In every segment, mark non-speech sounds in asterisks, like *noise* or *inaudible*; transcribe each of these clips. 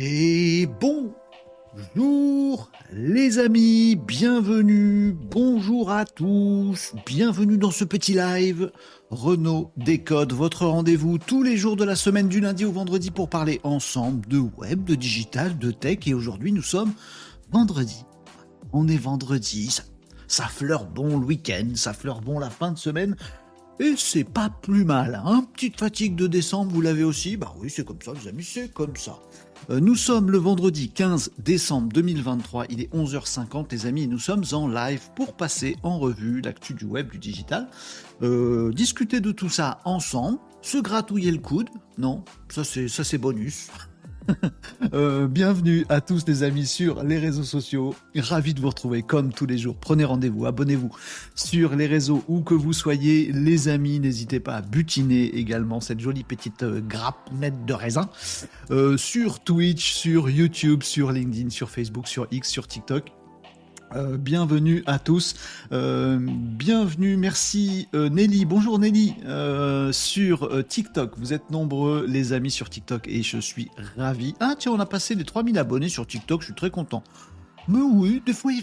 Et bonjour les amis, bienvenue, bonjour à tous, bienvenue dans ce petit live. Renault Décode, votre rendez-vous tous les jours de la semaine du lundi au vendredi pour parler ensemble de web, de digital, de tech. Et aujourd'hui nous sommes vendredi. On est vendredi, ça, ça fleure bon le week-end, ça fleure bon la fin de semaine. Et c'est pas plus mal, hein Petite fatigue de décembre, vous l'avez aussi? Bah oui, c'est comme ça les amis, c'est comme ça. Euh, nous sommes le vendredi 15 décembre 2023, il est 11h50 les amis, nous sommes en live pour passer en revue l'actu du web, du digital, euh, discuter de tout ça ensemble, se gratouiller le coude, non, ça c'est bonus. *laughs* Euh, bienvenue à tous les amis sur les réseaux sociaux. Ravi de vous retrouver comme tous les jours. Prenez rendez-vous, abonnez-vous sur les réseaux où que vous soyez. Les amis, n'hésitez pas à butiner également cette jolie petite euh, grappe nette de raisin euh, sur Twitch, sur YouTube, sur LinkedIn, sur Facebook, sur X, sur TikTok. Euh, bienvenue à tous. Euh, bienvenue, merci euh, Nelly. Bonjour Nelly sur TikTok. Vous êtes nombreux les amis sur TikTok et je suis ravi. Ah tiens, on a passé les 3000 abonnés sur TikTok, je suis très content. Mais oui, des fois, il,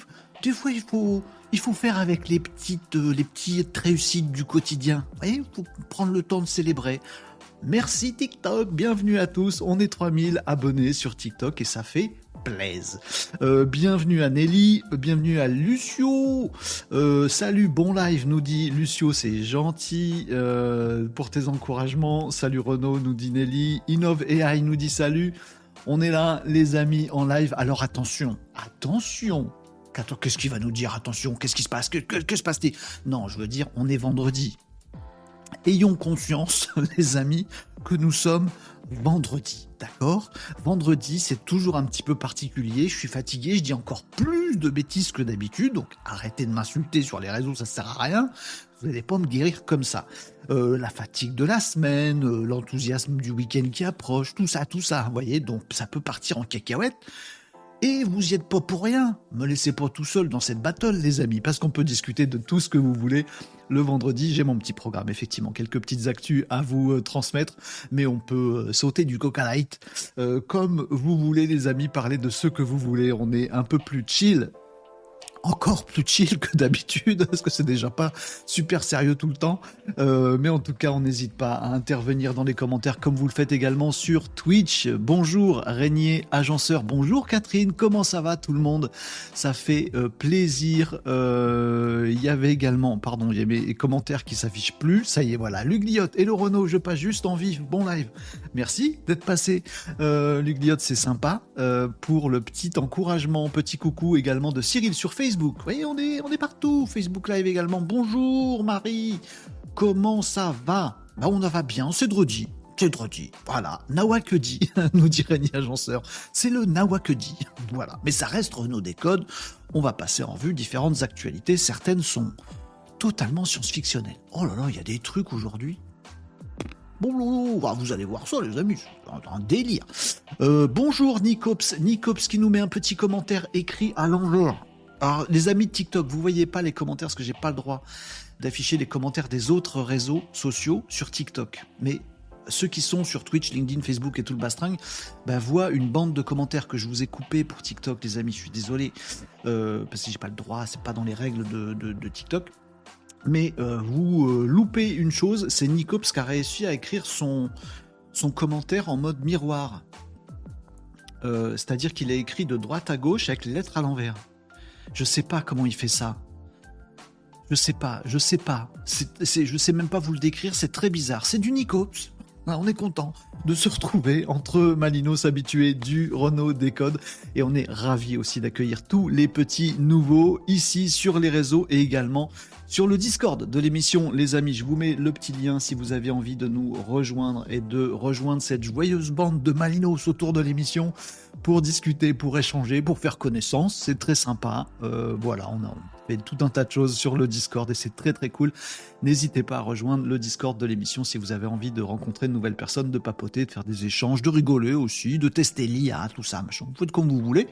fois, faut, il faut faire avec les petites, les petites réussites du quotidien. Vous il faut prendre le temps de célébrer. Merci TikTok, bienvenue à tous. On est 3000 abonnés sur TikTok et ça fait Euh, bienvenue à Nelly, bienvenue à Lucio. Euh, salut, bon live, nous dit Lucio, c'est gentil euh, pour tes encouragements. Salut Renaud, nous dit Nelly. Innove AI nous dit salut. On est là, les amis, en live. Alors attention, attention. Qu'est-ce qu'il va nous dire Attention, qu'est-ce qui se passe que, que se passe-t-il? Non, je veux dire, on est vendredi. Ayons conscience, *laughs* les amis, que nous sommes vendredi, d'accord? Vendredi, c'est toujours un petit peu particulier, je suis fatigué, je dis encore plus de bêtises que d'habitude, donc arrêtez de m'insulter sur les réseaux, ça sert à rien, vous n'allez pas me guérir comme ça. Euh, la fatigue de la semaine, euh, l'enthousiasme du week-end qui approche, tout ça, tout ça, vous voyez, donc ça peut partir en cacahuète, et vous y êtes pas pour rien. Me laissez pas tout seul dans cette battle, les amis, parce qu'on peut discuter de tout ce que vous voulez. Le vendredi, j'ai mon petit programme, effectivement, quelques petites actus à vous euh, transmettre, mais on peut euh, sauter du coca light euh, comme vous voulez, les amis, parler de ce que vous voulez. On est un peu plus chill encore plus chill que d'habitude, parce que c'est déjà pas super sérieux tout le temps. Euh, mais en tout cas, on n'hésite pas à intervenir dans les commentaires comme vous le faites également sur Twitch. Bonjour Régnier, agenceur. Bonjour Catherine, comment ça va tout le monde? Ça fait euh, plaisir. Euh, il y avait également, pardon, il y avait les commentaires qui s'affichent plus. Ça y est, voilà. Luc et le Renault, je passe juste en vif. Bon live. Merci d'être passé. Luc c'est sympa. pour le petit encouragement, petit coucou également de Cyril sur Facebook Facebook. Vous voyez, on est, on est partout. Facebook Live également. Bonjour Marie. Comment ça va? Bah on va bien, c'est dredi. C'est dredi. Voilà. Nawakedi, *laughs* nous dirait Ni Agenceur. C'est le Nawakedi. Voilà. Mais ça reste Renault Décode. On va passer en vue différentes actualités. Certaines sont totalement science-fictionnelles. Oh là là, il y a des trucs aujourd'hui. Bon, vous allez voir ça, les amis, c'est un délire. Euh, bonjour Nicops, Nicops qui nous met un petit commentaire écrit à l'envers. Alors, les amis de TikTok, vous voyez pas les commentaires parce que j'ai pas le droit d'afficher les commentaires des autres réseaux sociaux sur TikTok. Mais ceux qui sont sur Twitch, LinkedIn, Facebook et tout le bastring, bah, voient une bande de commentaires que je vous ai coupé pour TikTok, les amis. Je suis désolé euh, parce que j'ai pas le droit, c'est pas dans les règles de, TikTok. Mais euh, vous euh, loupez une chose, c'est Nicops qui a réussi à écrire son, son commentaire en mode miroir. C'est-à-dire qu'il a écrit de droite à gauche avec les lettres à l'envers. Je sais pas comment il fait ça. Je sais pas, je sais pas. Je sais même pas vous le décrire, c'est très bizarre. C'est du Nicops. Ah, on est content de se retrouver entre Malinos habitués du Renault Décode et on est ravi aussi d'accueillir tous les petits nouveaux ici sur les réseaux et également sur le Discord de l'émission les amis. Je vous mets le petit lien si vous avez envie de nous rejoindre et de rejoindre cette joyeuse bande de Malinos autour de l'émission pour discuter, pour échanger, pour faire connaissance. C'est très sympa. Euh, voilà, on a tout un tas de choses sur le Discord et c'est très très cool. N'hésitez pas à rejoindre le Discord de l'émission si vous avez envie de rencontrer de nouvelles personnes, de papoter, de faire des échanges, de rigoler aussi, de tester l'IA, tout ça, machin. Vous faites comme vous voulez.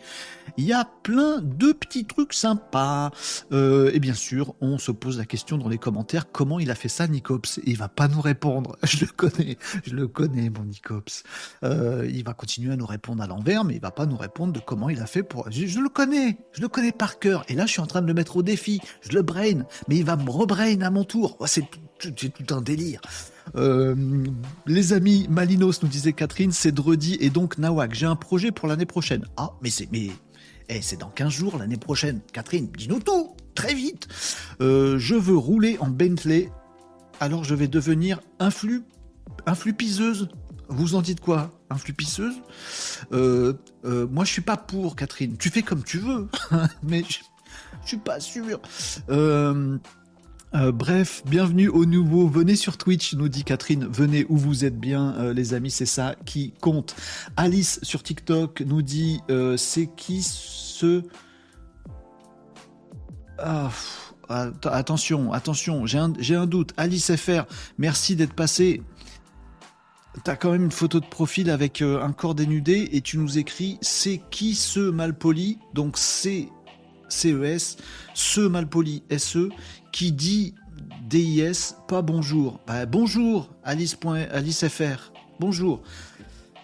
Il y a plein de petits trucs sympas. Euh, et bien sûr, on se pose la question dans les commentaires comment il a fait ça, Nicops? il va pas nous répondre. *laughs* Je le connais, je le connais, mon Nicops. Euh, il va continuer à nous répondre à l'envers, mais il va pas nous répondre de comment il a fait pour. Je, je le connais, je le connais par cœur. Et là, je suis en train de le mettre au défi. Je le brain, mais il va me rebrain à mon tour. Oh, c'est tout un délire. Euh, les amis, Malinos nous disait Catherine, c'est Dredi et donc Nawak. J'ai un projet pour l'année prochaine. Ah, mais c'est mais eh, c'est dans 15 jours l'année prochaine. Catherine, dis-nous tout, très vite. Euh, je veux rouler en Bentley, alors je vais devenir influ, influpiseuse. Vous en dites quoi Influpisseuse euh, euh, Moi, je suis pas pour, Catherine. Tu fais comme tu veux, *laughs* mais je, je suis pas sûr. Euh, euh, bref, bienvenue au nouveau. Venez sur Twitch, nous dit Catherine. Venez où vous êtes bien, euh, les amis, c'est ça qui compte. Alice sur TikTok nous dit c'est qui ce? Ah, attention, attention, j'ai un, un, doute. Alice FR, merci d'être passé. T'as quand même une photo de profil avec un corps dénudé et tu nous écris c'est qui ce malpoli? Donc c'est CES, ce malpoli SE, qui dit DIS, pas bonjour. Bah, bonjour, Alice, Alice FR. Bonjour.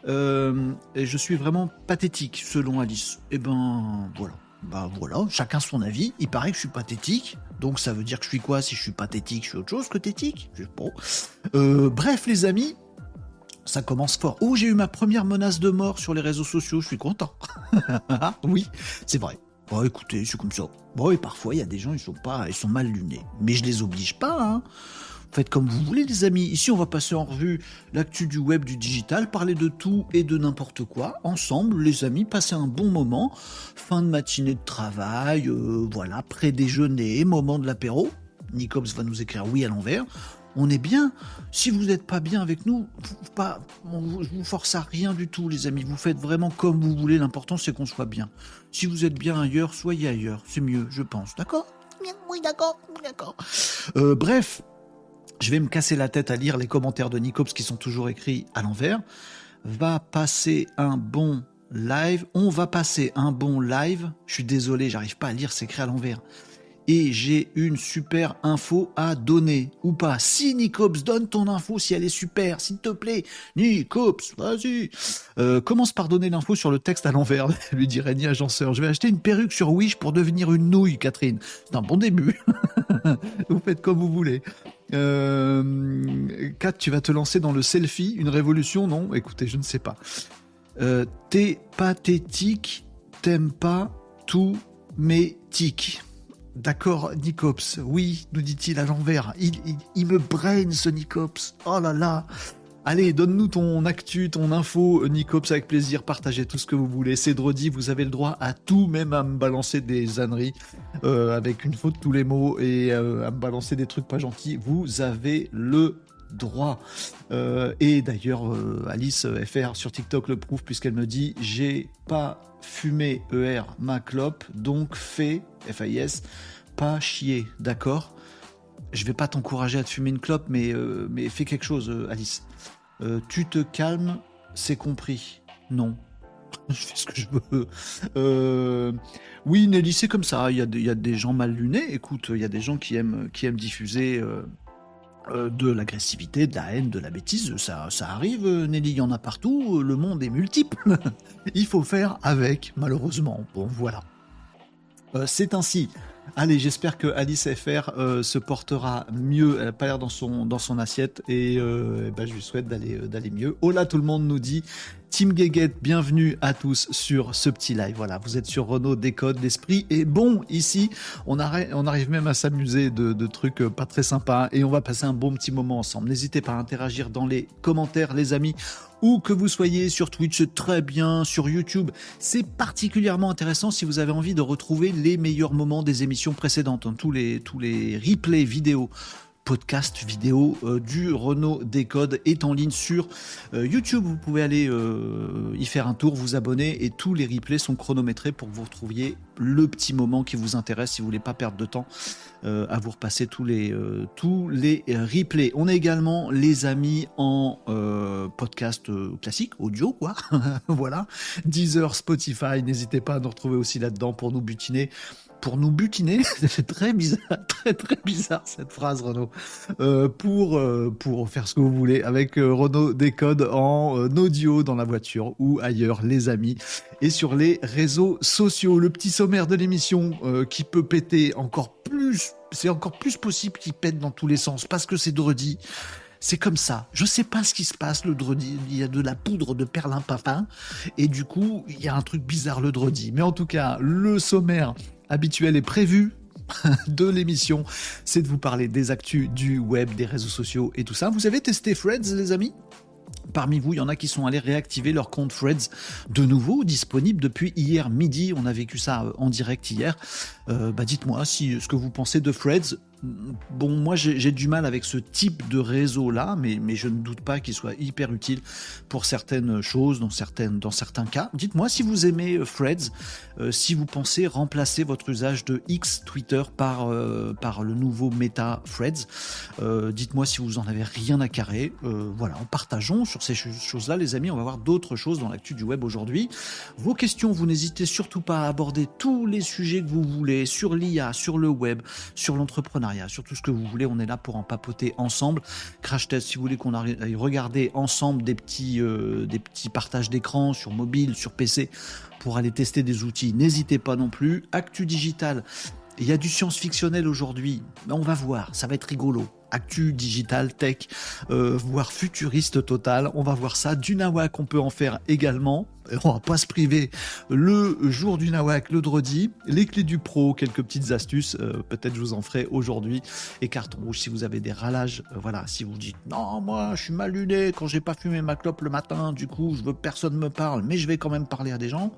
Euh, et je suis vraiment pathétique, selon Alice. Eh ben, voilà. Bah voilà, chacun son avis. Il paraît que je suis pathétique. Donc ça veut dire que je suis quoi Si je suis pathétique, je suis autre chose que tétique Je. Euh, bref, les amis, ça commence fort. Oh, j'ai eu ma première menace de mort sur les réseaux sociaux. Je suis content. *laughs* oui, c'est vrai. Bon, écoutez, c'est comme ça. Bon, et parfois, il y a des gens, ils sont pas, ils sont mal lunés. Mais je les oblige pas, hein. Faites comme vous voulez, les amis. Ici, on va passer en revue l'actu du web, du digital, parler de tout et de n'importe quoi. Ensemble, les amis, passer un bon moment. Fin de matinée de travail, euh, voilà, pré-déjeuner, moment de l'apéro. Nicops va nous écrire oui à l'envers on est bien. Si vous n'êtes pas bien avec nous, pas, je vous force à rien du tout, les amis. Vous faites vraiment comme vous voulez. L'important, c'est qu'on soit bien. Si vous êtes bien ailleurs, soyez ailleurs. C'est mieux, je pense. D'accord? Oui, d'accord, d'accord. Euh, bref, je vais me casser la tête à lire les commentaires de Nicops qui sont toujours écrits à l'envers. Va passer un bon live. On va passer un bon live. Je suis désolé, j'arrive pas à lire, c'est écrit à l'envers et j'ai une super info à donner ou pas. Si Nicops, donne ton info si elle est super, s'il te plaît. Nicops, vas-y. Euh, commence par donner l'info sur le texte à l'envers, *laughs* lui dit Régnier Agenceur. Je vais acheter une perruque sur Wish pour devenir une nouille, Catherine. C'est un bon début. *laughs* vous faites comme vous voulez. Euh, Kat, tu vas te lancer dans le selfie, une révolution Non, écoutez, je ne sais pas. Euh, T'es pathétique, t'aimes pas tout mes tics. D'accord, Nicops. Oui, nous dit-il à l'envers. Il, me brain ce Nicops. Oh là là. Allez, donne-nous ton actu, ton info, Nicops, avec plaisir. Partagez tout ce que vous voulez. C'est Drodi, vous avez le droit à tout, même à me balancer des âneries euh, avec une faute tous les mots et euh, à me balancer des trucs pas gentils. Vous avez le droit. Euh, et d'ailleurs, Alice FR sur TikTok le prouve puisqu'elle me dit j'ai pas fumé ER ma clope, donc fais FAIS pas chier, d'accord? Je vais pas t'encourager à te fumer une clope, mais, euh, mais fais quelque chose, euh, Alice. Euh, tu te calmes, c'est compris. Non. *laughs* je fais ce que je veux. oui, Nelly, c'est comme ça. Il y, a y, a des gens mal lunés. Écoute, il y a des gens qui aiment, qui aiment diffuser de l'agressivité, de la haine, de la bêtise. Ça, ça arrive, Nelly, il y en a partout. Le monde est multiple. *laughs* il faut faire avec, malheureusement. Bon, voilà. C'est ainsi Allez, j'espère que Alice FR euh, se portera mieux. Elle n'a pas l'air dans son, dans son assiette et, euh, eh ben, je lui souhaite d'aller euh, d'aller mieux. Hola, tout le monde nous dit Team Guéguette, bienvenue à tous sur ce petit live. Voilà, vous êtes sur Renault Décode, l'esprit est bon ici. On, arrive, on arrive même à s'amuser de, de, trucs pas très sympas et on va passer un bon petit moment ensemble. N'hésitez pas à interagir dans les commentaires, les amis. Où que vous soyez sur Twitch, très bien, sur YouTube, c'est particulièrement intéressant si vous avez envie de retrouver les meilleurs moments des émissions précédentes, hein. tous les replays vidéo podcast vidéo du Renault Décode est en ligne sur YouTube. Vous pouvez aller y faire un tour, vous abonner et tous les replays sont chronométrés pour que vous retrouviez le petit moment qui vous intéresse si vous voulez pas perdre de temps à vous repasser tous les, tous les replays. On est également les amis en podcast classique, audio quoi. *laughs* voilà. Deezer, Spotify, n'hésitez pas à nous retrouver aussi là-dedans pour nous butiner pour nous butiner, *laughs* c'est très bizarre, très très bizarre cette phrase Renaud, euh, pour, euh, pour faire ce que vous voulez avec euh, Renault Décode en audio dans la voiture ou ailleurs les amis et sur les réseaux sociaux. Le petit sommaire de l'émission qui peut péter encore plus, c'est encore plus possible qu'il pète dans tous les sens parce que c'est dredi. C'est comme ça. Je sais pas ce qui se passe le dredi. Il y a de la poudre de perlimpinpin et du coup, il y a un truc bizarre le dredi. Mais en tout cas, le sommaire habituel et prévu *laughs* de l'émission, c'est de vous parler des actus du web, des réseaux sociaux et tout ça. Vous avez testé Freds, les amis? Parmi vous, il y en a qui sont allés réactiver leur compte Freds de nouveau, disponible depuis hier midi. On a vécu ça euh, en direct hier. Euh, bah dites-moi si ce que vous pensez de Freds. Bon, moi j'ai du mal avec ce type de réseau-là, mais, mais je ne doute pas qu'il soit hyper utile pour certaines choses, dans, certains cas. Dites-moi si vous aimez euh, Freds, euh, si vous pensez remplacer votre usage de X Twitter par, euh, le nouveau Meta Freds. Dites-moi si vous en avez rien à carrer. voilà, en partageons sur ces choses-là, les amis. On va voir d'autres choses dans l'actu du web aujourd'hui. Vos questions, vous n'hésitez surtout pas à aborder tous les sujets que vous voulez sur l'IA, sur le web, sur l'entrepreneuriat sur tout ce que vous voulez. On est là pour en papoter ensemble. Crash test, si vous voulez qu'on aille regarder ensemble des petits, euh, des petits partages d'écran sur mobile, sur PC, pour aller tester des outils, n'hésitez pas non plus. Actu digital, il y a du science-fictionnel aujourd'hui. On va voir, ça va être rigolo actu, digital, tech, euh, voire futuriste total. On va voir ça. Du nawak, on peut en faire également. On va pas se priver le jour du nawak, le dredi. Les clés du pro, quelques petites astuces. Euh, peut-être je vous en ferai aujourd'hui. Et carton rouge, si vous avez des ralages, euh, voilà. Si vous dites non, moi, je suis mal luné quand j'ai pas fumé ma clope le matin. Du coup, je veux personne me parle, mais je vais quand même parler à des gens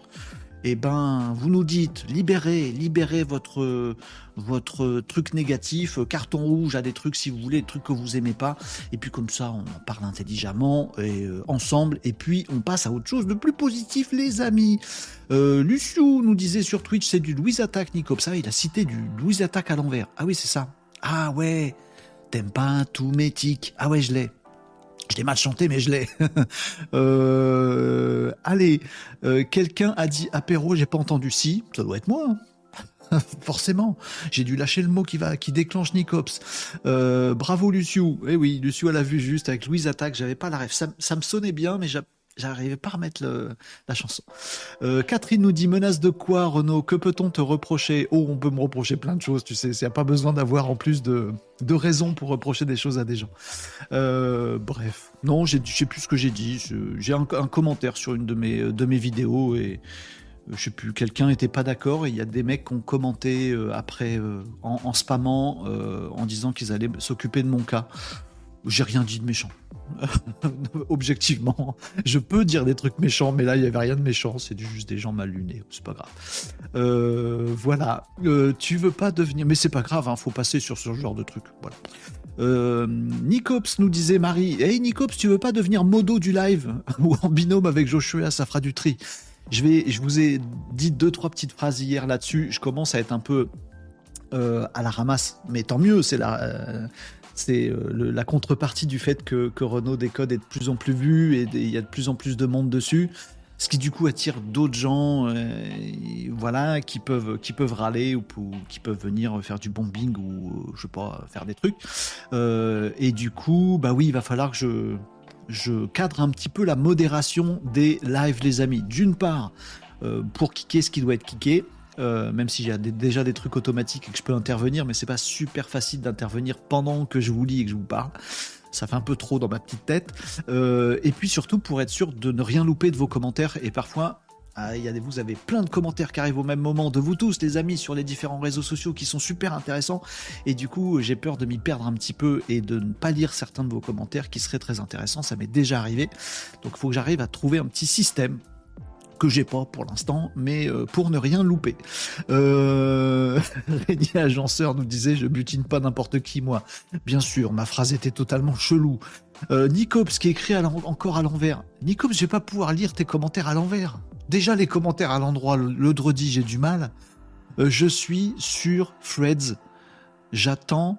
eh ben, vous nous dites, libérez, libérez votre, votre truc négatif, carton rouge à des trucs si vous voulez, des trucs que vous aimez pas, et puis comme ça, on en parle intelligemment et euh, ensemble, et puis on passe à autre chose de plus positif, les amis. Euh, Luciou nous disait sur Twitch, c'est du Louis Attack, Nico. Ça, il a cité du Louis Attack à l'envers. Ah oui, c'est ça. Ah ouais, t'aimes pas tout métique. Ah ouais, je l'ai. Je l'ai mal chanté, mais je l'ai. *laughs* Euh, allez, euh, quelqu'un a dit apéro, j'ai pas entendu si. Ça doit être moi. Hein. *laughs* Forcément, j'ai dû lâcher le mot qui va, qui déclenche Nicops. Euh, bravo Luciou. Eh oui, Luciou a la vue juste avec Louise Attaque. J'avais pas la rêve. Ça, ça me sonnait bien, mais J'arrivais pas à remettre la chanson. Euh, Catherine nous dit menace de quoi, Renaud? Que peut-on te reprocher? Oh, on peut me reprocher plein de choses, tu sais. Il n'y a pas besoin d'avoir en plus de, de raisons pour reprocher des choses à des gens. Euh, bref, non, je sais plus ce que j'ai dit. J'ai un, commentaire sur une de mes, de mes vidéos et euh, je sais plus, quelqu'un n'était pas d'accord il y a des mecs qui ont commenté après en, en, en disant qu'ils allaient s'occuper de mon cas. J'ai rien dit de méchant. *laughs* Objectivement, je peux dire des trucs méchants, mais là, il n'y avait rien de méchant. C'est juste des gens mal lunés. C'est pas grave. Euh, voilà. Euh, tu veux pas devenir. Mais c'est pas grave, hein, faut passer sur ce genre de truc. Voilà. Euh, Nicops nous disait Marie Hey Nicops, tu veux pas devenir modo du live *laughs* Ou en binôme avec Joshua, ça fera du tri. Je, vais, je vous ai dit deux, trois petites phrases hier là-dessus. Je commence à être un peu à la ramasse, mais tant mieux, c'est la, c'est euh, la contrepartie du fait que, Renault Décode est de plus en plus vu et il y a de plus en plus de monde dessus. Ce qui du coup attire d'autres gens, euh, voilà, qui peuvent qui peuvent râler ou, qui peuvent venir faire du bombing ou je sais pas faire des trucs. Euh, et du coup, bah oui, il va falloir que je je cadre un petit peu la modération des lives, les amis. D'une part, pour kicker ce qui doit être kické, euh, même si j'ai déjà des trucs automatiques et que je peux intervenir, mais c'est pas super facile d'intervenir pendant que je vous lis et que je vous parle. Ça fait un peu trop dans ma petite tête. Euh, et puis surtout pour être sûr de ne rien louper de vos commentaires. Et parfois, ah, vous avez plein de commentaires qui arrivent au même moment de vous tous, les amis, sur les différents réseaux sociaux qui sont super intéressants. Et du coup, j'ai peur de m'y perdre un petit peu et de ne pas lire certains de vos commentaires qui seraient très intéressants. Ça m'est déjà arrivé. Donc, il faut que j'arrive à trouver un petit système que j'ai pas pour l'instant, mais euh, pour ne rien louper. Euh... *laughs* Agenceur nous disait je butine pas n'importe qui moi. Bien sûr, ma phrase était totalement chelou. Euh, Nicops qui écrit encore à l'envers. Nicops, je vais pas pouvoir lire tes commentaires à l'envers. Déjà les commentaires à l'endroit, le, le j'ai du mal. Euh, je suis sur Freds. J'attends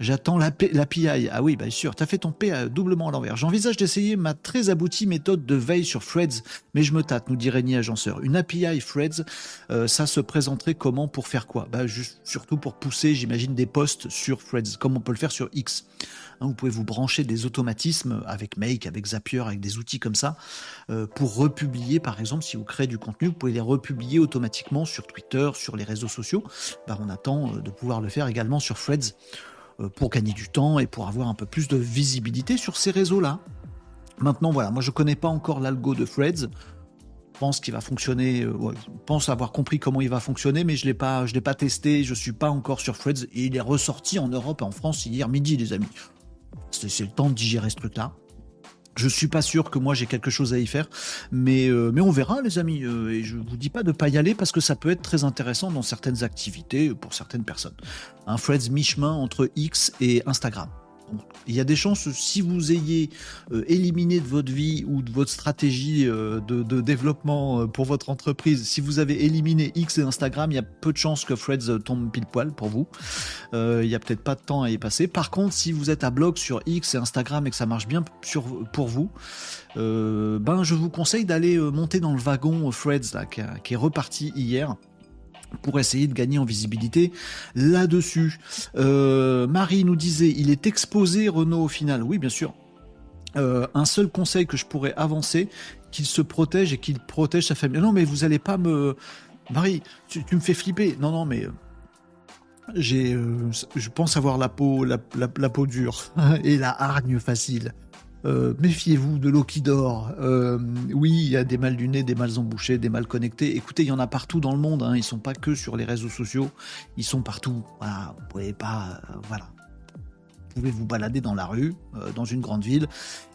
J'attends la l'API. Ah oui, bien sûr, tu as fait ton P doublement à l'envers. J'envisage d'essayer ma très aboutie méthode de veille sur Threads, mais je me tâte, nous dirait Ni Agenceur. Une API Threads, euh, ça se présenterait comment pour faire quoi? Bah, Surtout pour pousser, j'imagine, des posts sur Threads, comme on peut le faire sur X. Hein, vous pouvez vous brancher des automatismes avec Make, avec Zapier, avec des outils comme ça, euh, pour republier, par exemple, si vous créez du contenu, vous pouvez les republier automatiquement sur Twitter, sur les réseaux sociaux. Bah, on attend euh, de pouvoir le faire également sur Threads. Euh, pour gagner du temps et pour avoir un peu plus de visibilité sur ces réseaux-là. Maintenant, voilà, moi je connais pas encore l'algo de Threads. Je pense qu'il va fonctionner, euh, pense avoir compris comment il va fonctionner, mais je l'ai pas, je l'ai pas testé, je suis pas encore sur Threads et il est ressorti en Europe et en France hier midi, les amis. C'est le temps de digérer ce truc-là. Je suis pas sûr que moi j'ai quelque chose à y faire, mais, euh, mais on verra les amis. Euh, et je vous dis pas de pas y aller parce que ça peut être très intéressant dans certaines activités pour certaines personnes. Un Freds mi-chemin entre X et Instagram il y a des chances, si vous ayez euh, éliminé de votre vie ou de votre stratégie euh, de, développement euh, pour votre entreprise, si vous avez éliminé X et Instagram, il y a peu de chances que Freds tombe pile poil pour vous. il y a peut-être pas de temps à y passer. Par contre, si vous êtes à bloc sur X et Instagram et que ça marche bien pour vous, ben je vous conseille d'aller monter dans le wagon Freds qui est reparti hier pour essayer de gagner en visibilité là-dessus. Euh, Marie nous disait, il est exposé Renault au final. Oui, bien sûr. Euh, un seul conseil que je pourrais avancer, qu'il se protège et qu'il protège sa famille. Non, mais vous allez pas me... Marie, tu, me fais flipper. Non, non, mais... Euh, je pense avoir la peau, la peau dure *laughs* et la hargne facile. Euh, méfiez-vous de l'eau qui dort. Euh, oui, il y a des mal du nez, des mal embouchés, des mal connectés. Écoutez, il y en a partout dans le monde. Hein. Ils sont pas que sur les réseaux sociaux. Ils sont partout. Voilà, vous pouvez pas. Euh, voilà. Vous pouvez vous balader dans la rue, dans une grande ville,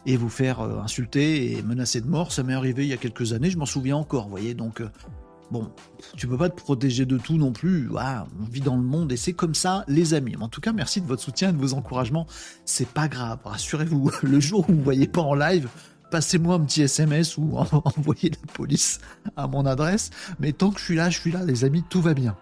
et vous faire insulter et menacer de mort. Ça m'est arrivé il y a quelques années. Je m'en souviens encore. Voyez, donc Bon, tu peux pas te protéger de tout non plus. on vit dans le monde et c'est comme ça, les amis. En tout cas, merci de votre soutien et de vos encouragements. C'est pas grave, rassurez-vous. *laughs* Le jour où vous ne voyez pas en live, passez-moi un petit SMS ou *laughs* envoyez la police à mon adresse. Mais tant que je suis là, je suis là, les amis, tout va bien.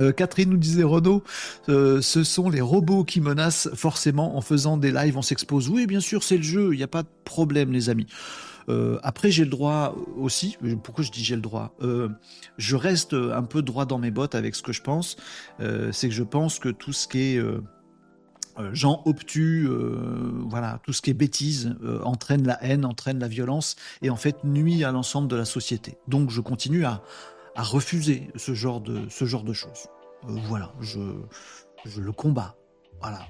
Euh, Catherine nous disait Renaud, euh, ce sont les robots qui menacent forcément en faisant des lives, on s'expose. Oui, bien sûr, c'est le jeu, il n'y a pas de problème, les amis. Euh, après, j'ai le droit aussi. Pourquoi je dis j'ai le droit? Euh, Je reste un peu droit dans mes bottes avec ce que je pense. Euh, c'est que je pense que tout ce qui est gens obtus, voilà, tout ce qui est bêtise entraîne la haine, entraîne la violence et en fait nuit à l'ensemble de la société. Donc, je continue à, refuser ce genre de choses. voilà, je le combats. Voilà.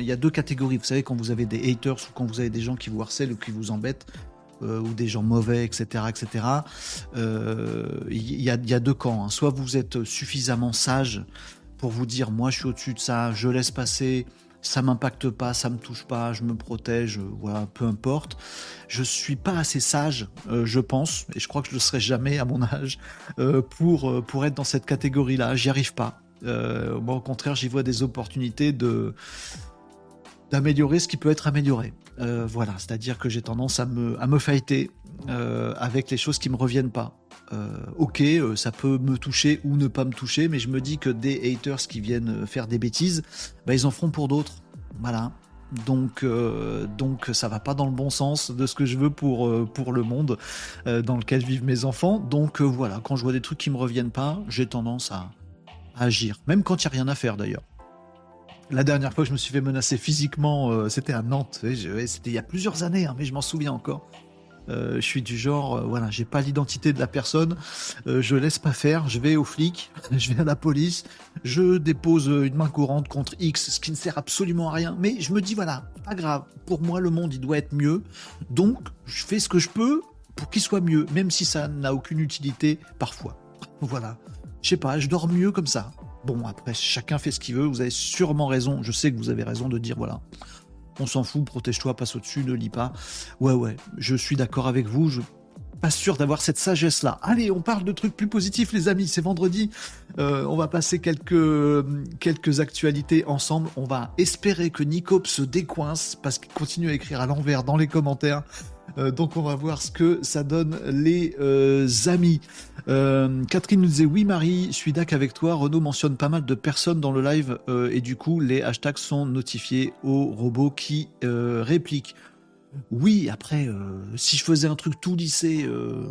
Il y a deux catégories. Vous savez, quand vous avez des haters ou quand vous avez des gens qui vous harcèlent ou qui vous embêtent, euh, ou des gens mauvais, etc., etc. Il y, a, deux camps. Hein. Soit vous êtes suffisamment sage pour vous dire, moi, je suis au-dessus de ça, je laisse passer, ça m'impacte pas, ça me touche pas, je me protège, voilà, peu importe. Je suis pas assez sage, euh, je pense, et je crois que je le serai jamais à mon âge, euh, pour, pour être dans cette catégorie-là. J'y arrive pas. moi, au contraire, j'y vois des opportunités de d'améliorer ce qui peut être amélioré. Euh, voilà, c'est-à-dire que j'ai tendance à me, à me fighter euh, avec les choses qui me reviennent pas. Euh, ok, ça peut me toucher ou ne pas me toucher, mais je me dis que des haters qui viennent faire des bêtises, bah, ils en feront pour d'autres. Voilà. Donc, donc ça va pas dans le bon sens de ce que je veux pour, pour le monde dans lequel vivent mes enfants. Donc voilà, quand je vois des trucs qui me reviennent pas, j'ai tendance à, à agir, même quand il n'y a rien à faire d'ailleurs. La dernière fois que je me suis fait menacer physiquement, euh, c'était à Nantes. C'était il y a plusieurs années, hein, mais je m'en souviens encore. Euh, je suis du genre, euh, voilà, j'ai pas l'identité de la personne, je laisse pas faire, je vais au flic, *laughs* je vais à la police, je dépose une main courante contre X, ce qui ne sert absolument à rien. Mais je me dis, voilà, pas grave, pour moi le monde il doit être mieux, donc je fais ce que je peux pour qu'il soit mieux, même si ça n'a aucune utilité parfois. Voilà, je sais pas, je dors mieux comme ça. Bon, après, chacun fait ce qu'il veut. Vous avez sûrement raison. Je sais que vous avez raison de dire voilà, on s'en fout, protège-toi, passe au-dessus, ne lis pas. Ouais, ouais, je suis d'accord avec vous. Je pas sûr d'avoir cette sagesse-là. Allez, on parle de trucs plus positifs, les amis. C'est vendredi. Euh, on va passer quelques, quelques actualités ensemble. On va espérer que Nicop se décoince parce qu'il continue à écrire à l'envers dans les commentaires. Euh, donc on va voir ce que ça donne les euh, amis. Catherine nous disait oui Marie, je suis d'accord avec toi. Renaud mentionne pas mal de personnes dans le live et du coup les hashtags sont notifiés aux robots qui répliquent. Oui, après, euh, si je faisais un truc tout euh,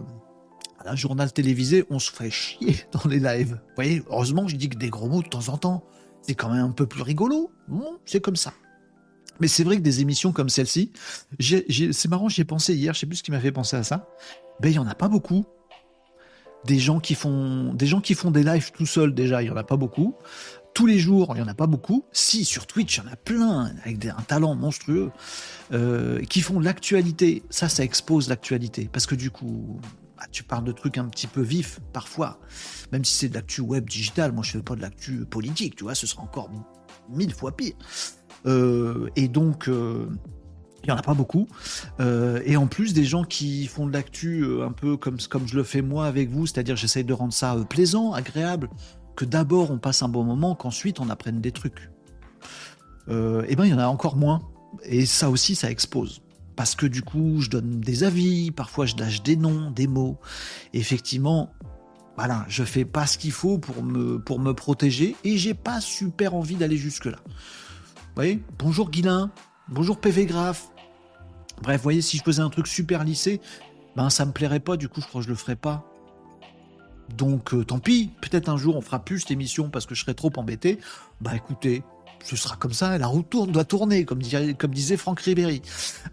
à un journal télévisé, on se ferait chier *laughs* dans les lives. Vous voyez, heureusement, je dis que des gros mots de temps en temps. C'est quand même un peu plus rigolo. Bon, c'est comme ça. Mais c'est vrai que des émissions comme celle-ci, c'est marrant, j'y ai pensé hier, je sais plus ce qui m'a fait penser à ça. Ben, il y en a pas beaucoup. Des gens qui font des gens qui font des lives tout seuls déjà, il y en a pas beaucoup tous les jours, il n'y en a pas beaucoup. Si, sur Twitch, il y en a plein, avec un talent monstrueux, euh, qui font l'actualité. Ça, ça expose l'actualité. Parce que du coup, bah, tu parles de trucs un petit peu vifs, parfois. Même si c'est de l'actu web digital, moi, je fais pas de l'actu politique, tu vois, ce sera encore mille fois pire. Euh, et donc... Euh, il n'y en a pas beaucoup. et en plus, des gens qui font de l'actu un peu comme, comme je le fais moi avec vous, c'est-à-dire j'essaye de rendre ça plaisant, agréable, que d'abord on passe un bon moment, qu'ensuite on apprenne des trucs. Euh, eh ben il y en a encore moins. Et ça aussi, ça expose. Parce que du coup, je donne des avis, parfois je lâche des noms, des mots. effectivement, voilà, je fais pas ce qu'il faut pour me, pour me protéger et j'ai pas super envie d'aller jusque-là. Voyez Bonjour Guilin, bonjour PV Graph. Bref, vous voyez, si je faisais un truc super lissé, ben ça me plairait pas, du coup je crois que je le ferais pas. Donc euh, tant pis, peut-être un jour on fera plus cette émission parce que je serai trop embêté. Bah écoutez, ce sera comme ça, la roue tourne, doit tourner, comme, disait Franck Ribéry.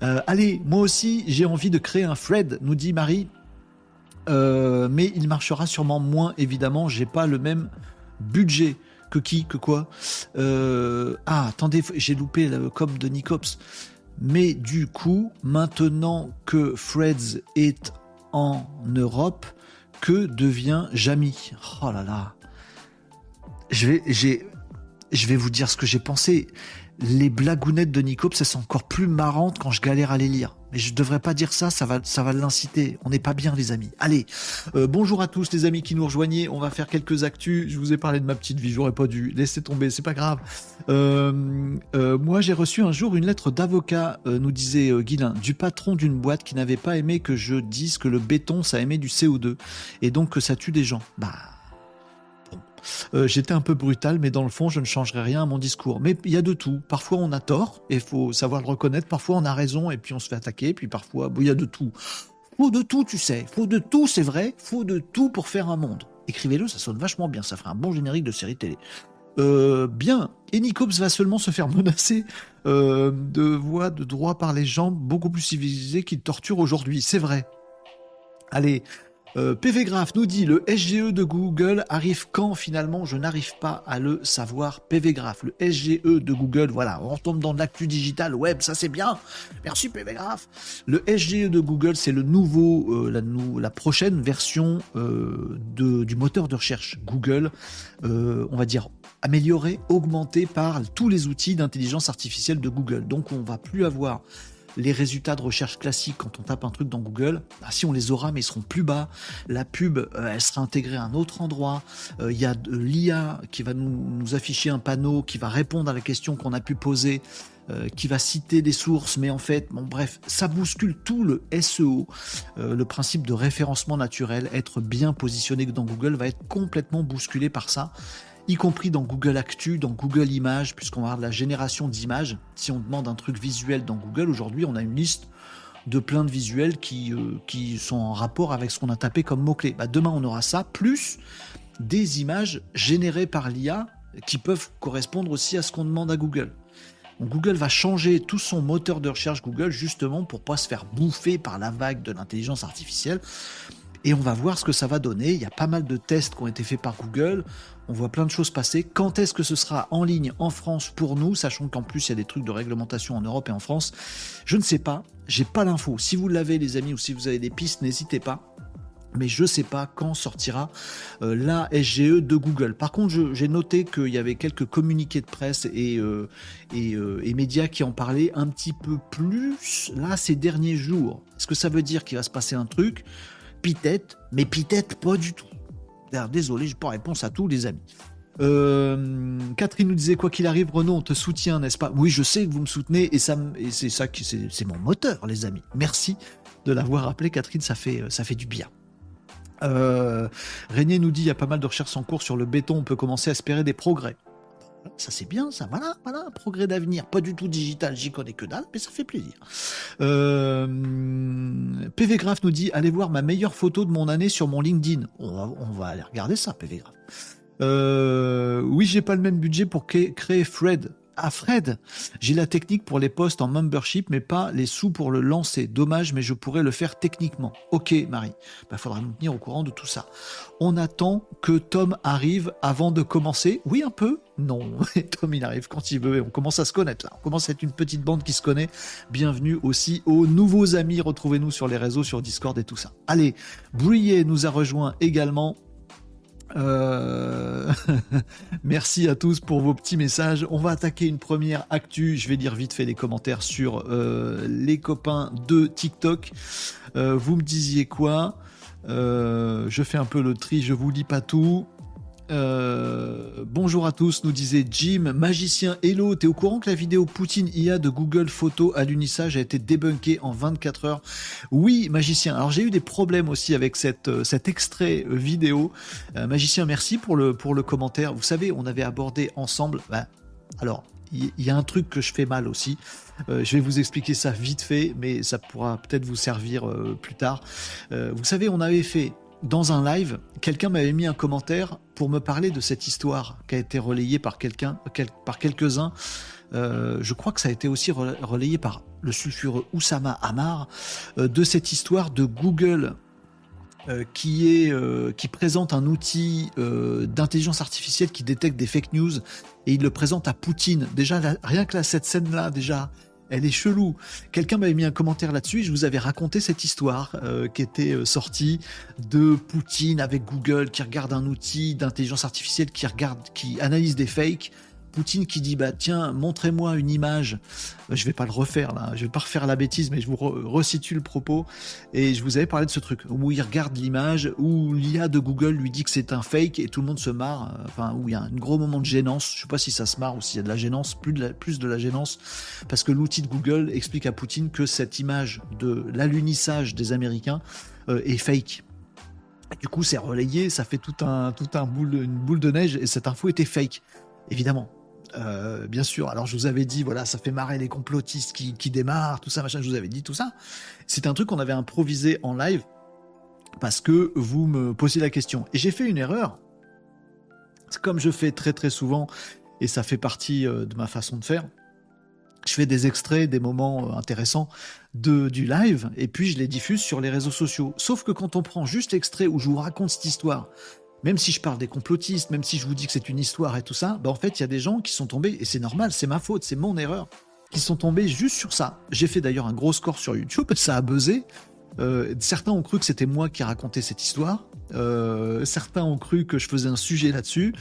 Euh, allez, moi aussi j'ai envie de créer un Fred, nous dit Marie. Euh, mais il marchera sûrement moins, évidemment, j'ai pas le même budget. Que qui, que quoi Ah, attendez, j'ai loupé le com de Nicops. Mais du coup, maintenant que Freds est en Europe, que devient Jamie Oh là là. Je vais, j'ai, je vais vous dire ce que j'ai pensé. Les blagounettes de Nicops, elles sont encore plus marrantes quand je galère à les lire. Mais je devrais pas dire ça, ça va, ça va l'inciter. On n'est pas bien, les amis. Allez, euh, bonjour à tous les amis qui nous rejoignez. On va faire quelques actus. Je vous ai parlé de ma petite vie, j'aurais pas dû laisser tomber, c'est pas grave. Euh, euh, moi, j'ai reçu un jour une lettre d'avocat, nous disait Guilin, du patron d'une boîte qui n'avait pas aimé que je dise que le béton, ça émet du CO2 et donc que ça tue des gens. Bah euh, j'étais un peu brutal, mais dans le fond, je ne changerai rien à mon discours. Mais il y a de tout. Parfois, on a tort, et il faut savoir le reconnaître. Parfois, on a raison, et puis on se fait attaquer. Puis parfois, il y a de tout. Faut de tout, tu sais. Faut de tout, c'est vrai. Faut de tout pour faire un monde. Écrivez-le, ça sonne vachement bien. Ça ferait un bon générique de série télé. Euh, bien, Enicops va seulement se faire menacer euh, de voix de droit par les gens beaucoup plus civilisés qu'il torture aujourd'hui. C'est vrai. Allez, euh, PV Graph nous dit le SGE de Google arrive quand finalement? Je n'arrive pas à le savoir. PV Graph, le SGE de Google, voilà, on retombe dans l'actu digital web, ça c'est bien. Merci PV Graph. Le SGE de Google, c'est le nouveau, euh, la, prochaine version euh, de, du moteur de recherche Google, on va dire amélioré, augmenté par tous les outils d'intelligence artificielle de Google. Donc on va plus avoir les résultats de recherche classiques quand on tape un truc dans Google, bah, si on les aura, mais ils seront plus bas. La pub, euh, elle sera intégrée à un autre endroit. Euh, il y a l'IA qui va nous, afficher un panneau qui va répondre à la question qu'on a pu poser. Euh, qui va citer des sources, mais en fait, bon bref, ça bouscule tout le SEO. le principe de référencement naturel, être bien positionné dans Google, va être complètement bousculé par ça y compris dans Google Actu, dans Google Images, puisqu'on va avoir de la génération d'images. Si on demande un truc visuel dans Google, aujourd'hui, on a une liste de plein de visuels qui, euh, qui sont en rapport avec ce qu'on a tapé comme mot-clé. Bah, demain, on aura ça, plus des images générées par l'IA qui peuvent correspondre aussi à ce qu'on demande à Google. Google va changer tout son moteur de recherche Google justement pour pas se faire bouffer par la vague de l'intelligence artificielle. Et on va voir ce que ça va donner. Il y a pas mal de tests qui ont été faits par Google. On voit plein de choses passer. Quand est-ce que ce sera en ligne en France pour nous, sachant qu'en plus il y a des trucs de réglementation en Europe et en France? Je ne sais pas. J'ai pas l'info. Si vous l'avez, les amis, ou si vous avez des pistes, n'hésitez pas mais je ne sais pas quand sortira euh, la SGE de Google. Par contre, j'ai noté qu'il y avait quelques communiqués de presse et, euh, euh, et, médias qui en parlaient un petit peu plus là ces derniers jours. Est-ce que ça veut dire qu'il va se passer un truc? Pitette, mais Pitette pas du tout. Désolé, je n'ai pas réponse à tous les amis. Euh, Catherine nous disait quoi qu'il arrive, Renaud, on te soutient, n'est-ce pas? Oui, je sais que vous me soutenez et c'est ça qui, c'est mon moteur, les amis. Merci de l'avoir appelé, Catherine, ça fait, ça fait du bien. Euh, Régnier nous dit il y a pas mal de recherches en cours sur le béton, on peut commencer à espérer des progrès. Ça c'est bien, ça. Voilà, voilà, progrès d'avenir. Pas du tout digital, j'y connais que dalle, mais ça fait plaisir. Euh, PV Graph nous dit allez voir ma meilleure photo de mon année sur mon LinkedIn. On va, aller regarder ça, PV Graph. Euh, oui, j'ai pas le même budget pour créer Fred à Fred. J'ai la technique pour les postes en membership, mais pas les sous pour le lancer. Dommage, mais je pourrais le faire techniquement. Ok, Marie. Il bah, faudra nous tenir au courant de tout ça. On attend que Tom arrive avant de commencer. Oui, un peu. Non, *laughs* Tom, il arrive quand il veut. on commence à se connaître là. On commence à être une petite bande qui se connaît. Bienvenue aussi aux nouveaux amis. Retrouvez-nous sur les réseaux, sur Discord et tout ça. Allez, Bruyé nous a rejoint également. Euh, *laughs* merci à tous pour vos petits messages. On va attaquer une première actu. Je vais lire vite fait les commentaires sur euh, les copains de TikTok. Euh, vous me disiez quoi? Je fais un peu le tri, je vous lis pas tout. Euh, bonjour à tous, nous disait Jim, magicien Hello, t'es au courant que la vidéo Poutine IA de Google Photo à l'unissage a été débunkée en 24 heures? Oui, magicien. Alors j'ai eu des problèmes aussi avec euh, cet extrait euh, vidéo. magicien, merci pour le, pour le commentaire. Vous savez, on avait abordé ensemble. Ben, alors, il y, a un truc que je fais mal aussi. je vais vous expliquer ça vite fait, mais ça pourra peut-être vous servir plus tard. vous savez, on avait fait dans un live, quelqu'un m'avait mis un commentaire pour me parler de cette histoire qui a été relayée par quelqu'un, par quelques-uns. Euh, je crois que ça a été aussi relayé par le sulfureux Oussama Amar euh, de cette histoire de Google euh, qui est qui présente un outil d'intelligence artificielle qui détecte des fake news et il le présente à Poutine. Déjà rien que cette scène là déjà elle est chelou. Quelqu'un m'avait mis un commentaire là-dessus je vous avais raconté cette histoire euh, qui était euh, sortie de Poutine avec Google qui regarde un outil d'intelligence artificielle qui regarde, qui analyse des fakes Poutine qui dit bah tiens montrez-moi une image. Euh, je vais pas le refaire là. Je vais pas refaire la bêtise mais je vous resitue le propos. Et je vous avais parlé de ce truc où il regarde l'image où l'IA de Google lui dit que c'est un fake et tout le monde se marre euh, enfin où il y a un gros moment de gênance. Je sais pas si ça se marre ou s'il y a de la gênance plus de la, plus de la gênance parce que l'outil de Google explique à Poutine que cette image de l'alunissage des Américains euh, est fake. Du coup, c'est relayé, ça fait tout un, tout un boule, une boule de neige et cette info était fake. Évidemment, euh, bien sûr. Alors je vous avais dit, voilà, ça fait marrer les complotistes qui, démarrent, tout ça, machin. Je vous avais dit tout ça. C'est un truc qu'on avait improvisé en live parce que vous me posiez la question. Et j'ai fait une erreur. Comme je fais très très souvent, et ça fait partie euh, de ma façon de faire. Je fais des extraits, des moments euh, intéressants de, du live, et puis je les diffuse sur les réseaux sociaux. Sauf que quand on prend juste l'extrait où je vous raconte cette histoire, même si je parle des complotistes, même si je vous dis que c'est une histoire et tout ça, bah en fait, il y a des gens qui sont tombés, et c'est normal, c'est ma faute, c'est mon erreur, qui sont tombés juste sur ça. J'ai fait d'ailleurs un gros score sur YouTube, *laughs* ça a buzzé. Euh, certains ont cru que c'était moi qui racontais cette histoire. Euh, certains ont cru que je faisais un sujet là-dessus.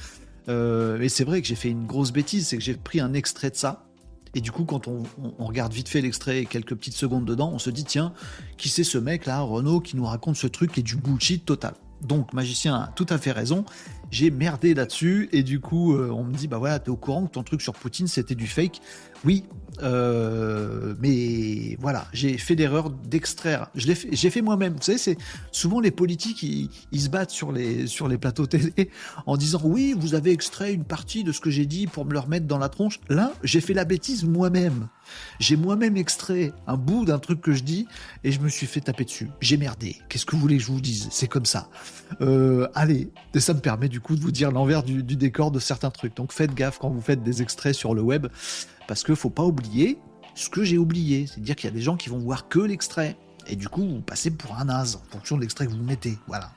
Euh, et c'est vrai que j'ai fait une grosse bêtise, c'est que j'ai pris un extrait de ça. Et du coup, quand on, regarde vite fait l'extrait et quelques petites secondes dedans, on se dit tiens, qui c'est ce mec là, Renault, qui nous raconte ce truc qui est du bullshit total. Donc, magicien a tout à fait raison. J'ai merdé là-dessus et du coup, euh, on me dit bah voilà, t'es au courant que ton truc sur Poutine c'était du fake. Oui, euh, mais voilà, j'ai fait l'erreur d'extraire. Je l'ai fait, j'ai fait moi-même. Vous savez, c'est souvent les politiques ils, se battent sur les sur les plateaux télé en disant oui, vous avez extrait une partie de ce que j'ai dit pour me le remettre dans la tronche. Là, j'ai fait la bêtise moi-même. J'ai moi-même extrait un bout d'un truc que je dis et je me suis fait taper dessus. J'ai merdé. Qu'est-ce que vous voulez que je vous dise? C'est comme ça. Euh, allez, et ça me permet du coup de vous dire l'envers du, du décor de certains trucs. Donc faites gaffe quand vous faites des extraits sur le web parce qu'il faut pas oublier ce que j'ai oublié. C'est-à-dire qu'il y a des gens qui vont voir que l'extrait. Et du coup, vous passez pour un naze en fonction de l'extrait que vous mettez. Voilà.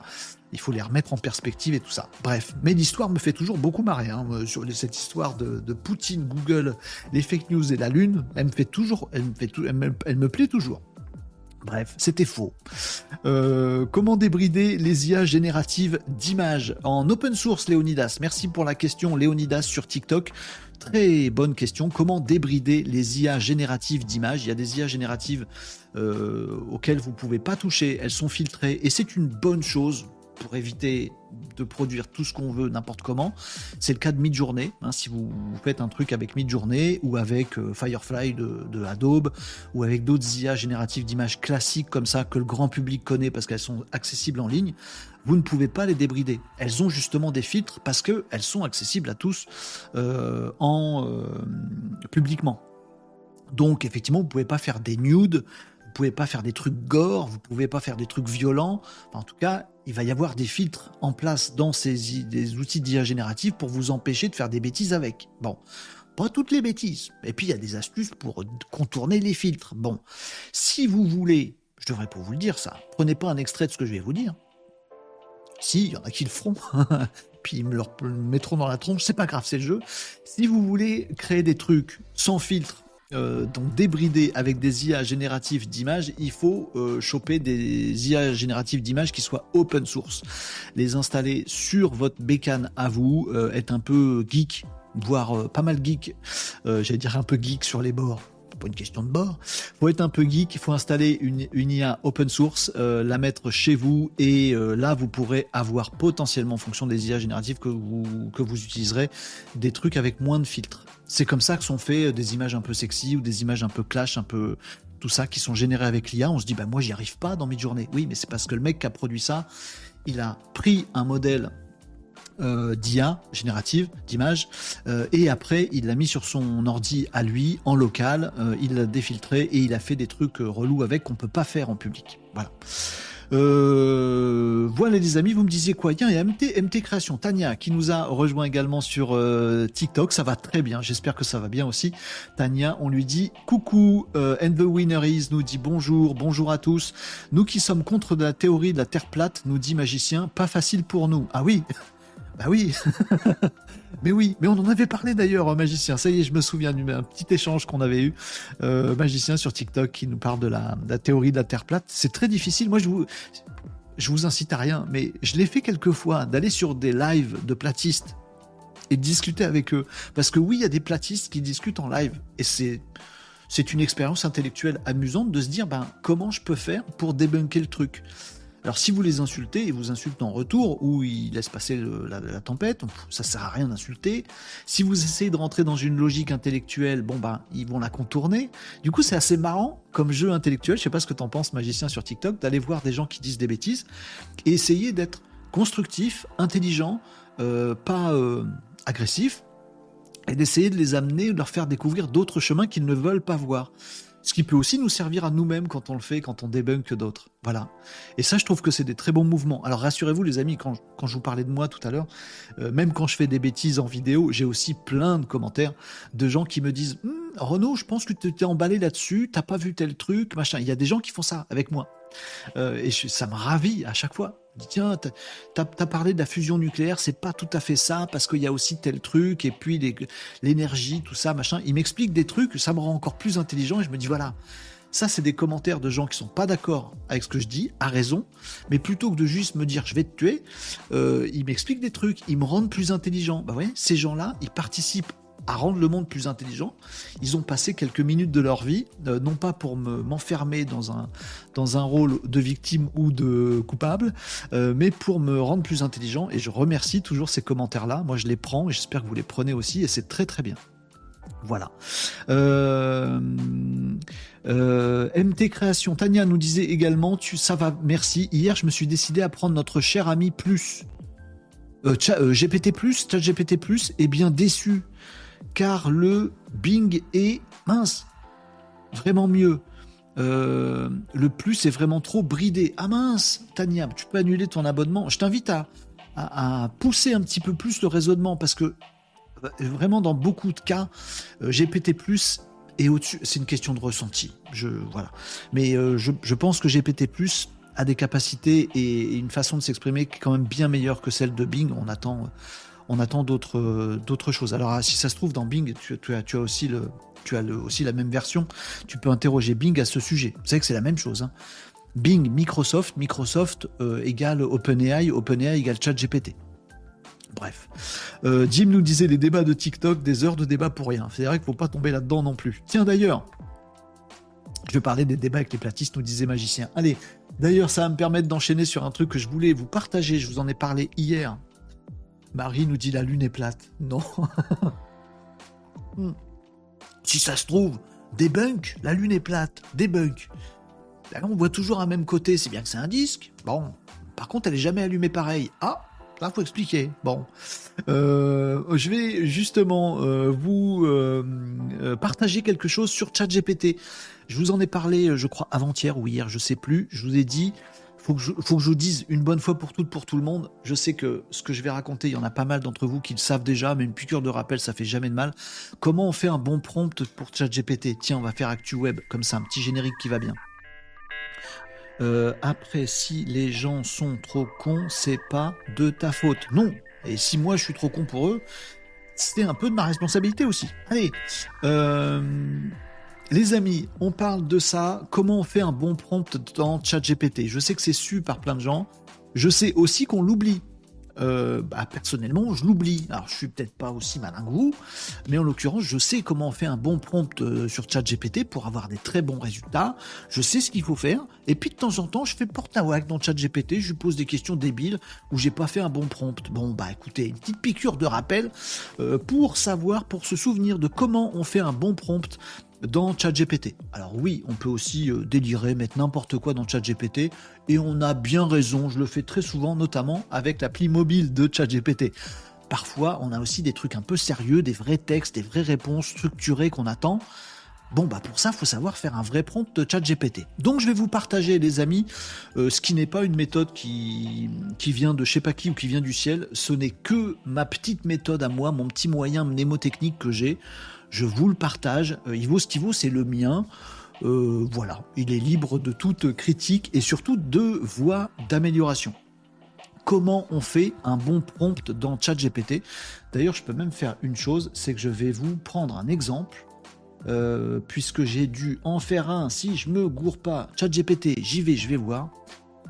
Il faut les remettre en perspective et tout ça. Bref, mais l'histoire me fait toujours beaucoup marrer. Hein, sur cette histoire de, Poutine, Google, les fake news et la Lune, elle me fait toujours, plaît toujours. Bref, c'était faux. Euh, comment débrider les IA génératives d'images en open source, Léonidas? Merci pour la question, Léonidas, sur TikTok. Très bonne question. Comment débrider les IA génératives d'images? Il y a des IA génératives euh, auxquelles vous ne pouvez pas toucher. Elles sont filtrées et c'est une bonne chose pour éviter de produire tout ce qu'on veut n'importe comment. C'est le cas de Midjourney. Hein, si vous, faites un truc avec Midjourney ou avec euh, Firefly de, Adobe ou avec d'autres IA génératives d'images classiques comme ça que le grand public connaît parce qu'elles sont accessibles en ligne, vous ne pouvez pas les débrider. Elles ont justement des filtres parce qu'elles sont accessibles à tous euh, euh, publiquement. Donc effectivement, vous pouvez pas faire des nudes, vous pouvez pas faire des trucs gore, vous pouvez pas faire des trucs violents. en tout cas, il va y avoir des filtres en place dans ces outils d'IA génératifs pour vous empêcher de faire des bêtises avec. Bon, pas toutes les bêtises. Et puis il y a des astuces pour contourner les filtres. Bon, si vous voulez, je devrais pas vous le dire ça. Prenez pas un extrait de ce que je vais vous dire. Si, il y en a qui le feront. *laughs* puis ils me le mettront dans la tronche, c'est pas grave, c'est le jeu. Si vous voulez créer des trucs sans filtre euh, donc débridé avec des IA génératives d'images, il faut euh, choper des IA génératives d'images qui soient open source. Les installer sur votre bécane à vous, euh, être un peu geek, voire pas mal geek, j'allais dire un peu geek sur les bords pas une question de bord. Faut être un peu geek, il faut installer une, IA open source, la mettre chez vous et là vous pourrez avoir potentiellement en fonction des IA génératives que vous que vous utiliserez des trucs avec moins de filtres. C'est comme ça que sont faits euh, des images un peu sexy ou des images un peu clash, un peu tout ça qui sont générées avec l'IA. On se dit bah moi j'y arrive pas dans Midjourney. Oui, mais c'est parce que le mec qui a produit ça, il a pris un modèle euh, d'IA générative d'image euh, et après il l'a mis sur son ordi à lui en local, il l'a défiltré et il a fait des trucs relous avec qu'on peut pas faire en public. Voilà. Euh, voilà les amis, vous me disiez quoi? Il y a MT, MT Création, Tania qui nous a rejoint également sur euh, TikTok, ça va très bien, j'espère que ça va bien aussi. Tania, on lui dit coucou, euh, and the winner is nous dit bonjour, bonjour à tous. Nous qui sommes contre de la théorie de la Terre plate, nous dit Magicien, pas facile pour nous. Ah oui, *laughs* bah oui *laughs* Mais oui, mais on en avait parlé d'ailleurs, euh, Magicien. Ça y est, je me souviens d'un petit échange qu'on avait eu. Euh, Magicien sur TikTok qui nous parle de la, théorie de la Terre plate. C'est très difficile. Moi, je vous, je vous incite à rien, mais je l'ai fait quelques fois, d'aller sur des lives de platistes et de discuter avec eux. Parce que oui, il y a des platistes qui discutent en live. Et c'est, une expérience intellectuelle amusante de se dire, ben, comment je peux faire pour débunker le truc? Alors si vous les insultez, ils vous insultent en retour ou ils laissent passer la, tempête, ça sert à rien d'insulter. Si vous essayez de rentrer dans une logique intellectuelle, bon ben ils vont la contourner. Du coup c'est assez marrant comme jeu intellectuel. Je sais pas ce que t'en penses, magicien sur TikTok, d'aller voir des gens qui disent des bêtises et essayer d'être constructif, intelligent, euh, pas euh, agressif, et d'essayer de les amener, de leur faire découvrir d'autres chemins qu'ils ne veulent pas voir. Ce qui peut aussi nous servir à nous-mêmes quand on le fait, quand on débunk d'autres. Voilà. Et ça, je trouve que c'est des très bons mouvements. Alors rassurez-vous, les amis, quand, je vous parlais de moi tout à l'heure, euh, même quand je fais des bêtises en vidéo, j'ai aussi plein de commentaires de gens qui me disent hm, Renaud, je pense que tu t'es emballé là-dessus, t'as pas vu tel truc, machin. Il y a des gens qui font ça avec moi. Euh, et ça me ravit à chaque fois tiens, t'as as parlé de la fusion nucléaire, c'est pas tout à fait ça, parce qu'il y a aussi tel truc, et puis l'énergie, tout ça, machin. Il m'explique des trucs, ça me rend encore plus intelligent, et je me dis, voilà, ça, c'est des commentaires de gens qui sont pas d'accord avec ce que je dis, à raison, mais plutôt que de juste me dire je vais te tuer, euh, ils m'expliquent des trucs, ils me rendent plus intelligent. Bah ces gens-là, ils participent à rendre le monde plus intelligent. Ils ont passé quelques minutes de leur vie, euh, non pas pour m'enfermer dans, un, dans un rôle de victime ou de coupable, euh, mais pour me rendre plus intelligent. Et je remercie toujours ces commentaires-là. Moi, je les prends et j'espère que vous les prenez aussi. Et c'est très très bien. Voilà. Euh, MT Création, Tania nous disait également, tu, ça va, merci. Hier, je me suis décidé à prendre notre cher ami Plus. GPT Plus, GPT Plus, est bien déçu car le Bing est mince, vraiment mieux. Euh, le plus est vraiment trop bridé. Ah mince, Tania, tu peux annuler ton abonnement. Je t'invite à, pousser un petit peu plus le raisonnement parce que euh, vraiment dans beaucoup de cas, euh, GPT plus est au-dessus. C'est une question de ressenti. Je voilà. Mais je, pense que GPT plus a des capacités et une façon de s'exprimer qui est quand même bien meilleure que celle de Bing. On attend on attend d'autres choses. Alors, ah, si ça se trouve, dans Bing, tu, as, aussi la même version. Tu peux interroger Bing à ce sujet. Vous savez que c'est la même chose. Hein. Bing, Microsoft, Microsoft euh, égale OpenAI, OpenAI égale ChatGPT. Bref. Euh, Jim nous disait les débats de TikTok, des heures de débat pour rien. C'est vrai qu'il ne faut pas tomber là-dedans non plus. Tiens d'ailleurs, je vais parler des débats avec les platistes, nous disait Magicien. Allez, d'ailleurs, ça va me permettre d'enchaîner sur un truc que je voulais vous partager. Je vous en ai parlé hier. Marie nous dit la lune est plate. *laughs* Non. Hmm. Si ça se trouve, des bunks, la lune est plate. Là, on voit toujours un même côté, c'est bien que c'est un disque. Bon, par contre, elle est jamais allumée pareil. Ah, Là, faut expliquer. Bon, euh, je vais justement euh, vous euh, partager quelque chose sur ChatGPT. Je vous en ai parlé, je crois, avant-hier ou hier, je sais plus. Je vous ai dit, faut que je, faut que je vous dise une bonne fois pour toutes, pour tout le monde. Je sais que ce que je vais raconter, il y en a pas mal d'entre vous qui le savent déjà, mais une piqûre de rappel, ça fait jamais de mal. Comment on fait un bon prompt pour ChatGPT? Tiens, on va faire ActuWeb, comme ça, un petit générique qui va bien. Euh, après, si les gens sont trop cons, c'est pas de ta faute. Non. Et si moi je suis trop con pour eux, c'est un peu de ma responsabilité aussi. Allez, euh, les amis, on parle de ça. Comment on fait un bon prompt dans ChatGPT? Je sais que c'est su par plein de gens. Je sais aussi qu'on l'oublie. Euh, bah, personnellement, je l'oublie. Alors, je suis peut-être pas aussi malin que vous, mais en l'occurrence, je sais comment on fait un bon prompt euh, sur ChatGPT pour avoir des très bons résultats. Je sais ce qu'il faut faire. Et puis, de temps en temps, je fais porte à whack dans ChatGPT. Je lui pose des questions débiles où j'ai pas fait un bon prompt. Bon, bah, écoutez, une petite piqûre de rappel euh, pour savoir, pour se souvenir de comment on fait un bon prompt dans ChatGPT. Alors oui, on peut aussi euh, délirer, mettre n'importe quoi dans ChatGPT, et on a bien raison, je le fais très souvent, notamment avec l'appli mobile de ChatGPT. Parfois, on a aussi des trucs un peu sérieux, des vrais textes, des vraies réponses structurées qu'on attend. Bon, bah pour ça, faut savoir faire un vrai prompt de ChatGPT. Donc je vais vous partager, les amis, euh, ce qui n'est pas une méthode qui, qui vient de je sais pas qui ou qui vient du ciel. Ce n'est que ma petite méthode à moi, mon petit moyen mnémotechnique que j'ai je vous le partage. Il vaut ce qu'il vaut, c'est le mien. Euh, voilà, il est libre de toute critique et surtout de voies d'amélioration. Comment on fait un bon prompt dans ChatGPT? D'ailleurs, je peux même faire une chose, c'est que je vais vous prendre un exemple, euh, puisque j'ai dû en faire un. Si je me gourre pas, ChatGPT, j'y vais, je vais voir.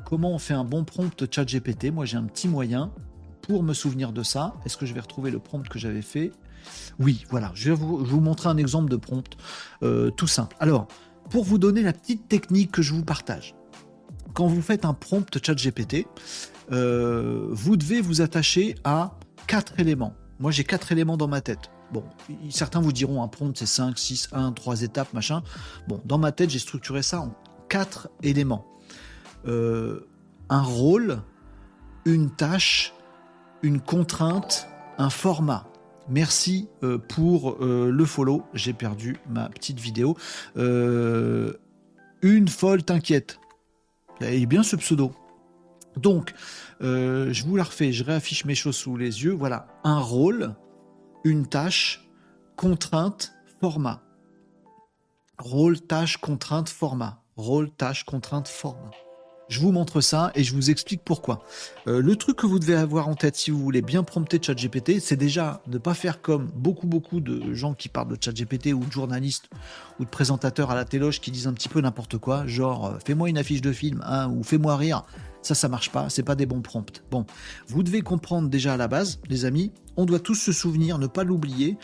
Comment on fait un bon prompt ChatGPT? Moi, j'ai un petit moyen pour me souvenir de ça. Est-ce que je vais retrouver le prompt que j'avais fait? Oui, voilà, je vais vous, montrer un exemple de prompt euh, tout simple. Alors, pour vous donner la petite technique que je vous partage, quand vous faites un prompt ChatGPT, euh, vous devez vous attacher à quatre éléments. Moi, j'ai quatre éléments dans ma tête. Bon, certains vous diront un prompt c'est 5, 6, 1, 3 étapes, machin. Bon, dans ma tête, j'ai structuré ça en quatre éléments. Euh, un rôle, une tâche, une contrainte, un format. Merci euh, pour euh, le follow. J'ai perdu ma petite vidéo. Euh, une folle t'inquiète. est bien ce pseudo. Donc, je vous la refais, je réaffiche mes choses sous les yeux. Voilà, un rôle, une tâche, contrainte, format. Rôle, tâche, contrainte, format. Rôle, tâche, contrainte, format. Je vous montre ça et je vous explique pourquoi. Euh, le truc que vous devez avoir en tête si vous voulez bien prompter ChatGPT, c'est déjà ne pas faire comme beaucoup beaucoup de gens qui parlent de ChatGPT ou de journalistes ou de présentateurs à la téloge qui disent un petit peu n'importe quoi, genre euh, fais-moi une affiche de film hein, ou fais-moi rire. Ça, ça marche pas, c'est pas des bons prompts. Bon, vous devez comprendre déjà à la base, les amis, on doit tous se souvenir, ne pas l'oublier,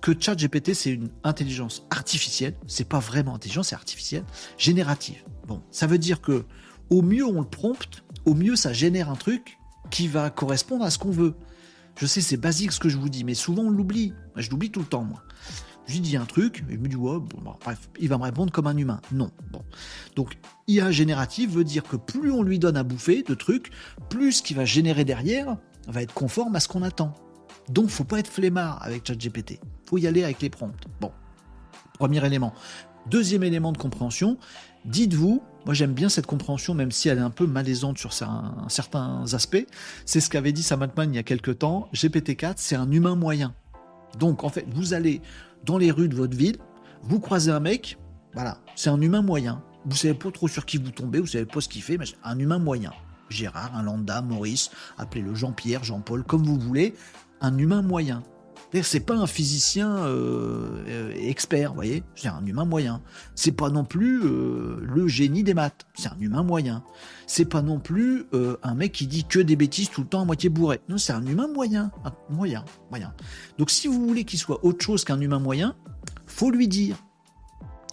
que ChatGPT c'est une intelligence artificielle, c'est pas vraiment intelligent, c'est artificielle, générative. Bon, ça veut dire que au mieux on le prompte, au mieux ça génère un truc qui va correspondre à ce qu'on veut. Je sais, c'est basique ce que je vous dis, mais souvent on l'oublie. Je l'oublie tout le temps, moi. Je lui dis un truc, et il me dit, ouais, bon, bref, il va me répondre comme un humain. Non. Bon. Donc, IA générative veut dire que plus on lui donne à bouffer de trucs, plus ce qu'il va générer derrière va être conforme à ce qu'on attend. Donc, faut pas être flemmard avec ChatGPT. Faut y aller avec les prompts. Bon. Premier élément. Deuxième élément de compréhension, dites-vous, moi j'aime bien cette compréhension, même si elle est un peu malaisante sur certains aspects, c'est ce qu'avait dit Sam Altman il y a quelques temps, GPT-4 c'est un humain moyen. Donc en fait, vous allez dans les rues de votre ville, vous croisez un mec, voilà, c'est un humain moyen. Vous savez pas trop sur qui vous tombez, vous savez pas ce qu'il fait, mais c'est un humain moyen. Gérard, un lambda, Maurice, appelez-le Jean-Pierre, Jean-Paul, comme vous voulez, un humain moyen. C'est pas un physicien euh, expert, vous voyez, c'est un humain moyen. C'est pas non plus le génie des maths, c'est un humain moyen. C'est pas non plus un mec qui dit que des bêtises tout le temps à moitié bourré. Non, c'est un humain moyen, moyen, moyen. Donc si vous voulez qu'il soit autre chose qu'un humain moyen, faut lui dire.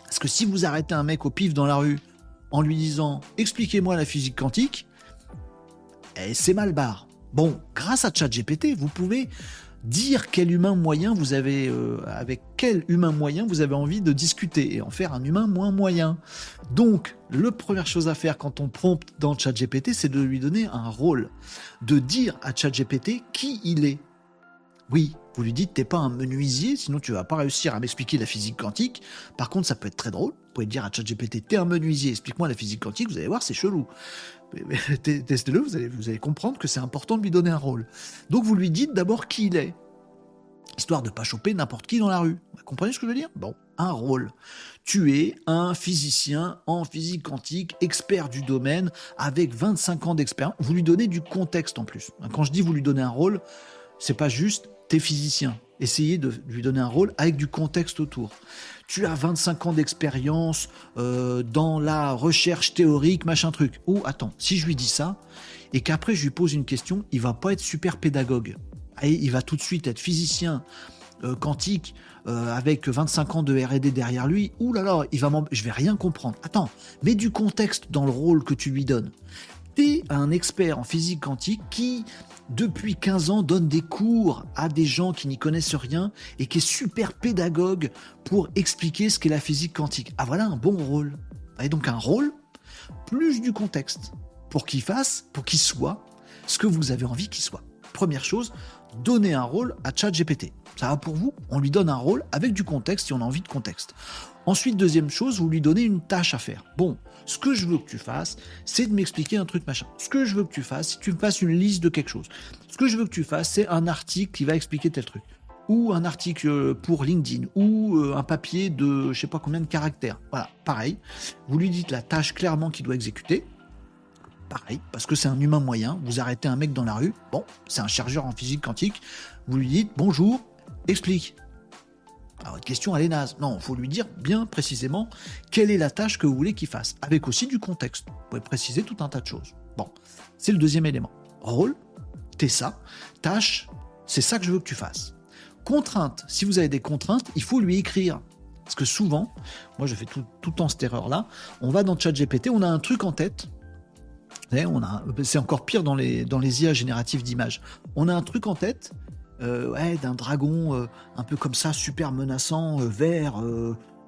Parce que si vous arrêtez un mec au pif dans la rue en lui disant expliquez-moi la physique quantique, eh, c'est mal barre. Bon, grâce à ChatGPT, vous pouvez dire quel humain moyen vous avez, euh, avec quel humain moyen vous avez envie de discuter et en faire un humain moins moyen. Donc, la première chose à faire quand on prompte dans ChatGPT, c'est de lui donner un rôle, de dire à ChatGPT qui il est. Oui, vous lui dites t'es pas un menuisier, sinon tu vas pas réussir à m'expliquer la physique quantique. Par contre, ça peut être très drôle. Vous pouvez dire à ChatGPT t'es un menuisier, explique-moi la physique quantique. Vous allez voir, c'est chelou. *laughs* Testez-le, vous allez, comprendre que c'est important de lui donner un rôle. Donc vous lui dites d'abord qui il est, histoire de pas choper n'importe qui dans la rue. Vous comprenez ce que je veux dire? Bon, un rôle. Tu es un physicien en physique quantique, expert du domaine, avec 25 ans d'expérience. Vous lui donnez du contexte en plus. Quand je dis vous lui donnez un rôle, c'est pas juste t'es physicien. Essayez de lui donner un rôle avec du contexte autour. Tu as 25 ans d'expérience euh, dans la recherche théorique, machin truc. Ou attends, si je lui dis ça et qu'après je lui pose une question, il va pas être super pédagogue. Et il va tout de suite être physicien euh, quantique euh, avec 25 ans de R&D derrière lui. Ouh là là, il va je vais rien comprendre. Attends, mets du contexte dans le rôle que tu lui donnes. T'es un expert en physique quantique qui depuis 15 ans, donne des cours à des gens qui n'y connaissent rien et qui est super pédagogue pour expliquer ce qu'est la physique quantique. Ah voilà un bon rôle. Et donc un rôle plus du contexte pour qu'il fasse, pour qu'il soit ce que vous avez envie qu'il soit. Première chose, donner un rôle à ChatGPT. Ça va pour vous On lui donne un rôle avec du contexte si on a envie de contexte. Ensuite, deuxième chose, vous lui donnez une tâche à faire. Bon, ce que je veux que tu fasses, c'est de m'expliquer un truc machin. Ce que je veux que tu fasses, c'est que tu me fasses une liste de quelque chose. Ce que je veux que tu fasses, c'est un article qui va expliquer tel truc. Ou un article pour LinkedIn, ou euh, un papier de je sais pas combien de caractères. Voilà, pareil. Vous lui dites la tâche clairement qu'il doit exécuter. Pareil, parce que c'est un humain moyen. Vous arrêtez un mec dans la rue. Bon, c'est un chargeur en physique quantique. Vous lui dites bonjour, explique. Alors, votre question, elle est naze. Non, il faut lui dire bien précisément quelle est la tâche que vous voulez qu'il fasse, avec aussi du contexte. Vous pouvez préciser tout un tas de choses. Bon, c'est le deuxième élément. Rôle, t'es ça. Tâche, c'est ça que je veux que tu fasses. Contrainte, si vous avez des contraintes, il faut lui écrire. Parce que souvent, moi je fais tout, tout le temps cette erreur-là, on va dans ChatGPT, on a un truc en tête, c'est encore pire dans les, dans les IA génératives d'images. On a un truc en tête, euh, ouais, d'un dragon euh, un peu comme ça, super menaçant, euh, vert,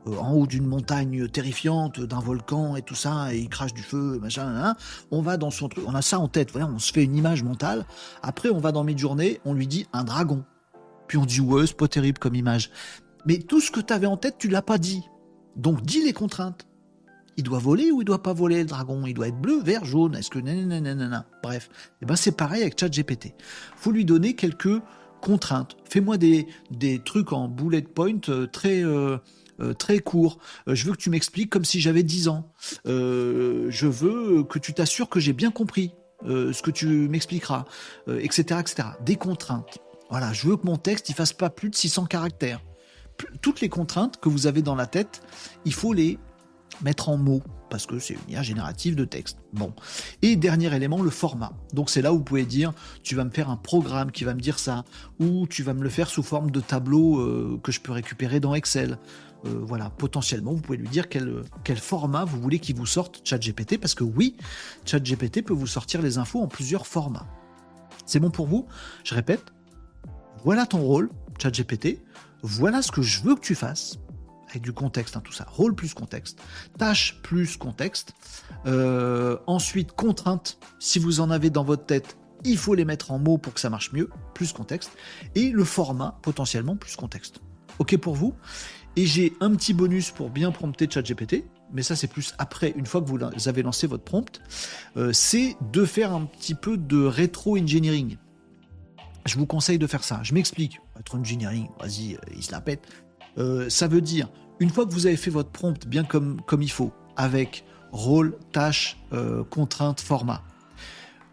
en haut d'une montagne terrifiante, d'un volcan et tout ça, et il crache du feu, machin, on va dans son truc, on a ça en tête, voilà, on se fait une image mentale. Après, on va dans mid-journée, on lui dit un dragon. Puis on dit ouais, c'est pas terrible comme image. Mais tout ce que tu avais en tête, tu l'as pas dit. Donc dis les contraintes. Il doit voler ou il doit pas voler le dragon? Il doit être bleu, vert, jaune. Est-ce que nanana Bref, et eh ben c'est pareil avec ChatGPT. Faut lui donner quelques contraintes. Fais-moi des, des trucs en bullet point euh, très, euh, euh, très courts. je veux que tu m'expliques comme si j'avais 10 ans. je veux que tu t'assures que j'ai bien compris ce que tu m'expliqueras, etc., etc. Des contraintes. Voilà, je veux que mon texte il fasse pas plus de 600 caractères. Toutes les contraintes que vous avez dans la tête, il faut les mettre en mots, parce que c'est une IA générative de texte. Bon. Et dernier élément, le format. Donc c'est là où vous pouvez dire, tu vas me faire un programme qui va me dire ça, ou tu vas me le faire sous forme de tableau euh, que je peux récupérer dans Excel. Euh, voilà, potentiellement, vous pouvez lui dire quel, quel format vous voulez qu'il vous sorte ChatGPT, parce que oui, ChatGPT peut vous sortir les infos en plusieurs formats. C'est bon pour vous? Je répète, voilà ton rôle, ChatGPT, voilà ce que je veux que tu fasses, avec du contexte, hein, tout ça. Rôle plus contexte, tâche plus contexte. Euh, ensuite, contrainte. Si vous en avez dans votre tête, il faut les mettre en mots pour que ça marche mieux, plus contexte. Et le format, potentiellement, plus contexte. OK pour vous Et j'ai un petit bonus pour bien prompter ChatGPT, mais ça c'est plus après, une fois que vous avez lancé votre prompt, euh, c'est de faire un petit peu de rétro-engineering. Je vous conseille de faire ça. Je m'explique. Rétro-engineering, vas-y, euh, il se la pète. Euh, ça veut dire, une fois que vous avez fait votre prompt bien comme, il faut, avec rôle, tâche, euh, contrainte, format,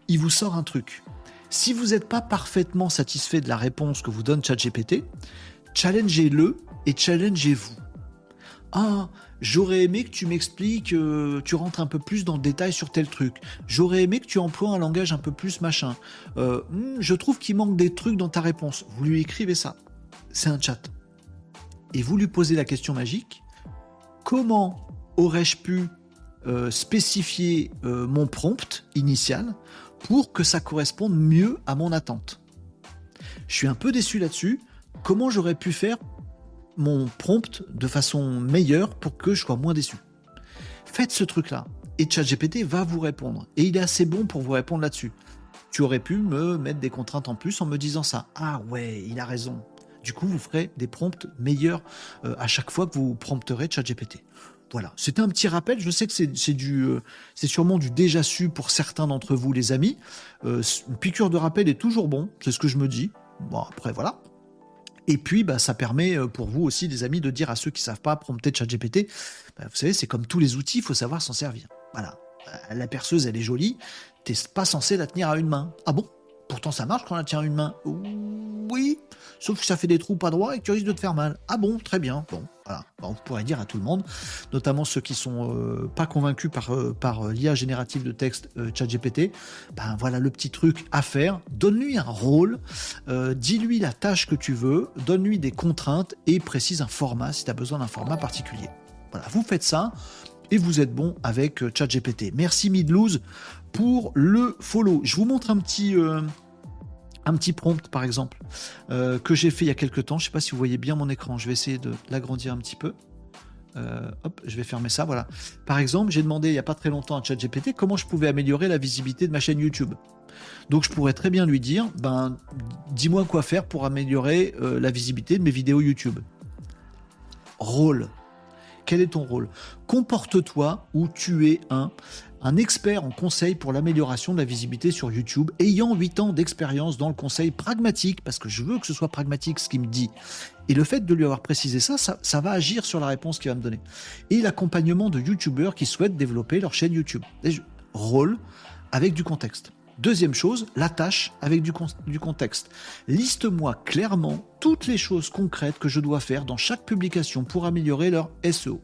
il vous sort un truc. Si vous n'êtes pas parfaitement satisfait de la réponse que vous donne ChatGPT, challengez-le et challengez-vous. Ah, j'aurais aimé que tu m'expliques, euh, tu rentres un peu plus dans le détail sur tel truc. J'aurais aimé que tu emploies un langage un peu plus machin. Hmm, je trouve qu'il manque des trucs dans ta réponse. Vous lui écrivez ça. C'est un chat. Et vous lui posez la question magique. Comment aurais-je pu euh, spécifier mon prompt initial pour que ça corresponde mieux à mon attente? Je suis un peu déçu là-dessus. Comment j'aurais pu faire mon prompt de façon meilleure pour que je sois moins déçu? Faites ce truc-là et ChatGPT va vous répondre. Et il est assez bon pour vous répondre là-dessus. Tu aurais pu me mettre des contraintes en plus en me disant ça. Ah ouais, il a raison. Du coup, vous ferez des prompts meilleurs euh, à chaque fois que vous prompterez ChatGPT. Voilà, c'était un petit rappel. Je sais que c'est du, euh, c'est sûrement du déjà su pour certains d'entre vous, les amis. Euh, une piqûre de rappel est toujours bon, c'est ce que je me dis. Bon, après, voilà. Et puis, bah, ça permet pour vous aussi, des amis, de dire à ceux qui ne savent pas prompter ChatGPT, bah, vous savez, c'est comme tous les outils, il faut savoir s'en servir. Voilà. La perceuse, elle est jolie, t'es pas censé la tenir à une main. Ah bon? Pourtant, ça marche quand on la tient une main. Oui, sauf que ça fait des trous pas droits et que tu risques de te faire mal. Ah bon, très bien. Bon, voilà. on pourrait dire à tout le monde, notamment ceux qui sont euh, pas convaincus par, euh, euh, l'IA générative de texte ChatGPT. Ben voilà le petit truc à faire. Donne-lui un rôle, dis-lui la tâche que tu veux, donne-lui des contraintes et précise un format si tu as besoin d'un format particulier. Voilà, vous faites ça et vous êtes bon avec ChatGPT. Merci Midloose pour le follow. Je vous montre un petit, euh, prompt par exemple euh, que j'ai fait il y a quelques temps. Je ne sais pas si vous voyez bien mon écran. Je vais essayer de l'agrandir un petit peu. Euh, hop, je vais fermer ça. Voilà. Par exemple, j'ai demandé il n'y a pas très longtemps à ChatGPT comment je pouvais améliorer la visibilité de ma chaîne YouTube. Donc je pourrais très bien lui dire, ben, dis-moi quoi faire pour améliorer la visibilité de mes vidéos YouTube. Rôle. Quel est ton rôle? Comporte-toi où tu es un un expert en conseil pour l'amélioration de la visibilité sur YouTube, ayant 8 ans d'expérience dans le conseil pragmatique, parce que je veux que ce soit pragmatique ce qu'il me dit. Et le fait de lui avoir précisé ça, ça, va agir sur la réponse qu'il va me donner. Et l'accompagnement de YouTubeurs qui souhaitent développer leur chaîne YouTube. Rôle avec du contexte. Deuxième chose, la tâche avec du, contexte. Liste-moi clairement toutes les choses concrètes que je dois faire dans chaque publication pour améliorer leur SEO.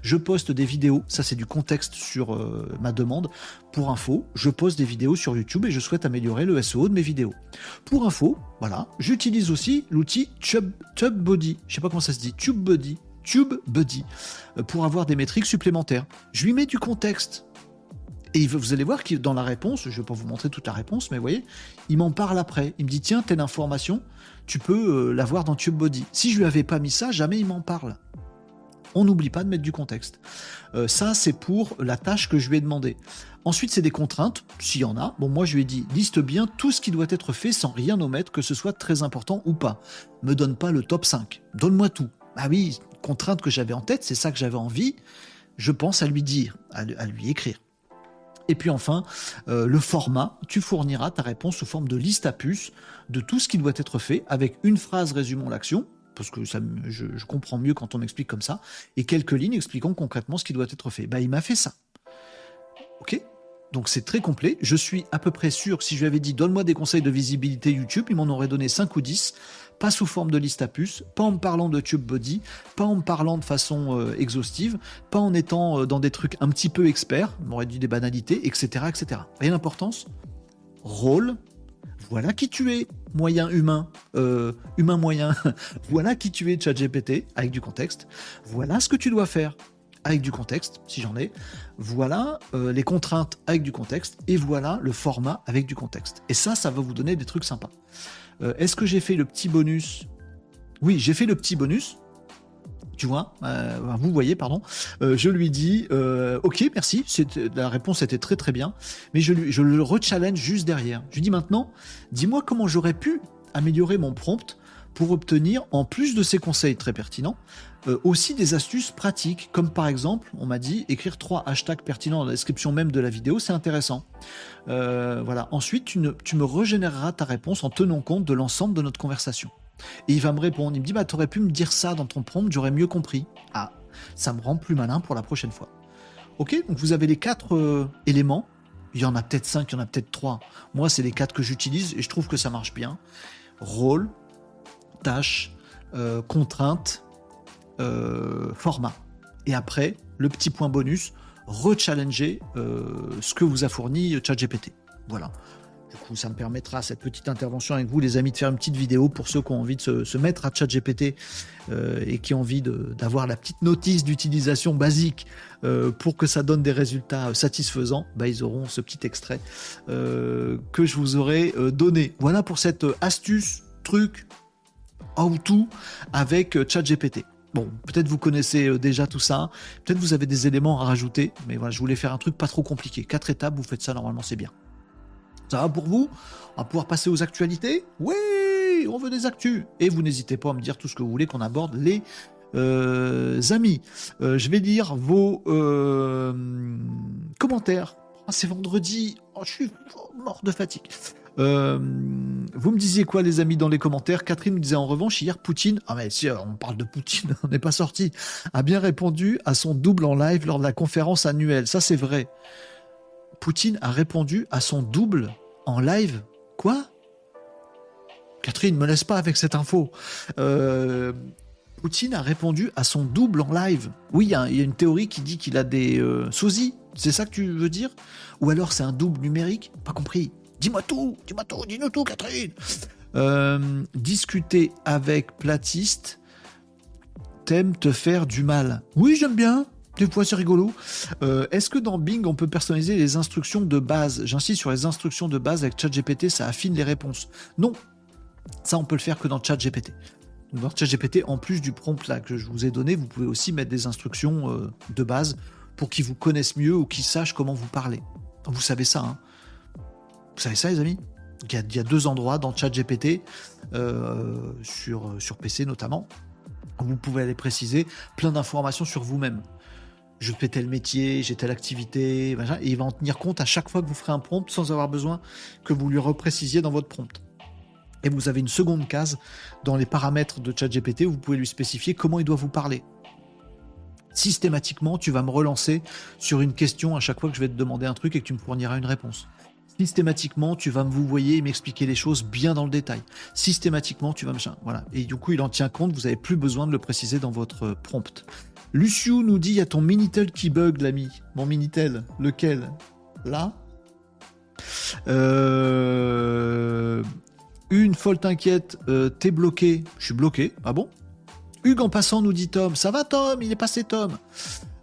Je poste des vidéos, ça c'est du contexte sur euh, ma demande. Pour info, je poste des vidéos sur YouTube et je souhaite améliorer le SEO de mes vidéos. Pour info, voilà, j'utilise aussi l'outil TubeBuddy. Je sais pas comment ça se dit, TubeBuddy. TubeBuddy euh, pour avoir des métriques supplémentaires. Je lui mets du contexte et vous allez voir que dans la réponse, je ne vais pas vous montrer toute la réponse, mais vous voyez, il m'en parle après. Il me dit tiens, telle information, tu peux euh, la voir dans TubeBuddy. Si je lui avais pas mis ça, jamais il m'en parle. On n'oublie pas de mettre du contexte. Euh, ça, c'est pour la tâche que je lui ai demandé. Ensuite, c'est des contraintes, s'il y en a. Bon, moi, je lui ai dit, liste bien tout ce qui doit être fait sans rien omettre, que ce soit très important ou pas. Me donne pas le top 5. Donne-moi tout. Ah oui, contrainte que j'avais en tête, c'est ça que j'avais envie. Je pense à lui dire, à lui écrire. Et puis enfin, euh, le format, tu fourniras ta réponse sous forme de liste à puces de tout ce qui doit être fait avec une phrase résumant l'action, parce que ça, je, comprends mieux quand on m'explique comme ça, et quelques lignes expliquant concrètement ce qui doit être fait. Bah, il m'a fait ça. Ok? Donc c'est très complet. Je suis à peu près sûr que si je lui avais dit donne-moi des conseils de visibilité YouTube, il m'en aurait donné 5 ou 10 pas sous forme de liste à puces, pas en me parlant de TubeBuddy, pas en me parlant de façon euh, exhaustive, pas en étant euh, dans des trucs un petit peu experts, m'aurait dit des banalités, etc. etc. Rien d'importance Rôle, voilà qui tu es, moyen humain, euh, humain moyen, *laughs* voilà qui tu es, ChatGPT, avec du contexte, voilà ce que tu dois faire avec du contexte, si j'en ai, voilà les contraintes avec du contexte, et voilà le format avec du contexte. Et ça, ça va vous donner des trucs sympas. Euh, est-ce que j'ai fait le petit bonus? Oui, j'ai fait le petit bonus. Tu vois, euh, vous voyez, pardon. Euh, je lui dis, ok, merci. La réponse était très très bien, mais je, lui, je le rechallenge juste derrière. Je lui dis maintenant, dis-moi comment j'aurais pu améliorer mon prompt pour obtenir, en plus de ces conseils très pertinents, euh, aussi des astuces pratiques, comme par exemple, on m'a dit, écrire trois hashtags pertinents dans la description même de la vidéo, c'est intéressant. Euh, voilà. Ensuite, tu, me régénéreras ta réponse en tenant compte de l'ensemble de notre conversation. Et il va me répondre, il me dit, bah, aurais pu me dire ça dans ton prompt, j'aurais mieux compris. Ah, ça me rend plus malin pour la prochaine fois. Ok, donc vous avez les quatre euh, éléments Il y en a peut-être 5, il y en a peut-être 3. Moi, c'est les 4 que j'utilise et je trouve que ça marche bien. Rôle, tâche, contrainte, euh, format. Et après, le petit point bonus, rechallenger euh, ce que vous a fourni ChatGPT. Voilà. Du coup, ça me permettra, cette petite intervention avec vous, les amis, de faire une petite vidéo pour ceux qui ont envie de se, mettre à ChatGPT euh, et qui ont envie d'avoir la petite notice d'utilisation basique euh, pour que ça donne des résultats satisfaisants. Bah, ils auront ce petit extrait que je vous aurai donné. Voilà pour cette astuce, truc, how-to avec ChatGPT. Bon, peut-être vous connaissez déjà tout ça, peut-être vous avez des éléments à rajouter, mais voilà, je voulais faire un truc pas trop compliqué. Quatre étapes, vous faites ça, normalement c'est bien. Ça va pour vous? On va pouvoir passer aux actualités? Oui, on veut des actus. Et vous n'hésitez pas à me dire tout ce que vous voulez qu'on aborde les euh, amis. Euh, je vais lire vos euh, commentaires. Ah, c'est vendredi. Oh, je suis mort de fatigue. Vous me disiez quoi, les amis, dans les commentaires? Catherine me disait en revanche, hier, Poutine, ah mais si on parle de Poutine, *laughs* on n'est pas sorti, a bien répondu à son double en live lors de la conférence annuelle. Ça, c'est vrai. Poutine a répondu à son double en live. Quoi? Catherine, me laisse pas avec cette info. Euh, Poutine a répondu à son double en live. Oui, il y, a une théorie qui dit qu'il a des euh, sosies. C'est ça que tu veux dire? Ou alors c'est un double numérique? Pas compris. Dis-moi tout, dis-moi tout, dis-nous tout, Catherine. Euh, discuter avec platiste, t'aimes te faire du mal. Oui, j'aime bien. Des fois, c'est rigolo. Euh, est-ce que dans Bing, on peut personnaliser les instructions de base? J'insiste sur les instructions de base avec ChatGPT, ça affine les réponses. Non, ça, on peut le faire que dans ChatGPT. Dans ChatGPT, en plus du prompt là que je vous ai donné, vous pouvez aussi mettre des instructions euh, de base pour qu'ils vous connaissent mieux ou qu'ils sachent comment vous parler. Vous savez ça, hein Vous savez ça, les amis? Il y, a, deux endroits dans ChatGPT, euh, sur, sur PC notamment, où vous pouvez aller préciser plein d'informations sur vous-même je fais tel métier, j'ai telle activité, et il va en tenir compte à chaque fois que vous ferez un prompt sans avoir besoin que vous lui reprécisiez dans votre prompt. Et vous avez une seconde case dans les paramètres de ChatGPT où vous pouvez lui spécifier comment il doit vous parler. Systématiquement, tu vas me relancer sur une question à chaque fois que je vais te demander un truc et que tu me fourniras une réponse. Systématiquement, tu vas me vous voyez m'expliquer les choses bien dans le détail. Systématiquement, tu vas me voilà. Et du coup, il en tient compte. Vous n'avez plus besoin de le préciser dans votre prompt. Luciou nous dit il y a ton Minitel qui bug, l'ami. Mon Minitel, lequel? Là? Euh, Une folle t'inquiète, euh, t'es bloqué. Je suis bloqué. Ah bon? Hugues en passant nous dit Tom. Ça va Tom? Il est passé Tom.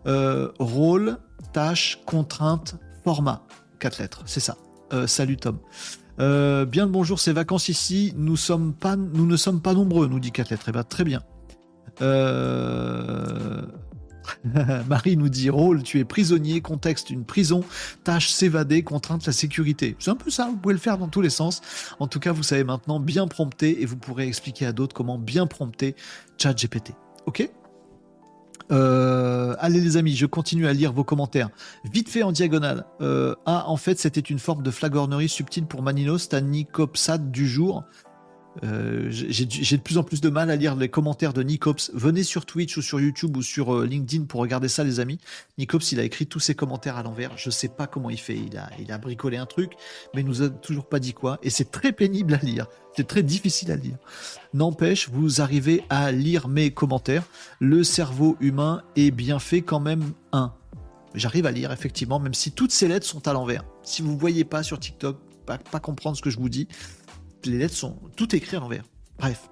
Euh, rôle, tâche, contrainte, format. Quatre lettres, c'est ça. Salut Tom. bien le bonjour, c'est vacances ici. Nous, ne sommes pas nombreux, nous dit quatre lettres. Eh ben, très bien. Euh, *laughs* Marie nous dit rôle, tu es prisonnier, contexte une prison, tâche s'évader, contrainte la sécurité. C'est un peu ça, vous pouvez le faire dans tous les sens. En tout cas, vous savez maintenant bien prompter et vous pourrez expliquer à d'autres comment bien prompter ChatGPT. Ok? Euh, allez les amis, je continue à lire vos commentaires. Vite fait en diagonale. Euh, ah, en fait, c'était une forme de flagornerie subtile pour Maninos, Tanikopsad du jour. Euh, j'ai de plus en plus de mal à lire les commentaires de Nicops. Venez sur Twitch ou sur YouTube ou sur euh, LinkedIn pour regarder ça, les amis. Nicops, il a écrit tous ses commentaires à l'envers. Je sais pas comment il fait. Il a, il a bricolé un truc, mais il nous a toujours pas dit quoi. Et c'est très pénible à lire. C'est très difficile à lire. N'empêche, vous arrivez à lire mes commentaires. Le cerveau humain est bien fait quand même un. J'arrive à lire effectivement, même si toutes ces lettres sont à l'envers. Si vous voyez pas sur TikTok, pas, pas comprendre ce que je vous dis, les lettres sont tout écrit à l'envers. Bref.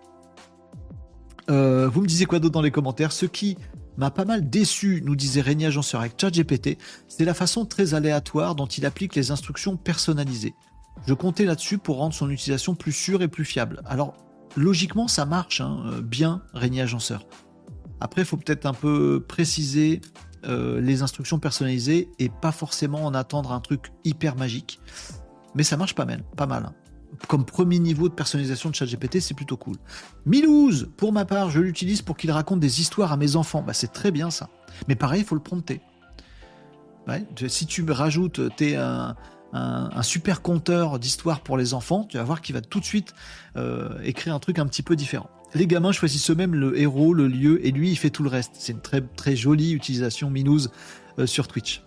Euh, vous me disiez quoi d'autre dans les commentaires? Ce qui m'a pas mal déçu, nous disait Régnier Agenceur avec ChatGPT, c'est la façon très aléatoire dont il applique les instructions personnalisées. Je comptais là-dessus pour rendre son utilisation plus sûre et plus fiable. Alors, logiquement, ça marche hein, euh, bien, Régnier Agenceur. Après, il faut peut-être un peu préciser euh, les instructions personnalisées et pas forcément en attendre un truc hyper magique. Mais ça marche pas mal, pas mal. Hein comme premier niveau de personnalisation de ChatGPT, c'est plutôt cool. Milouz, pour ma part, je l'utilise pour qu'il raconte des histoires à mes enfants. Bah, c'est très bien ça. Mais pareil, il faut le prompter. si tu rajoutes, tu un, super conteur d'histoires pour les enfants, tu vas voir qu'il va tout de suite euh, écrire un truc un petit peu différent. Les gamins choisissent eux-mêmes le héros, le lieu, et lui, il fait tout le reste. C'est une très, très jolie utilisation Milouz euh, sur Twitch.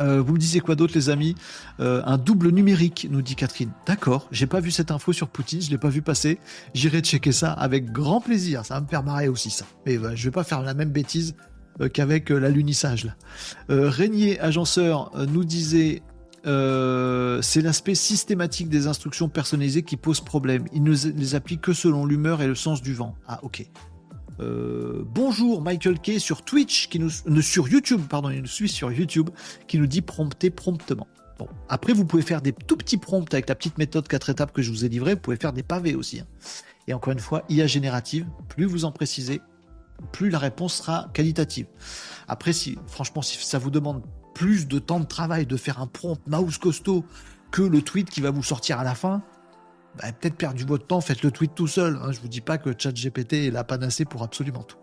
Euh, vous me disiez quoi d'autre, les amis euh, Un double numérique, nous dit Catherine. D'accord, j'ai pas vu cette info sur Poutine, je l'ai pas vu passer. J'irai checker ça avec grand plaisir. Ça va me faire marrer aussi, ça. Mais euh, je vais pas faire la même bêtise qu'avec l'alunissage, là. Régnier, agenceur, nous disait c'est l'aspect systématique des instructions personnalisées qui pose problème. Il ne les applique que selon l'humeur et le sens du vent. Ah, ok. Euh, bonjour Michael Kay sur Twitch, qui nous, sur YouTube, pardon, il nous suit sur YouTube, qui nous dit prompter promptement. Bon, après vous pouvez faire des tout petits prompts avec la petite méthode 4 étapes que je vous ai livrée, vous pouvez faire des pavés aussi. Hein. Et encore une fois, IA générative, plus vous en précisez, plus la réponse sera qualitative. Après, si franchement, si ça vous demande plus de temps de travail de faire un prompt mouse costaud que le tweet qui va vous sortir à la fin, bah, peut-être perdu votre temps, faites le tweet tout seul. Hein. Je vous dis pas que ChatGPT est la panacée pour absolument tout.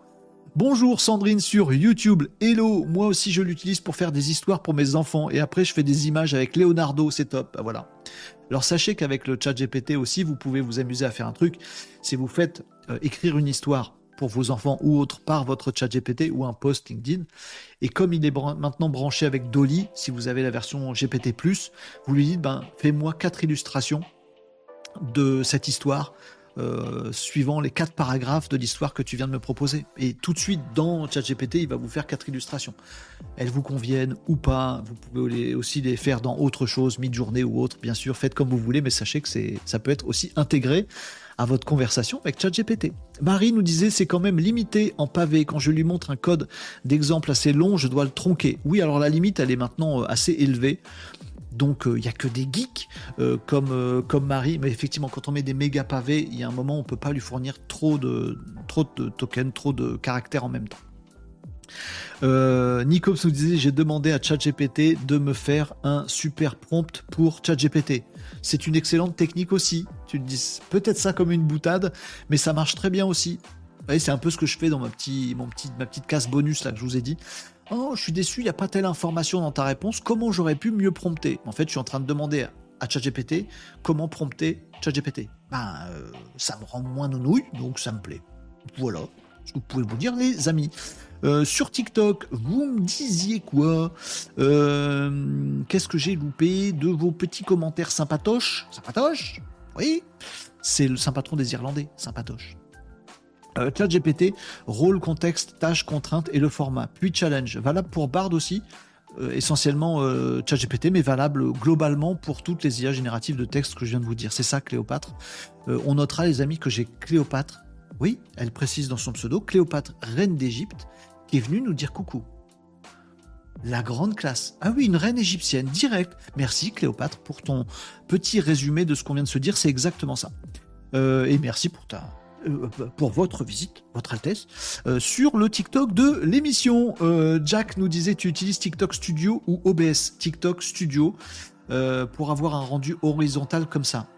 Bonjour Sandrine sur YouTube. Hello, moi aussi je l'utilise pour faire des histoires pour mes enfants et après je fais des images avec Leonardo, c'est top. Bah. Alors sachez qu'avec le ChatGPT aussi, vous pouvez vous amuser à faire un truc. Si vous faites euh, écrire une histoire pour vos enfants ou autres par votre ChatGPT ou un post LinkedIn. Et comme il est maintenant branché avec Dolly, si vous avez la version GPT+, vous lui dites ben fais-moi quatre illustrations de cette histoire euh, suivant les quatre paragraphes de l'histoire que tu viens de me proposer. Et tout de suite, dans ChatGPT, il va vous faire quatre illustrations. Elles vous conviennent ou pas. Vous pouvez aussi les faire dans autre chose, mid-journée ou autre. Bien sûr, faites comme vous voulez, mais sachez que ça peut être aussi intégré à votre conversation avec ChatGPT. Marie nous disait c'est quand même limité en pavé. Quand je lui montre un code d'exemple assez long, je dois le tronquer. Oui, alors la limite, elle est maintenant euh, assez élevée. Donc il euh, n'y a que des geeks euh, comme, euh, comme Marie, mais effectivement quand on met des méga pavés, il y a un moment où on peut pas lui fournir trop de, trop de tokens, trop de caractères en même temps. Euh, Nicops nous disait j'ai demandé à ChatGPT de me faire un super prompt pour ChatGPT. C'est une excellente technique aussi. Tu te dis peut-être ça comme une boutade, mais ça marche très bien aussi. C'est un peu ce que je fais dans ma, petite casse bonus là que je vous ai dit. Oh, je suis déçu, il n'y a pas telle information dans ta réponse. Comment j'aurais pu mieux prompter? En fait, je suis en train de demander à ChatGPT comment prompter ChatGPT. Ben, euh, ça me rend moins nounouille, donc ça me plaît. Voilà ce que vous pouvez vous dire, les amis? Euh, sur TikTok, vous me disiez quoi? Euh, Qu'est-ce que j'ai loupé de vos petits commentaires sympatoches? Sympatoches? Oui C'est le sympatron des Irlandais, sympatoche. Euh, ChatGPT, rôle, contexte, tâche, contrainte et le format. Puis challenge, valable pour Bard aussi, euh, essentiellement euh, ChatGPT, mais valable globalement pour toutes les IA génératives de texte que je viens de vous dire. C'est ça, Cléopâtre. on notera, les amis, que j'ai Cléopâtre. Oui, elle précise dans son pseudo, Cléopâtre, reine d'Égypte, qui est venue nous dire coucou. La grande classe. Ah oui, une reine égyptienne, direct. Merci Cléopâtre pour ton petit résumé de ce qu'on vient de se dire, c'est exactement ça. et merci pour ta, euh, pour votre visite, votre Altesse, euh, sur le TikTok de l'émission. Euh, Jack nous disait tu utilises TikTok Studio ou OBS TikTok Studio pour avoir un rendu horizontal comme ça.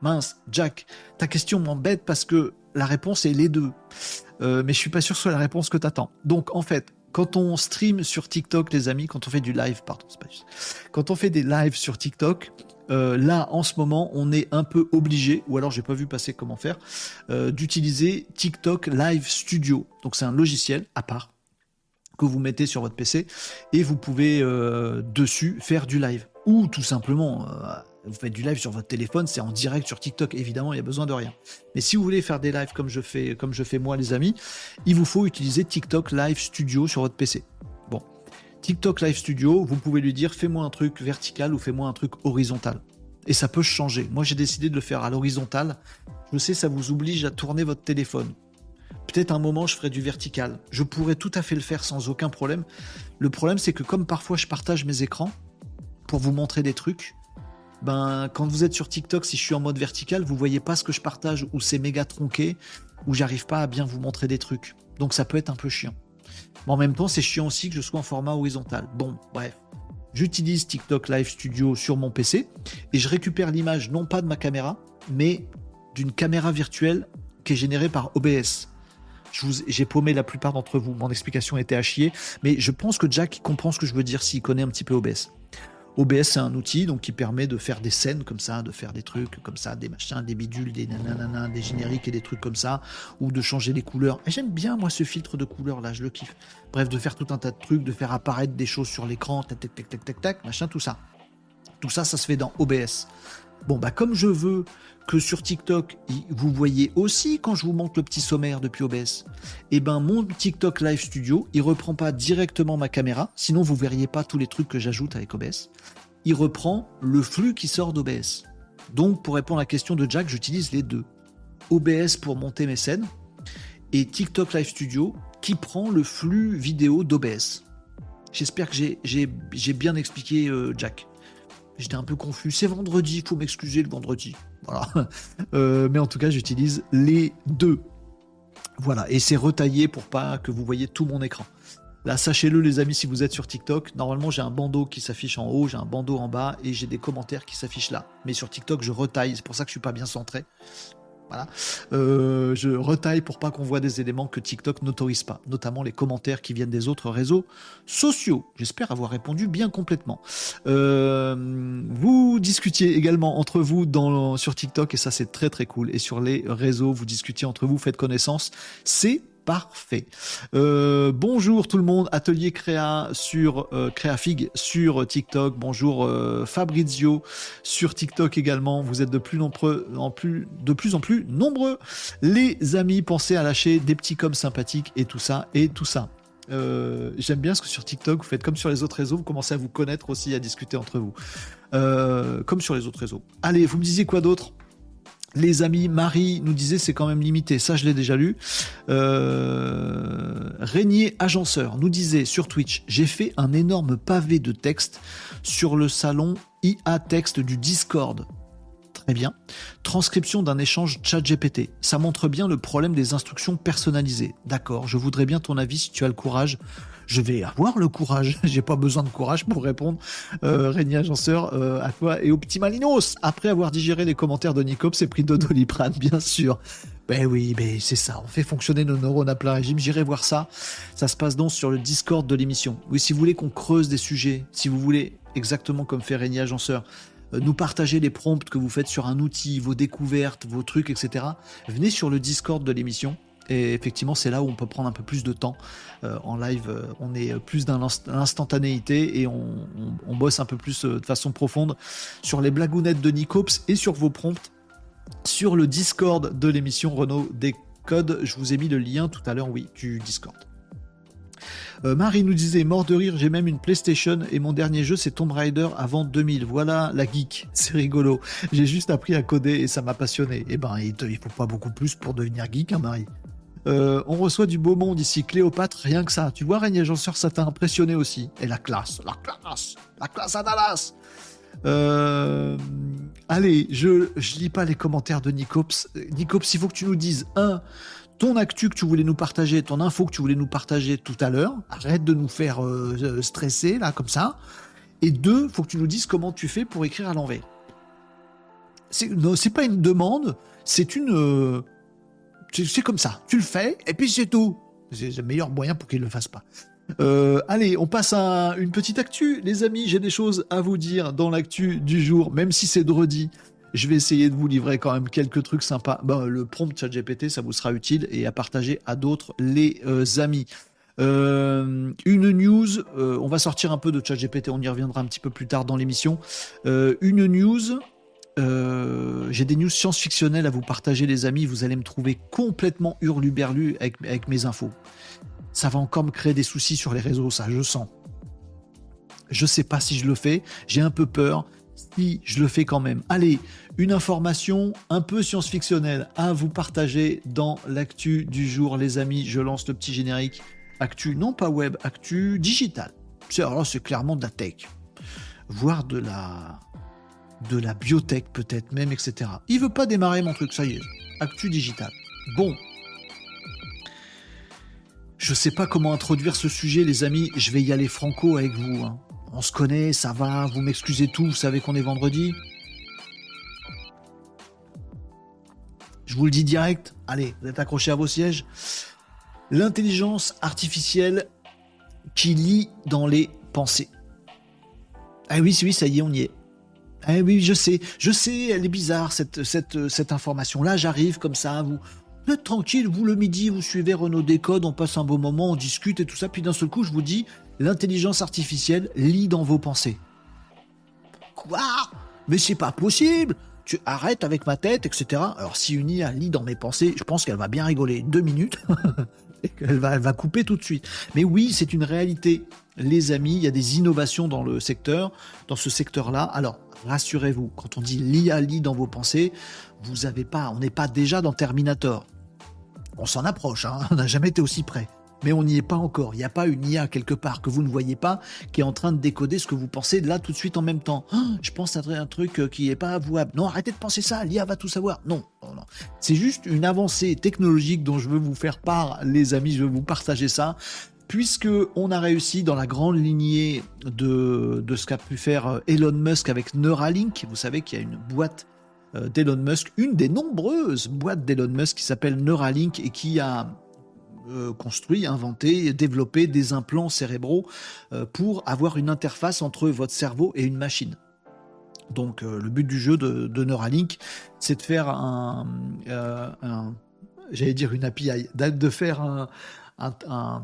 mince, Jack, ta question m'embête parce que la réponse est les deux. mais je suis pas sûr que ce soit la réponse que tu attends. Donc en fait, quand on stream sur TikTok, les amis, quand on fait du live, pardon, c'est pas juste. Quand on fait des lives sur TikTok, euh, là, en ce moment, on est un peu obligé, ou alors j'ai pas vu passer comment faire, euh, d'utiliser TikTok Live Studio. Donc c'est un logiciel à part que vous mettez sur votre PC et vous pouvez euh, dessus faire du live. Ou tout simplement, vous faites du live sur votre téléphone, c'est en direct sur TikTok, évidemment, il n'y a besoin de rien. Mais si vous voulez faire des lives comme je fais, comme je fais moi, les amis, il vous faut utiliser TikTok Live Studio sur votre PC. TikTok Live Studio, vous pouvez lui dire fais-moi un truc vertical ou fais-moi un truc horizontal. Et ça peut changer. Moi, j'ai décidé de le faire à l'horizontale. Je sais, ça vous oblige à tourner votre téléphone. Peut-être un moment, je ferai du vertical. Je pourrais tout à fait le faire sans aucun problème. Le problème, c'est que comme parfois je partage mes écrans pour vous montrer des trucs, ben, quand vous êtes sur TikTok, si je suis en mode vertical, vous voyez pas ce que je partage ou c'est méga tronqué ou j'arrive pas à bien vous montrer des trucs. Donc ça peut être un peu chiant. Mais en même temps, c'est chiant aussi que je sois en format horizontal. Bon, bref. J'utilise TikTok Live Studio sur mon PC et je récupère l'image non pas de ma caméra, mais d'une caméra virtuelle qui est générée par OBS. J'ai paumé la plupart d'entre vous, mon explication était à chier, mais je pense que Jack comprend ce que je veux dire s'il connaît un petit peu OBS. OBS, c'est un outil donc qui permet de faire des scènes comme ça, de faire des trucs comme ça, des machins, des bidules, des nanana, des génériques et des trucs comme ça, ou de changer les couleurs. J'aime bien moi ce filtre de couleurs là, je le kiffe. Bref, de faire tout un tas de trucs, de faire apparaître des choses sur l'écran, tac tac tac tac tac tac, machin, tout ça. Tout ça, ça se fait dans OBS. Bon bah comme je veux que sur TikTok, vous voyez aussi quand je vous montre le petit sommaire depuis OBS, et eh ben mon TikTok Live Studio, il reprend pas directement ma caméra, sinon vous verriez pas tous les trucs que j'ajoute avec OBS. Il reprend le flux qui sort d'OBS. Donc pour répondre à la question de Jack, j'utilise les deux. OBS pour monter mes scènes et TikTok Live Studio qui prend le flux vidéo d'OBS. J'espère que j'ai bien expliqué euh, Jack. J'étais un peu confus. C'est vendredi, il faut m'excuser le vendredi. *laughs* Euh, mais en tout cas, j'utilise les deux. Voilà. Et c'est retaillé pour pas que vous voyez tout mon écran. Là, sachez-le, les amis, si vous êtes sur TikTok, normalement, j'ai un bandeau qui s'affiche en haut, j'ai un bandeau en bas et j'ai des commentaires qui s'affichent là. Mais sur TikTok, je retaille. C'est pour ça que je suis pas bien centré. Voilà. Euh, je retaille pour pas qu'on voit des éléments que TikTok n'autorise pas, notamment les commentaires qui viennent des autres réseaux sociaux. J'espère avoir répondu bien complètement. Euh, vous discutiez également entre vous sur TikTok et ça c'est très très cool. Et sur les réseaux, vous discutiez entre vous, faites connaissance. C'est Parfait. Euh, bonjour tout le monde, Atelier Créa sur euh, Créafig sur TikTok. Bonjour euh, Fabrizio sur TikTok également. Vous êtes de plus, nombreux, en plus, de plus en plus nombreux. Les amis, pensez à lâcher des petits coms sympathiques et tout ça et tout ça. J'aime bien ce que sur TikTok, vous faites comme sur les autres réseaux, vous commencez à vous connaître aussi, à discuter entre vous. comme sur les autres réseaux. Allez, vous me disiez quoi d'autre? Les amis, Marie nous disait c'est quand même limité, ça je l'ai déjà lu. Euh, Régnier Agenceur nous disait sur Twitch, j'ai fait un énorme pavé de texte sur le salon IA Texte du Discord. Très bien. Transcription d'un échange chat GPT. Ça montre bien le problème des instructions personnalisées. D'accord, je voudrais bien ton avis si tu as le courage je vais avoir le courage. *laughs* J'ai pas besoin de courage pour répondre, euh, Agenceur, euh, à toi et au petit Malinos. Après avoir digéré les commentaires de Nicops c'est pris de Doliprane, bien sûr. Ben oui, ben c'est ça. On fait fonctionner nos neurones à plein régime. J'irai voir ça. Ça se passe donc sur le Discord de l'émission. Oui, si vous voulez qu'on creuse des sujets, si vous voulez, exactement comme fait Régnier Agenceur, euh, nous partager les prompts que vous faites sur un outil, vos découvertes, vos trucs, etc. Venez sur le Discord de l'émission. Et effectivement, c'est là où on peut prendre un peu plus de temps. Euh, en live, euh, on est plus dans l'instantanéité et on, bosse un peu plus euh, de façon profonde sur les blagounettes de Nicops et sur vos prompts sur le Discord de l'émission Renault des codes. Je vous ai mis le lien tout à l'heure, oui, du Discord. Marie nous disait mort de rire, j'ai même une PlayStation et mon dernier jeu c'est Tomb Raider avant 2000. Voilà la geek, *laughs* c'est rigolo. J'ai juste appris à coder et ça m'a passionné. Eh ben, il, il faut pas beaucoup plus pour devenir geek, hein, Marie. Euh, on reçoit du beau monde ici. Cléopâtre, rien que ça. Tu vois, Régnier Agenceur, ça t'a impressionné aussi. Et la classe, la classe, la classe à Dallas. Euh, allez, je, je lis pas les commentaires de Nicops. Nicops, il faut que tu nous dises, un, ton actu que tu voulais nous partager, ton info que tu voulais nous partager tout à l'heure. Arrête de nous faire euh, stresser, là, comme ça. Et deux, faut que tu nous dises comment tu fais pour écrire à l'envers. C'est pas une demande, c'est une c'est comme ça. Tu le fais, et puis c'est tout. C'est le meilleur moyen pour qu'il ne le fasse pas. Euh, allez, on passe à une petite actu. Les amis, j'ai des choses à vous dire dans l'actu du jour, même si c'est dredi. Je vais essayer de vous livrer quand même quelques trucs sympas. Le prompt chat GPT, ça vous sera utile et à partager à d'autres les euh, amis. Euh, une news, on va sortir un peu de chat GPT, on y reviendra un petit peu plus tard dans l'émission. une news euh, j'ai des news science-fictionnelles à vous partager, les amis. Vous allez me trouver complètement hurluberlu avec, avec mes infos. Ça va encore me créer des soucis sur les réseaux, ça, je sens. Je sais pas si je le fais, j'ai un peu peur. Si je le fais quand même. Allez, une information un peu science-fictionnelle à vous partager dans l'actu du jour, les amis. Je lance le petit générique. Actu, non pas web, actu digital. Alors c'est clairement de la tech, voire de la de la biotech peut-être même, etc. Il veut pas démarrer mon truc, ça y est. Actu digital. Bon. Je sais pas comment introduire ce sujet, les amis. Je vais y aller franco avec vous. Hein. On se connaît, ça va, vous m'excusez tout, vous savez qu'on est vendredi. Je vous le dis direct. Allez, vous êtes accrochés à vos sièges. L'intelligence artificielle qui lit dans les pensées. Ah oui, oui, ça y est, on y est. Ah oui, je sais, je sais, elle est bizarre cette, cette, cette information-là. J'arrive comme ça, vous, vous êtes tranquille, vous le midi, vous suivez Renault Décode, on passe un beau moment, on discute et tout ça. Puis d'un seul coup, je vous dis, l'intelligence artificielle lit dans vos pensées. Quoi? Mais c'est pas possible tu arrêtes avec ma tête, etc. Alors si une IA lit dans mes pensées, je pense qu'elle va bien rigoler deux minutes *laughs* et qu'elle va, elle va couper tout de suite. Mais oui, c'est une réalité, les amis. Il y a des innovations dans le secteur, dans ce secteur-là. Alors rassurez-vous, quand on dit l'IA lit dans vos pensées, vous avez pas, on n'est pas déjà dans Terminator. On s'en approche, hein on n'a jamais été aussi près mais on n'y est pas encore. Il n'y a pas une IA quelque part que vous ne voyez pas qui est en train de décoder ce que vous pensez là tout de suite en même temps. Ah, je pense à un truc euh, qui n'est pas avouable. Non, arrêtez de penser ça, l'IA va tout savoir. Non, non, non. C'est juste une avancée technologique dont je veux vous faire part, les amis, je veux vous partager ça. Puisque on a réussi dans la grande lignée de, de ce qu'a pu faire euh, Elon Musk avec Neuralink, vous savez qu'il y a une boîte euh, d'Elon Musk, une des nombreuses boîtes d'Elon Musk qui s'appelle Neuralink et qui a euh, construit, inventé, développé des implants cérébraux pour avoir une interface entre votre cerveau et une machine. Donc le but du jeu de, Neuralink, c'est de faire un, j'allais dire une API, de faire un,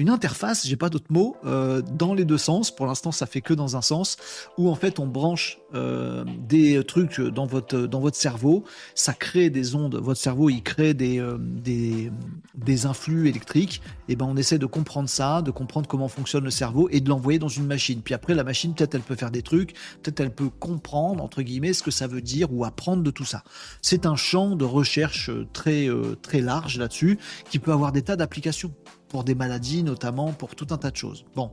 une interface, j'ai pas d'autre mot, euh, dans les deux sens. Pour l'instant, ça fait que dans un sens, où en fait on branche euh, des trucs dans votre dans votre cerveau, ça crée des ondes. Votre cerveau, il crée des euh, des, des influx électriques. Et ben on essaie de comprendre ça, de comprendre comment fonctionne le cerveau et de l'envoyer dans une machine. Puis après, la machine, peut-être elle peut faire des trucs, peut-être elle peut comprendre entre guillemets ce que ça veut dire ou apprendre de tout ça. C'est un champ de recherche très très large là-dessus qui peut avoir des tas d'applications pour des maladies notamment, pour tout un tas de choses. Bon.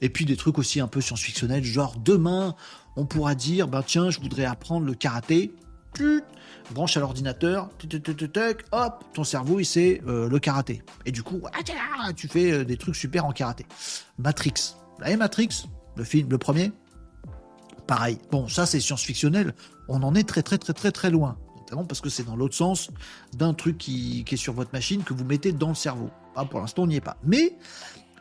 Et puis des trucs aussi un peu science-fictionnels, genre demain, on pourra dire, ben tiens, je voudrais apprendre le karaté. branche à l'ordinateur, hop, ton cerveau il sait euh, le karaté. Et du coup, ah, tu fais euh, des trucs super en karaté. Matrix. Voyez Matrix Le film, le premier? Pareil. Bon, ça c'est science-fictionnel. On en est très très très très très loin. Notamment parce que c'est dans l'autre sens d'un truc qui est sur votre machine que vous mettez dans le cerveau. Ah, pour l'instant, on n'y est pas. Mais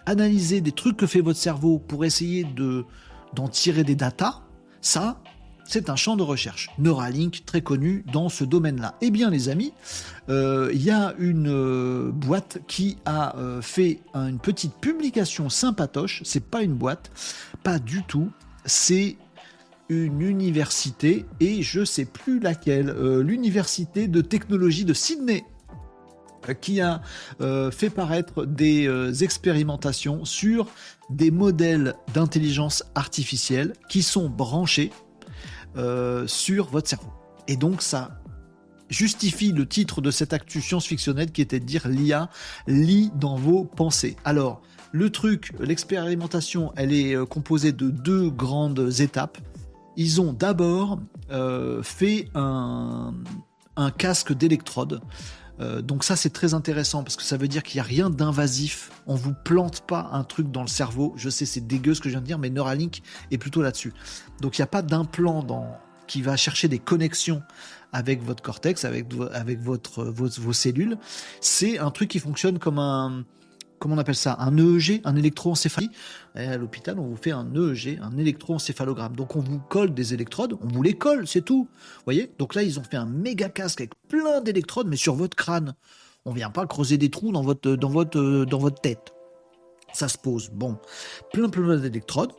analyser des trucs que fait votre cerveau pour essayer de d'en tirer des datas, ça, c'est un champ de recherche. Neuralink, très connu dans ce domaine-là. Eh bien, les amis, euh, il y a une euh, boîte qui a euh, fait une petite publication sympatoche. C'est pas une boîte, pas du tout. C'est une université et je sais plus laquelle. L'université de technologie de Sydney qui a euh, fait paraître des euh, expérimentations sur des modèles d'intelligence artificielle qui sont branchés euh, sur votre cerveau. Et donc ça justifie le titre de cette actu science-fictionnelle qui était de dire l'IA lit dans vos pensées. Alors, le truc, l'expérimentation, elle est composée de deux grandes étapes. Ils ont d'abord fait un, un casque d'électrode euh, donc ça c'est très intéressant parce que ça veut dire qu'il n'y a rien d'invasif. On vous plante pas un truc dans le cerveau. Je sais c'est dégueu ce que je viens de dire, mais Neuralink est plutôt là-dessus. Donc il n'y a pas d'implant qui va chercher des connexions avec votre cortex, avec, vos cellules. C'est un truc qui fonctionne comme un, comment on appelle ça Un EEG, un électroencéphalogramme. À l'hôpital, on vous fait un EEG, un électroencéphalogramme. Donc on vous colle des électrodes, on vous les colle, c'est tout. Voyez? Donc là, ils ont fait un méga casque avec plein d'électrodes, mais sur votre crâne. On vient pas creuser des trous dans votre, dans votre, dans votre tête. Ça se pose. Bon, plein plein d'électrodes.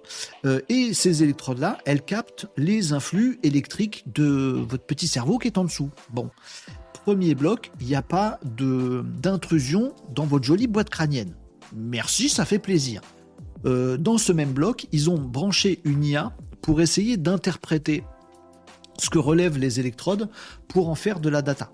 Euh, et ces électrodes-là, elles captent les influx électriques de votre petit cerveau qui est en dessous. Bon, premier bloc, il n'y a pas d'intrusion dans votre jolie boîte crânienne. Merci, ça fait plaisir. Euh, dans ce même bloc, ils ont branché une IA pour essayer d'interpréter ce que relèvent les électrodes pour en faire de la data.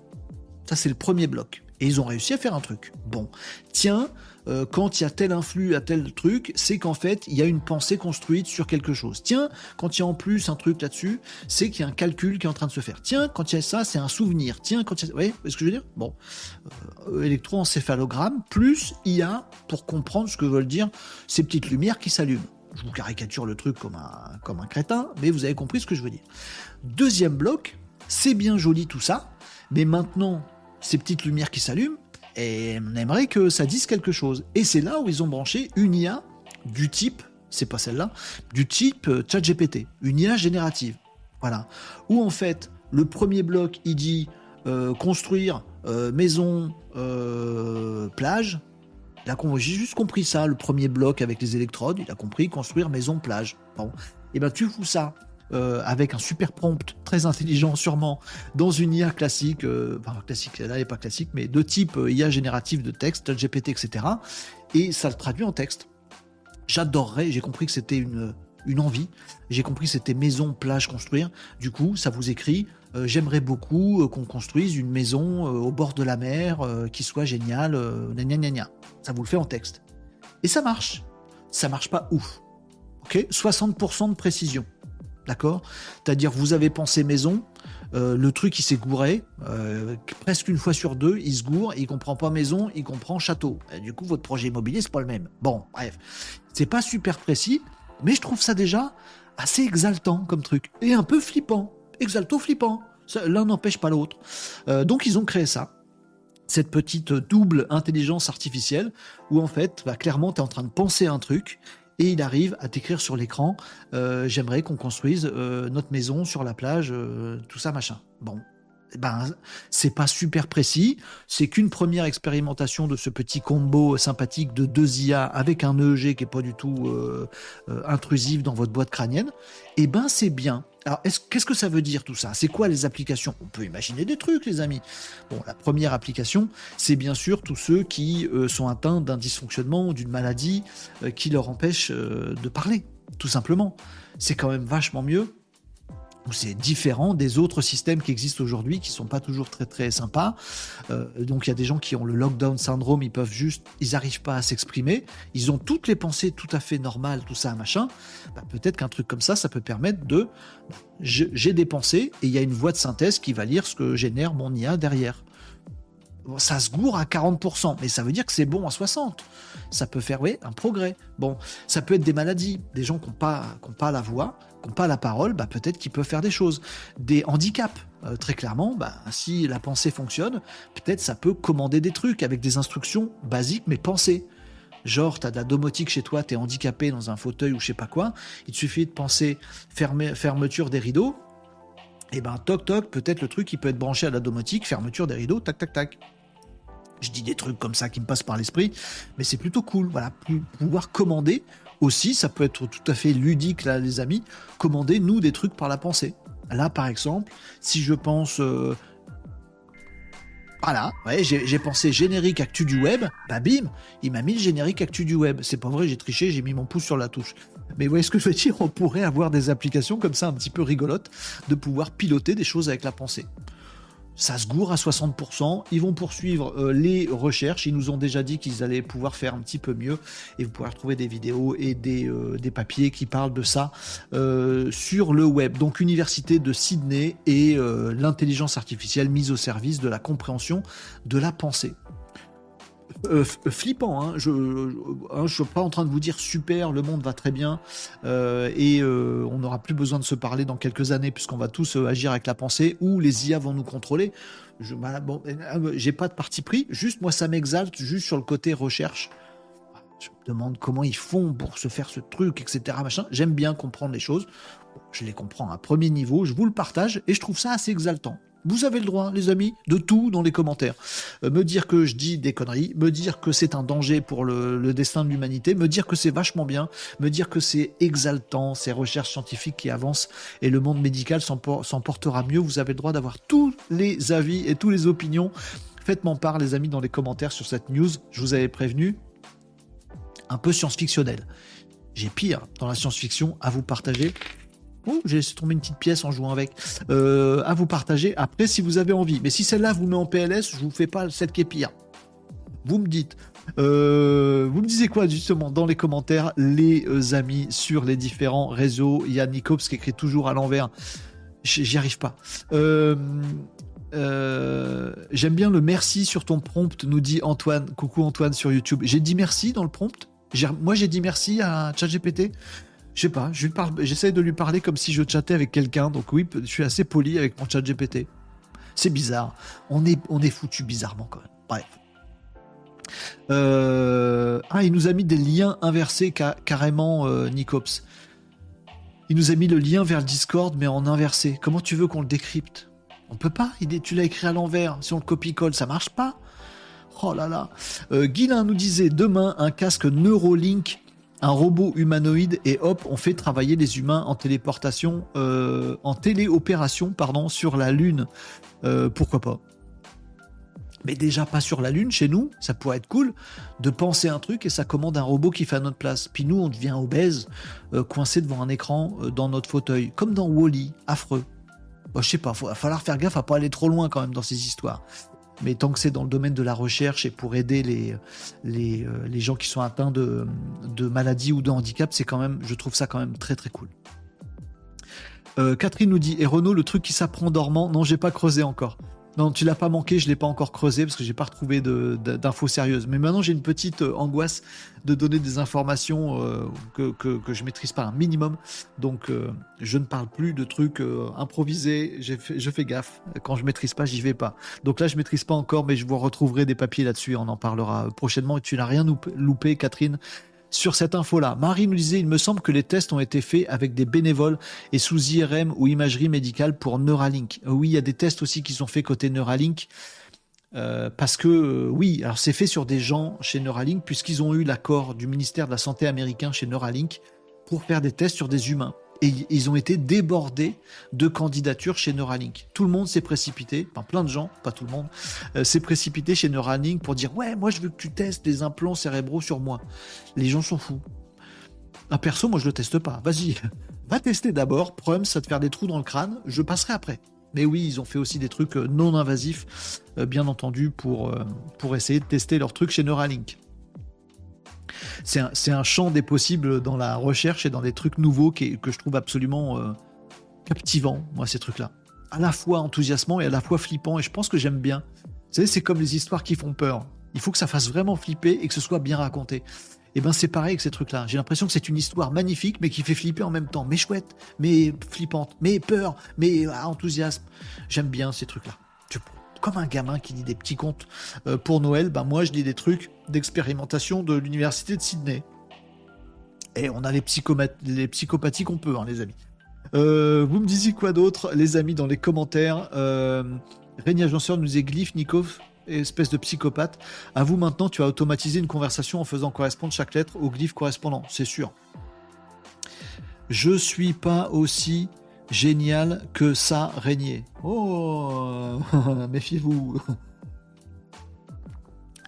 Ça, c'est le premier bloc. Et ils ont réussi à faire un truc. Bon, tiens, euh, quand il y a tel influx à tel truc, c'est qu'en fait, il y a une pensée construite sur quelque chose. Tiens, quand il y a en plus un truc là-dessus, c'est qu'il y a un calcul qui est en train de se faire. Tiens, quand il y a ça, c'est un souvenir. Tiens, quand il y a... Vous voyez ce que je veux dire? Bon, euh, électroencéphalogramme, plus IA pour comprendre ce que veulent dire ces petites lumières qui s'allument. Je vous caricature le truc comme un, comme un crétin, mais vous avez compris ce que je veux dire. Deuxième bloc, c'est bien joli tout ça, mais maintenant, ces petites lumières qui s'allument, et on aimerait que ça dise quelque chose. Et c'est là où ils ont branché une IA du type c'est pas celle-là, du type euh, ChatGPT, une IA générative. Voilà. Où en fait, le premier bloc, il dit euh, construire euh, maison, plage. J'ai juste compris ça, le premier bloc avec les électrodes, il a compris construire maison, plage. Bon. Et eh ben tu fous ça avec un super prompt très intelligent sûrement dans une IA classique, enfin classique, là n'est pas classique, mais de type IA générative de texte, GPT, etc. Et ça le traduit en texte. J'adorerais, j'ai compris que c'était une, une envie, j'ai compris que c'était maison, plage, construire. Du coup, ça vous écrit, euh, j'aimerais beaucoup euh, qu'on construise une maison euh, au bord de la mer qui soit géniale, gna, gna, gna, Ça vous le fait en texte. Et ça marche. Ça marche pas ouf. Ok? 60% de précision. D'accord? C'est-à-dire, vous avez pensé maison, le truc il s'est gouré, presque une fois sur deux, il se gourre, il comprend pas maison, il comprend château. du coup, votre projet immobilier, c'est pas le même. Bon, bref. C'est pas super précis, mais je trouve ça déjà assez exaltant comme truc. Et un peu flippant. Exalto-flippant. L'un n'empêche pas l'autre. Euh, donc ils ont créé ça. Cette petite double intelligence artificielle où en fait, bah, clairement, tu es en train de penser un truc et il arrive à t'écrire sur l'écran euh, j'aimerais qu'on construise euh, notre maison sur la plage, tout ça machin. Bon, ben, c'est pas super précis. C'est qu'une première expérimentation de ce petit combo sympathique de deux IA avec un EEG qui est pas du tout euh, euh, intrusif dans votre boîte crânienne. Eh ben, c'est bien. Alors, qu'est-ce que ça veut dire tout ça? C'est quoi les applications? On peut imaginer des trucs, les amis. Bon, la première application, c'est bien sûr tous ceux qui euh, sont atteints d'un dysfonctionnement ou d'une maladie qui leur empêche de parler, tout simplement. C'est quand même vachement mieux c'est différent des autres systèmes qui existent aujourd'hui qui sont pas toujours très très sympas. Euh, donc il y a des gens qui ont le lockdown syndrome, ils peuvent juste, ils n'arrivent pas à s'exprimer, ils ont toutes les pensées tout à fait normales, tout ça machin. Bah, peut-être qu'un truc comme ça, ça peut permettre de, j'ai des pensées et il y a une voix de synthèse qui va lire ce que génère mon IA derrière. ça se gourre à 40%, mais ça veut dire que c'est bon à 60%. Ça peut faire, un progrès. Bon, ça peut être des maladies, des gens qui n'ont pas la voix, pas la parole, bah, peut-être qu'ils peuvent faire des choses. Des handicaps, euh, très clairement, bah, si la pensée fonctionne, peut-être ça peut commander des trucs avec des instructions basiques mais pensées. Genre, tu as de la domotique chez toi, tu es handicapé dans un fauteuil ou je sais pas quoi, il te suffit de penser fermeture des rideaux, et ben toc toc, peut-être le truc qui peut être branché à la domotique, fermeture des rideaux, tac tac tac. Je dis des trucs comme ça qui me passent par l'esprit, mais c'est plutôt cool. Voilà, pouvoir commander aussi, ça peut être tout à fait ludique, là, les amis, commander nous des trucs par la pensée. Là, par exemple, si je pense. Euh, voilà, ouais, j'ai pensé générique actu du web, bah bim, il m'a mis le générique actu du web. C'est pas vrai, j'ai triché, j'ai mis mon pouce sur la touche. Mais vous voyez ce que je veux dire On pourrait avoir des applications comme ça un petit peu rigolotes de pouvoir piloter des choses avec la pensée ça se gourre à 60%. Ils vont poursuivre euh, les recherches. Ils nous ont déjà dit qu'ils allaient pouvoir faire un petit peu mieux. Et vous pourrez retrouver des vidéos et des, euh, papiers qui parlent de ça euh, sur le web. Donc, Université de Sydney et l'intelligence artificielle mise au service de la compréhension de la pensée. Euh, flippant. Hein. Je ne hein, suis pas en train de vous dire super, le monde va très bien euh, et euh, on n'aura plus besoin de se parler dans quelques années puisqu'on va tous agir avec la pensée ou les IA vont nous contrôler. Je bon, j'ai pas de parti pris, juste moi ça m'exalte juste sur le côté recherche. Je me demande comment ils font pour se faire ce truc, etc. Machin. J'aime bien comprendre les choses. je les comprends à premier niveau, je vous le partage et je trouve ça assez exaltant. Vous avez le droit, les amis, de tout dans les commentaires. Euh, me dire que je dis des conneries, me dire que c'est un danger pour le, destin de l'humanité, me dire que c'est vachement bien, me dire que c'est exaltant, ces recherches scientifiques qui avancent et le monde médical s'en portera mieux. Vous avez le droit d'avoir tous les avis et toutes les opinions. Faites-moi part, les amis, dans les commentaires sur cette news. Je vous avais prévenu, un peu science-fictionnel. J'ai pire dans la science-fiction à vous partager j'ai laissé tomber une petite pièce en jouant avec. Euh, à vous partager après si vous avez envie. Mais si celle-là vous met en PLS, je vous fais pas celle qui est pire. Vous me dites. Euh, vous me disiez quoi justement dans les commentaires, les euh, amis sur les différents réseaux? Il y a qui écrit toujours à l'envers. J'y arrive pas. J'aime bien le merci sur ton prompt, nous dit Antoine. Coucou Antoine sur YouTube. J'ai dit merci dans le prompt? Moi j'ai dit merci à ChatGPT? Je sais pas, j'essaie de lui parler comme si je chattais avec quelqu'un. Donc oui, je suis assez poli avec mon chat GPT. C'est bizarre. On est, on est foutu bizarrement quand même. Bref. ah, il nous a mis des liens inversés carrément, Nicops. Il nous a mis le lien vers le Discord, mais en inversé. Comment tu veux qu'on le décrypte? On peut pas. Il tu l'as écrit à l'envers. Si on le copie-colle, ça marche pas. Oh là là. Euh, nous disait demain un casque Neurolink, un robot humanoïde et hop, on fait travailler les humains en téléportation, euh, en téléopération, pardon, sur la Lune. Euh, pourquoi pas? Mais déjà pas sur la Lune, chez nous, ça pourrait être cool de penser un truc et ça commande un robot qui fait à notre place. Puis nous, on devient obèse, euh, coincé devant un écran dans notre fauteuil, comme dans Wally, affreux. Bon, je sais pas, il va falloir faire gaffe à pas aller trop loin quand même dans ces histoires. Mais tant que c'est dans le domaine de la recherche et pour aider les, euh, gens qui sont atteints de, maladies ou de handicap, c'est quand même, je trouve ça quand même très très cool. Catherine nous dit, et Renault, le truc qui s'apprend dormant, non, j'ai pas creusé encore. Non, tu l'as pas manqué, je l'ai pas encore creusé parce que j'ai pas retrouvé d'infos sérieuses. Mais maintenant, j'ai une petite euh, angoisse de donner des informations euh, que, que, que, je maîtrise pas un minimum. Donc, euh, je ne parle plus de trucs improvisés. je fais gaffe. Quand je maîtrise pas, j'y vais pas. Donc là, je maîtrise pas encore, mais je vous retrouverai des papiers là-dessus. On en parlera prochainement. Et tu n'as rien loupé, Catherine sur cette info-là. Marie nous disait, il me semble que les tests ont été faits avec des bénévoles et sous IRM ou imagerie médicale pour Neuralink. Oui, il y a des tests aussi qui sont faits côté Neuralink. Euh, parce que euh, oui, alors c'est fait sur des gens chez Neuralink puisqu'ils ont eu l'accord du ministère de la Santé américain chez Neuralink pour faire des tests sur des humains et ils ont été débordés de candidatures chez Neuralink. Tout le monde s'est précipité, enfin plein de gens, pas tout le monde, euh, s'est précipité chez Neuralink pour dire ouais, moi je veux que tu testes des implants cérébraux sur moi. Les gens sont fous. Un perso, moi je le teste pas. Vas-y, *laughs* va tester d'abord. Problème, ça te faire des trous dans le crâne. Je passerai après. Mais oui, ils ont fait aussi des trucs euh, non invasifs, euh, bien entendu, pour, pour essayer de tester leurs trucs chez Neuralink c'est un, champ des possibles dans la recherche et dans des trucs nouveaux que je trouve absolument euh, captivant, moi, ces trucs-là. À la fois enthousiasmant et à la fois flippant, et je pense que j'aime bien. Vous savez, c'est comme les histoires qui font peur. Il faut que ça fasse vraiment flipper et que ce soit bien raconté. Et eh ben c'est pareil avec ces trucs-là. J'ai l'impression que c'est une histoire magnifique, mais qui fait flipper en même temps. Mais chouette, mais flippante, mais peur, mais ah, enthousiasme. J'aime bien ces trucs-là comme un gamin qui dit des petits contes euh, pour Noël, ben moi je dis des trucs d'expérimentation de l'université de Sydney. Et on a les, les psychopathies qu'on peut, hein, les amis. Euh, vous me disiez quoi d'autre, les amis, dans les commentaires euh, Régnier Agenceur nous dit Glyph, Nikov, espèce de psychopathe. À vous maintenant, tu as automatisé une conversation en faisant correspondre chaque lettre au glyphe correspondant, c'est sûr. Je suis pas aussi génial que ça régner. Oh, *laughs* méfiez-vous.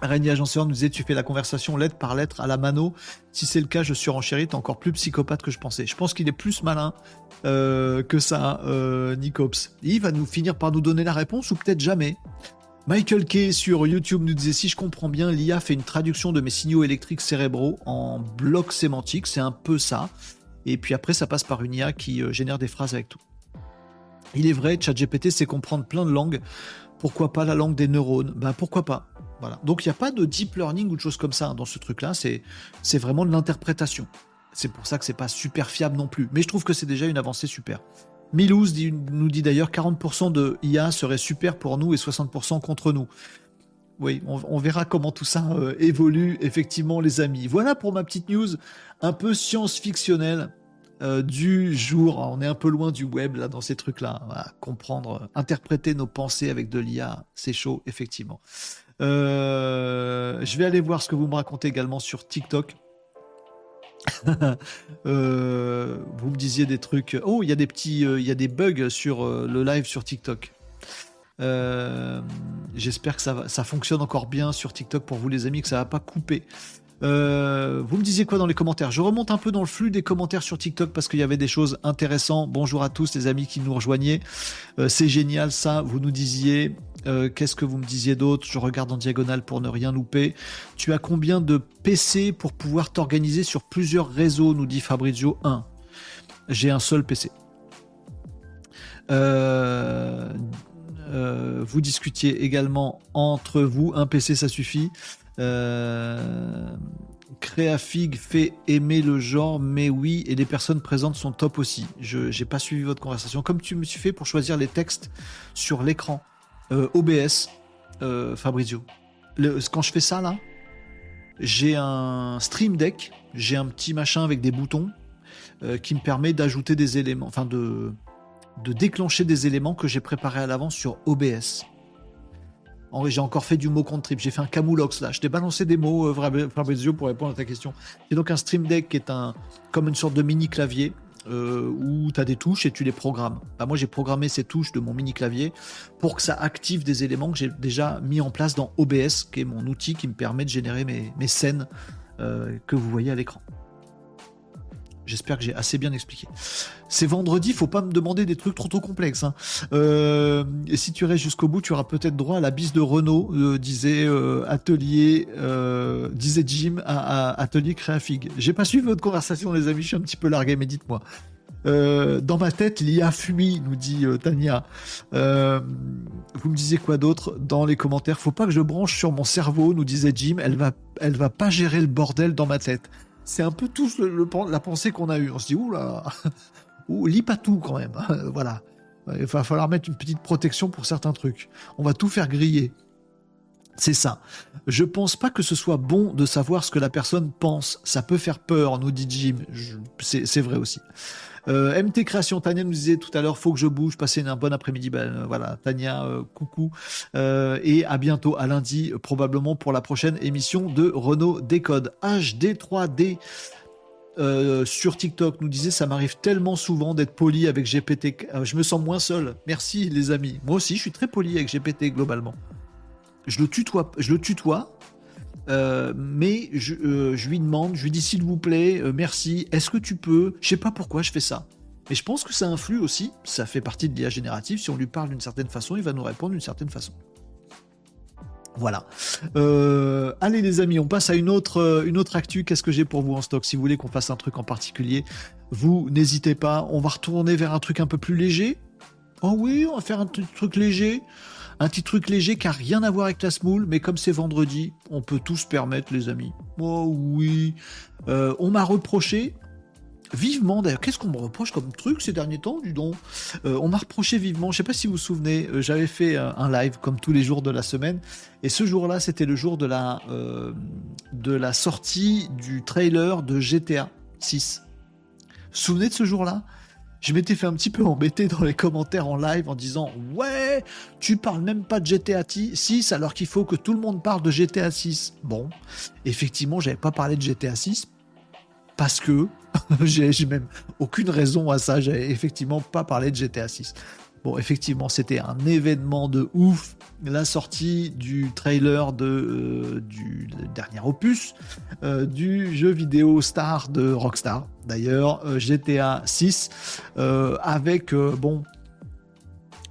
Régnier Agenceur nous disait Tu fais la conversation lettre par lettre à la mano. Si c'est le cas, je suis renchéri. T'es encore plus psychopathe que je pensais. Je pense qu'il est plus malin euh, que ça, euh, Nicops. Il va nous finir par nous donner la réponse ou peut-être jamais. Michael Kay sur YouTube nous disait Si je comprends bien, l'IA fait une traduction de mes signaux électriques cérébraux en blocs sémantiques. C'est un peu ça. Et puis après, ça passe par une IA qui euh, génère des phrases avec tout. Il est vrai, ChatGPT sait comprendre plein de langues. Pourquoi pas la langue des neurones? Ben pourquoi pas? Voilà. Donc il n'y a pas de deep learning ou de choses comme ça hein, dans ce truc-là. C'est vraiment de l'interprétation. C'est pour ça que c'est pas super fiable non plus. Mais je trouve que c'est déjà une avancée super. Milouz nous dit d'ailleurs 40% de IA serait super pour nous et 60% contre nous. Oui, on, verra comment tout ça euh, évolue, effectivement, les amis. Voilà pour ma petite news un peu science-fictionnelle. Euh, du jour. On est un peu loin du web dans ces trucs-là. comprendre, interpréter nos pensées avec de l'IA, c'est chaud effectivement. Euh, je vais aller voir ce que vous me racontez également sur TikTok. *laughs* Euh, vous me disiez des trucs. Oh, il y a des petits, bugs sur le live sur TikTok. J'espère que ça, ça fonctionne encore bien sur TikTok pour vous les amis, que ça va pas couper. Euh, vous me disiez quoi dans les commentaires? Je remonte un peu dans le flux des commentaires sur TikTok parce qu'il y avait des choses intéressantes. Bonjour à tous les amis qui nous rejoignaient. Euh, c'est génial ça, vous nous disiez. Euh, qu'est-ce que vous me disiez d'autre? Je regarde en diagonale pour ne rien louper. Tu as combien de PC pour pouvoir t'organiser sur plusieurs réseaux? Nous dit Fabrizio 1. J'ai un seul PC. vous discutiez également entre vous. Un PC, ça suffit. Euh, Créafig fait aimer le genre, mais oui, et les personnes présentes sont top aussi. Je n'ai pas suivi votre conversation. Comme tu me suis fait pour choisir les textes sur l'écran. Euh, OBS, euh, Fabrizio. Quand je fais ça là, j'ai un Stream Deck, j'ai un petit machin avec des boutons euh, qui me permet d'ajouter des éléments, enfin de déclencher des éléments que j'ai préparés à l'avance sur OBS. J'ai encore fait du mot contre trip. J'ai fait un camoulox là. Je t'ai balancé des mots, euh, Fabrizio, pour répondre à ta question. J'ai donc un Stream Deck qui est un, comme une sorte de mini clavier euh, où tu as des touches et tu les programmes. Bah, moi, j'ai programmé ces touches de mon mini clavier pour que ça active des éléments que j'ai déjà mis en place dans OBS, qui est mon outil qui me permet de générer mes, scènes euh, que vous voyez à l'écran. J'espère que j'ai assez bien expliqué. C'est vendredi, faut pas me demander des trucs trop trop complexes. Hein. Euh, et si tu restes jusqu'au bout, tu auras peut-être droit à la bise de Renault, euh, disait euh, Atelier, disait Jim à, Atelier Créafig. J'ai pas suivi votre conversation, les amis. Je suis un petit peu largué, mais dites-moi. dans ma tête, l'IA fumi, nous dit Tania. vous me disiez quoi d'autre dans les commentaires? Faut pas que je branche sur mon cerveau, nous disait Jim. Elle va, elle va pas gérer le bordel dans ma tête c'est un peu tout le, la pensée qu'on a eue. On se dit, oula, *laughs* ou lis pas tout quand même. *laughs* voilà. Il va falloir mettre une petite protection pour certains trucs. On va tout faire griller. C'est ça. Je pense pas que ce soit bon de savoir ce que la personne pense. Ça peut faire peur, nous dit Jim. C'est vrai aussi. Euh, MT Création, Tania nous disait tout à l'heure, faut que je bouge, passer un bon après-midi. Ben euh, voilà, Tania, euh, coucou. et à bientôt, à lundi, probablement pour la prochaine émission de Renault Décode. HD3D. sur TikTok nous disait ça m'arrive tellement souvent d'être poli avec GPT. je me sens moins seul. Merci les amis. Moi aussi, je suis très poli avec GPT globalement. Je le tutoie, je le tutoie euh, mais euh, je, lui demande, je lui dis s'il vous plaît, euh, merci, est-ce que tu peux Je sais pas pourquoi je fais ça. Mais je pense que ça influe aussi, ça fait partie de l'IA générative, si on lui parle d'une certaine façon, il va nous répondre d'une certaine façon. Voilà. allez les amis, on passe à une autre, une autre actu. Qu'est-ce que j'ai pour vous en stock? Si vous voulez qu'on fasse un truc en particulier, vous n'hésitez pas. On va retourner vers un truc un peu plus léger. Oh oui, on va faire un truc léger. Un petit truc léger qui n'a rien à voir avec la smoule, mais comme c'est vendredi, on peut tous permettre, les amis. Oh oui. Euh, on m'a reproché, vivement d'ailleurs, qu'est-ce qu'on me reproche comme truc ces derniers temps, du don euh, On m'a reproché vivement, je sais pas si vous vous souvenez, euh, j'avais fait un live comme tous les jours de la semaine, et ce jour-là, c'était le jour de la, de la sortie du trailer de GTA 6. Vous vous de ce jour-là? Je m'étais fait un petit peu embêter dans les commentaires en live en disant Ouais, tu parles même pas de GTA 6 alors qu'il faut que tout le monde parle de GTA 6. Bon, effectivement, j'avais pas parlé de GTA 6 parce que *laughs* j'ai même aucune raison à ça. J'avais effectivement pas parlé de GTA 6. Bon, effectivement, c'était un événement de ouf. La sortie du trailer de, euh, du dernier opus euh, du jeu vidéo star de Rockstar, d'ailleurs, euh, GTA 6, avec, bon,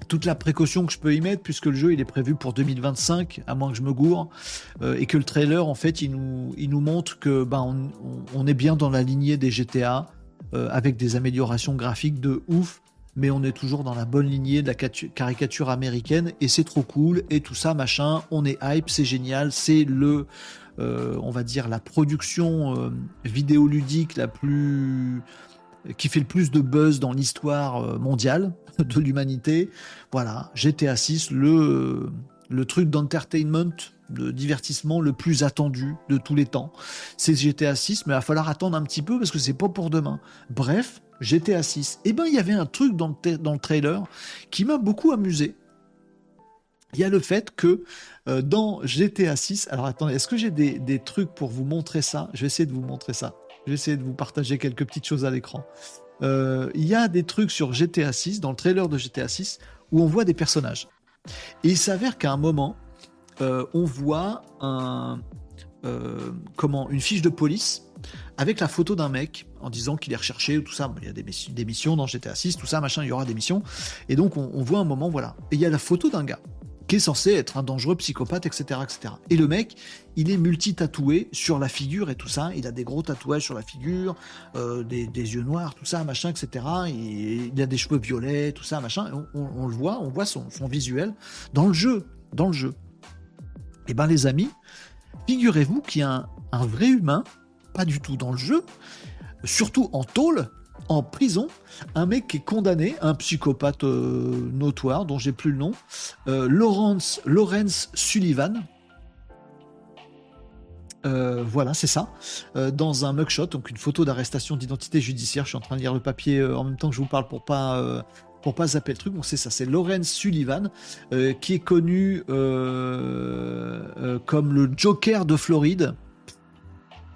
toute la précaution que je peux y mettre, puisque le jeu est prévu pour 2025, à moins que je me gourre, et que le trailer, en fait, il nous, montre que ben, on est bien dans la lignée des GTA, avec des améliorations graphiques de ouf mais on est toujours dans la bonne lignée de la caricature américaine et c'est trop cool et tout ça machin, on est hype, c'est génial, c'est le, euh, on va dire la production euh, vidéoludique la plus qui fait le plus de buzz dans l'histoire euh, mondiale *laughs* de l'humanité. Voilà, GTA 6, le le truc d'entertainment, de divertissement le plus attendu de tous les temps. C'est GTA 6, mais il va falloir attendre un petit peu parce que c'est pas pour demain. Bref, GTA 6. Eh ben, il y avait un truc dans le, dans le trailer qui m'a beaucoup amusé. Il y a le fait que euh, dans GTA 6, alors attendez, est-ce que j'ai des, trucs pour vous montrer ça? Je vais essayer de vous montrer ça. Je vais essayer de vous partager quelques petites choses à l'écran. Euh, il y a des trucs sur GTA 6, dans le trailer de GTA 6, où on voit des personnages. Et il s'avère qu'à un moment, euh, on voit un, comment, une fiche de police avec la photo d'un mec en disant qu'il est recherché, tout ça. Il y a des, missions dans GTA 6, tout ça, machin, il y aura des missions. Et donc, on, voit un moment, voilà. Et il y a la photo d'un gars qui est censé être un dangereux psychopathe, etc., etc. Et le mec, il est multi-tatoué sur la figure et tout ça. Il a des gros tatouages sur la figure, euh, des, yeux noirs, tout ça, machin, etc. Et il a des cheveux violets, tout ça, machin. On, le voit, on voit son, visuel dans le jeu, dans le jeu. Eh ben les amis, figurez-vous qu'il y a un vrai humain du tout dans le jeu, surtout en tôle, en prison, un mec qui est condamné, un psychopathe euh, notoire dont j'ai plus le nom, euh, Lawrence, Sullivan. euh, voilà, c'est ça, dans un mugshot, donc une photo d'arrestation d'identité judiciaire. Je suis en train de lire le papier en même temps que je vous parle pour pas pour pas zapper le truc. Bon, c'est ça, c'est Lawrence Sullivan, qui est connu comme le Joker de Floride.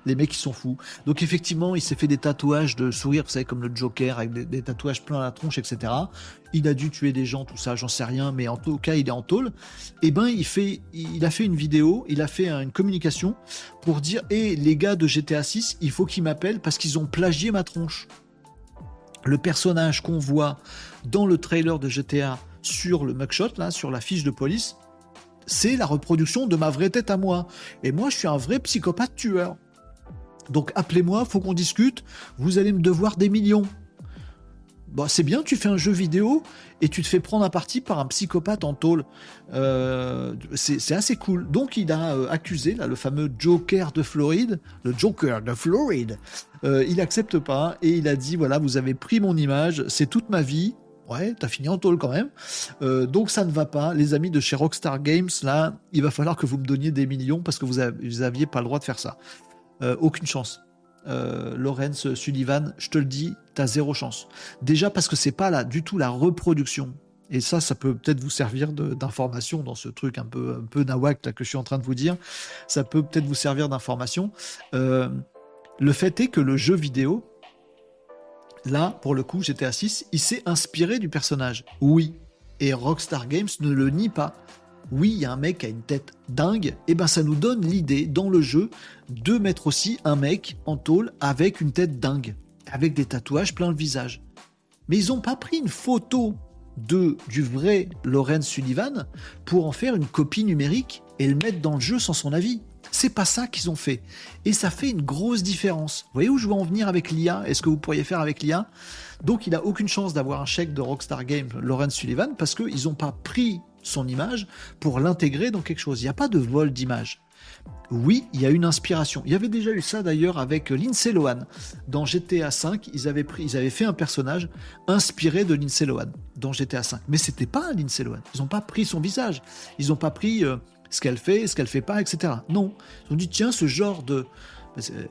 Les mecs, ils sont fous. Donc, effectivement, il s'est fait des tatouages de sourire, vous savez, comme le Joker, avec des, tatouages plein à la tronche, etc. Il a dû tuer des gens, tout ça, j'en sais rien, mais en tout cas, il est en tôle. Et eh ben, il, a fait une vidéo, il a fait une communication pour dire Hé, les gars de GTA 6, il faut qu'ils m'appellent parce qu'ils ont plagié ma tronche. Le personnage qu'on voit dans le trailer de GTA sur le mugshot, là, sur la fiche de police, c'est la reproduction de ma vraie tête à moi. Et moi, je suis un vrai psychopathe tueur. Donc appelez-moi, faut qu'on discute, vous allez me devoir des millions. Bon, c'est bien, tu fais un jeu vidéo et tu te fais prendre à partie par un psychopathe en tôle. Euh, c'est assez cool. Donc il a euh, accusé là, le fameux Joker de Floride, le Joker de Floride. Euh, il accepte pas et il a dit voilà, vous avez pris mon image, c'est toute ma vie. Ouais, t'as fini en tôle quand même. donc ça ne va pas. Les amis de chez Rockstar Games, là, il va falloir que vous me donniez des millions parce que vous, vous aviez pas le droit de faire ça. Euh, aucune chance. Euh, Lawrence Sullivan, je te le dis, t'as zéro chance. Déjà parce que c'est pas là du tout la reproduction. Et ça, ça peut peut-être vous servir d'information dans ce truc un peu, un peu nawak que je suis en train de vous dire. Ça peut peut-être vous servir d'information. Euh, le fait est que le jeu vidéo, là, pour le coup, GTA 6, il s'est inspiré du personnage. Oui. Et Rockstar Games ne le nie pas oui, il y a un mec qui a une tête dingue, et eh ben ça nous donne l'idée dans le jeu de mettre aussi un mec en tôle avec une tête dingue, avec des tatouages plein le visage. Mais ils n'ont pas pris une photo de du vrai Lawrence Sullivan pour en faire une copie numérique et le mettre dans le jeu sans son avis. C'est pas ça qu'ils ont fait. Et ça fait une grosse différence. Vous voyez où je veux en venir avec l'IA Est-ce que vous pourriez faire avec l'IA Donc il a aucune chance d'avoir un chèque de Rockstar Games, Lawrence Sullivan, parce qu'ils n'ont pas pris son image pour l'intégrer dans quelque chose. Il n'y a pas de vol d'image. Oui, il y a une inspiration. Il y avait déjà eu ça d'ailleurs avec Lindsay Lohan. Dans GTA V, ils avaient, pris, ils avaient fait un personnage inspiré de Lindsay Lohan dans GTA V. Mais c'était pas un Lindsay Lohan. Ils n'ont pas pris son visage. Ils n'ont pas pris euh, ce qu'elle fait, ce qu'elle fait pas, etc. Non. Ils ont dit tiens, ce genre de.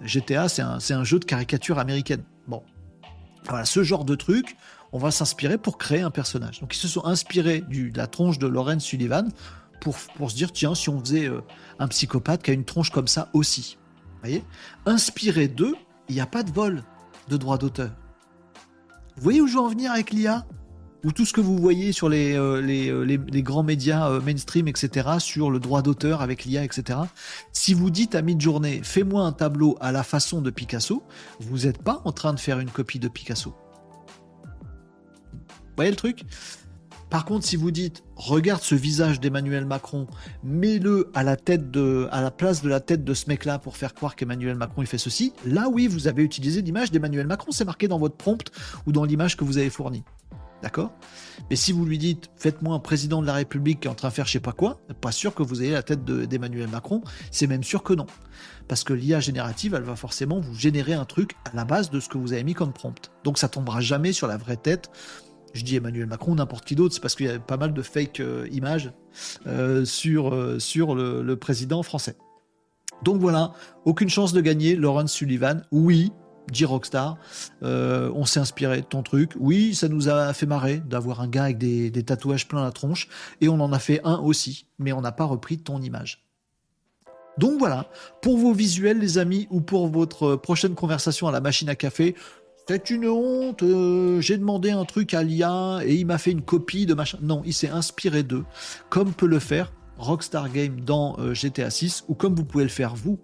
GTA, c'est un, un jeu de caricature américaine. Bon. Voilà, ce genre de truc, on va s'inspirer pour créer un personnage. Donc ils se sont inspirés de la tronche de Lawrence Sullivan pour, se dire, tiens, si on faisait euh, un psychopathe qui a une tronche comme ça aussi. Vous voyez? Inspiré d'eux, il n'y a pas de vol de droit d'auteur. Vous voyez où je veux en venir avec l'IA Ou tout ce que vous voyez sur les, euh, euh, les, grands médias mainstream, etc., sur le droit d'auteur avec l'IA, etc. Si vous dites à mi-journée, fais-moi un tableau à la façon de Picasso, vous n'êtes pas en train de faire une copie de Picasso voyez le truc? Par contre, si vous dites, regarde ce visage d'Emmanuel Macron, mets-le à la tête de, à la place de la tête de ce mec-là pour faire croire qu'Emmanuel Macron il fait ceci, là oui, vous avez utilisé l'image d'Emmanuel Macron, c'est marqué dans votre prompt ou dans l'image que vous avez fournie. D'accord? Mais si vous lui dites, faites-moi un président de la République qui est en train de faire je sais pas quoi, pas sûr que vous ayez la tête d'Emmanuel Macron, c'est même sûr que non. Parce que l'IA générative, elle va forcément vous générer un truc à la base de ce que vous avez mis comme prompt. Donc ça tombera jamais sur la vraie tête je dis Emmanuel Macron, n'importe qui d'autre, c'est parce qu'il y a pas mal de fake euh, images euh, sur, euh, le, président français. Donc voilà, aucune chance de gagner, Laurence Sullivan. Oui, dit Rockstar, on s'est inspiré de ton truc. Oui, ça nous a fait marrer d'avoir un gars avec des, des, tatouages plein la tronche, et on en a fait un aussi, mais on n'a pas repris ton image. Donc voilà, pour vos visuels les amis, ou pour votre prochaine conversation à la machine à café, c'est une honte, euh, j'ai demandé un truc à l'IA et il m'a fait une copie de machin. Non, il s'est inspiré d'eux, comme peut le faire Rockstar Game dans euh, GTA 6, ou comme vous pouvez le faire vous,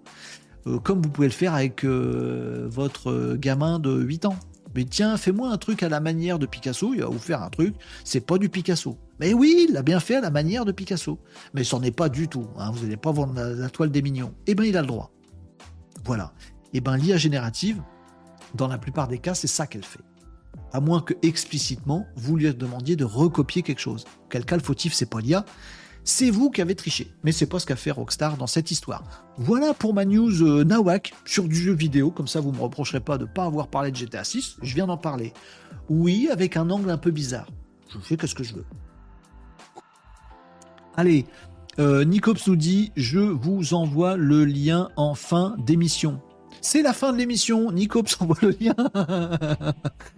euh, comme vous pouvez le faire avec votre gamin de 8 ans. Mais tiens, fais-moi un truc à la manière de Picasso, il va vous faire un truc, c'est pas du Picasso. Mais oui, il l'a bien fait à la manière de Picasso. Mais c'en est pas du tout, hein, vous n'allez pas vendre la, toile des mignons. Eh ben il a le droit. Voilà. Eh ben l'IA générative, dans la plupart des cas, c'est ça qu'elle fait. À moins que explicitement, vous lui demandiez de recopier quelque chose. Quel cas le fautif, c'est pas l'IA, c'est vous qui avez triché. Mais c'est pas ce qu'a fait Rockstar dans cette histoire. Voilà pour ma news euh, Nawak sur du jeu vidéo. Comme ça, vous me reprocherez pas de ne pas avoir parlé de GTA 6. Je viens d'en parler. Oui, avec un angle un peu bizarre. Je fais que ce que je veux. Allez, Euh, Nicops nous dit Je vous envoie le lien en fin d'émission. C'est la fin de l'émission. Nicops *laughs* envoie le lien.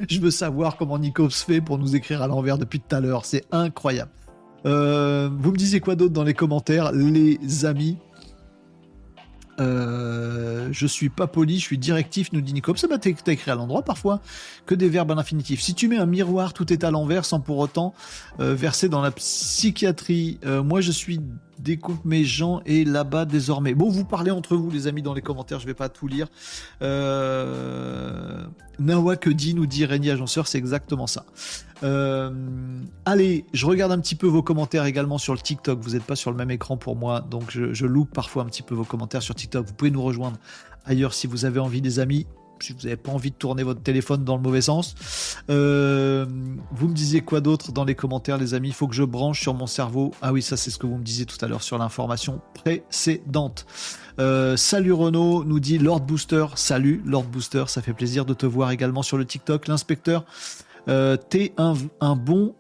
Je veux savoir comment Nicops fait pour nous écrire à l'envers depuis tout à l'heure. C'est incroyable. Euh, vous me disiez quoi d'autre dans les commentaires, les amis euh, je suis pas poli, je suis directif, nous dit Nico. Ça va t'as écrit à l'endroit parfois que des verbes à l'infinitif. Si tu mets un miroir, tout est à l'envers sans pour autant euh, verser dans la psychiatrie. Euh, moi, je suis découpe mes gens et là-bas désormais. Bon, vous parlez entre vous, les amis, dans les commentaires. Je vais pas tout lire. Euh... Nawa que dit nous dit Régnier Agenceur, c'est exactement ça. Euh, allez, je regarde un petit peu vos commentaires également sur le TikTok. Vous n'êtes pas sur le même écran pour moi, donc je, je loupe parfois un petit peu vos commentaires sur TikTok. Vous pouvez nous rejoindre ailleurs si vous avez envie, des amis si vous n'avez pas envie de tourner votre téléphone dans le mauvais sens. Euh, vous me disiez quoi d'autre dans les commentaires, les amis? Il faut que je branche sur mon cerveau. Ah oui, ça c'est ce que vous me disiez tout à l'heure sur l'information précédente. Euh, salut Renaud, nous dit Lord Booster. Salut Lord Booster, ça fait plaisir de te voir également sur le TikTok. L'inspecteur euh, t'es un, bon,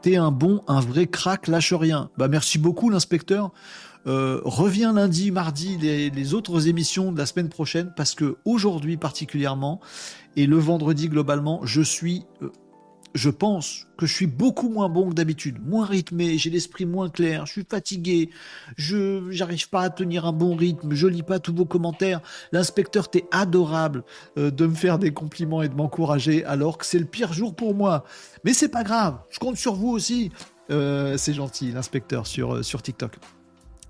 t'es un bon, un vrai crack, lâche rien. Bah merci beaucoup l'inspecteur. Euh, reviens lundi, mardi, les, autres émissions de la semaine prochaine, parce que aujourd'hui particulièrement, et le vendredi globalement, je suis euh, je pense que je suis beaucoup moins bon que d'habitude, moins rythmé, j'ai l'esprit moins clair, je suis fatigué, je j'arrive pas à tenir un bon rythme, je lis pas tous vos commentaires. L'inspecteur t'es adorable euh, de me faire des compliments et de m'encourager alors que c'est le pire jour pour moi. Mais c'est pas grave, je compte sur vous aussi. Euh, c'est gentil, l'inspecteur sur sur TikTok.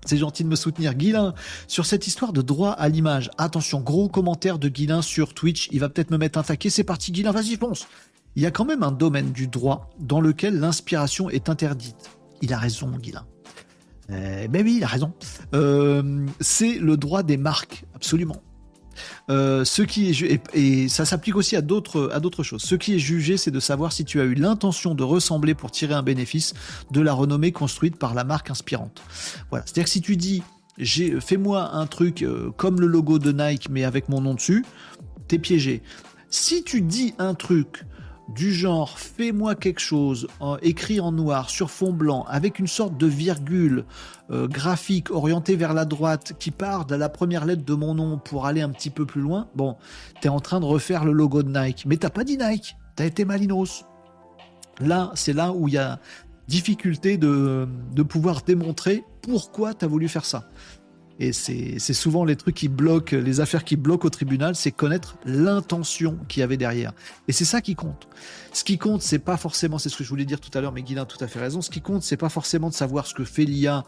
C'est gentil de me soutenir. Guilin, sur cette histoire de droit à l'image. Attention, gros commentaire de Guilin sur Twitch. Il va peut-être me mettre un taquet. C'est parti, Guilin, vas-y, fonce il y a quand même un domaine du droit dans lequel l'inspiration est interdite. Il a raison, Guilin. Eh ben oui, il a raison. Euh, c'est le droit des marques, absolument. Euh, ce qui est et, ça s'applique aussi à d'autres à d'autres choses. Ce qui est jugé, c'est de savoir si tu as eu l'intention de ressembler pour tirer un bénéfice de la renommée construite par la marque inspirante. Voilà. C'est-à-dire si tu dis j'ai fais-moi un truc euh, comme le logo de Nike mais avec mon nom dessus, t'es piégé. Si tu dis un truc du genre fais-moi quelque chose écrit en noir sur fond blanc avec une sorte de virgule euh, graphique orientée vers la droite qui part de la première lettre de mon nom pour aller un petit peu plus loin, bon, t'es en train de refaire le logo de Nike. Mais t'as pas dit Nike, t'as été Malinos. Là, c'est là où il y a difficulté de, de pouvoir démontrer pourquoi t'as voulu faire ça. Et c'est souvent les trucs qui bloquent, les affaires qui bloquent au tribunal, c'est connaître l'intention qu'il y avait derrière. Et c'est ça qui compte. Ce qui compte, c'est pas forcément, c'est ce que je voulais dire tout à l'heure, mais Guilain a tout à fait raison. Ce qui compte, c'est pas forcément de savoir ce que fait l'IA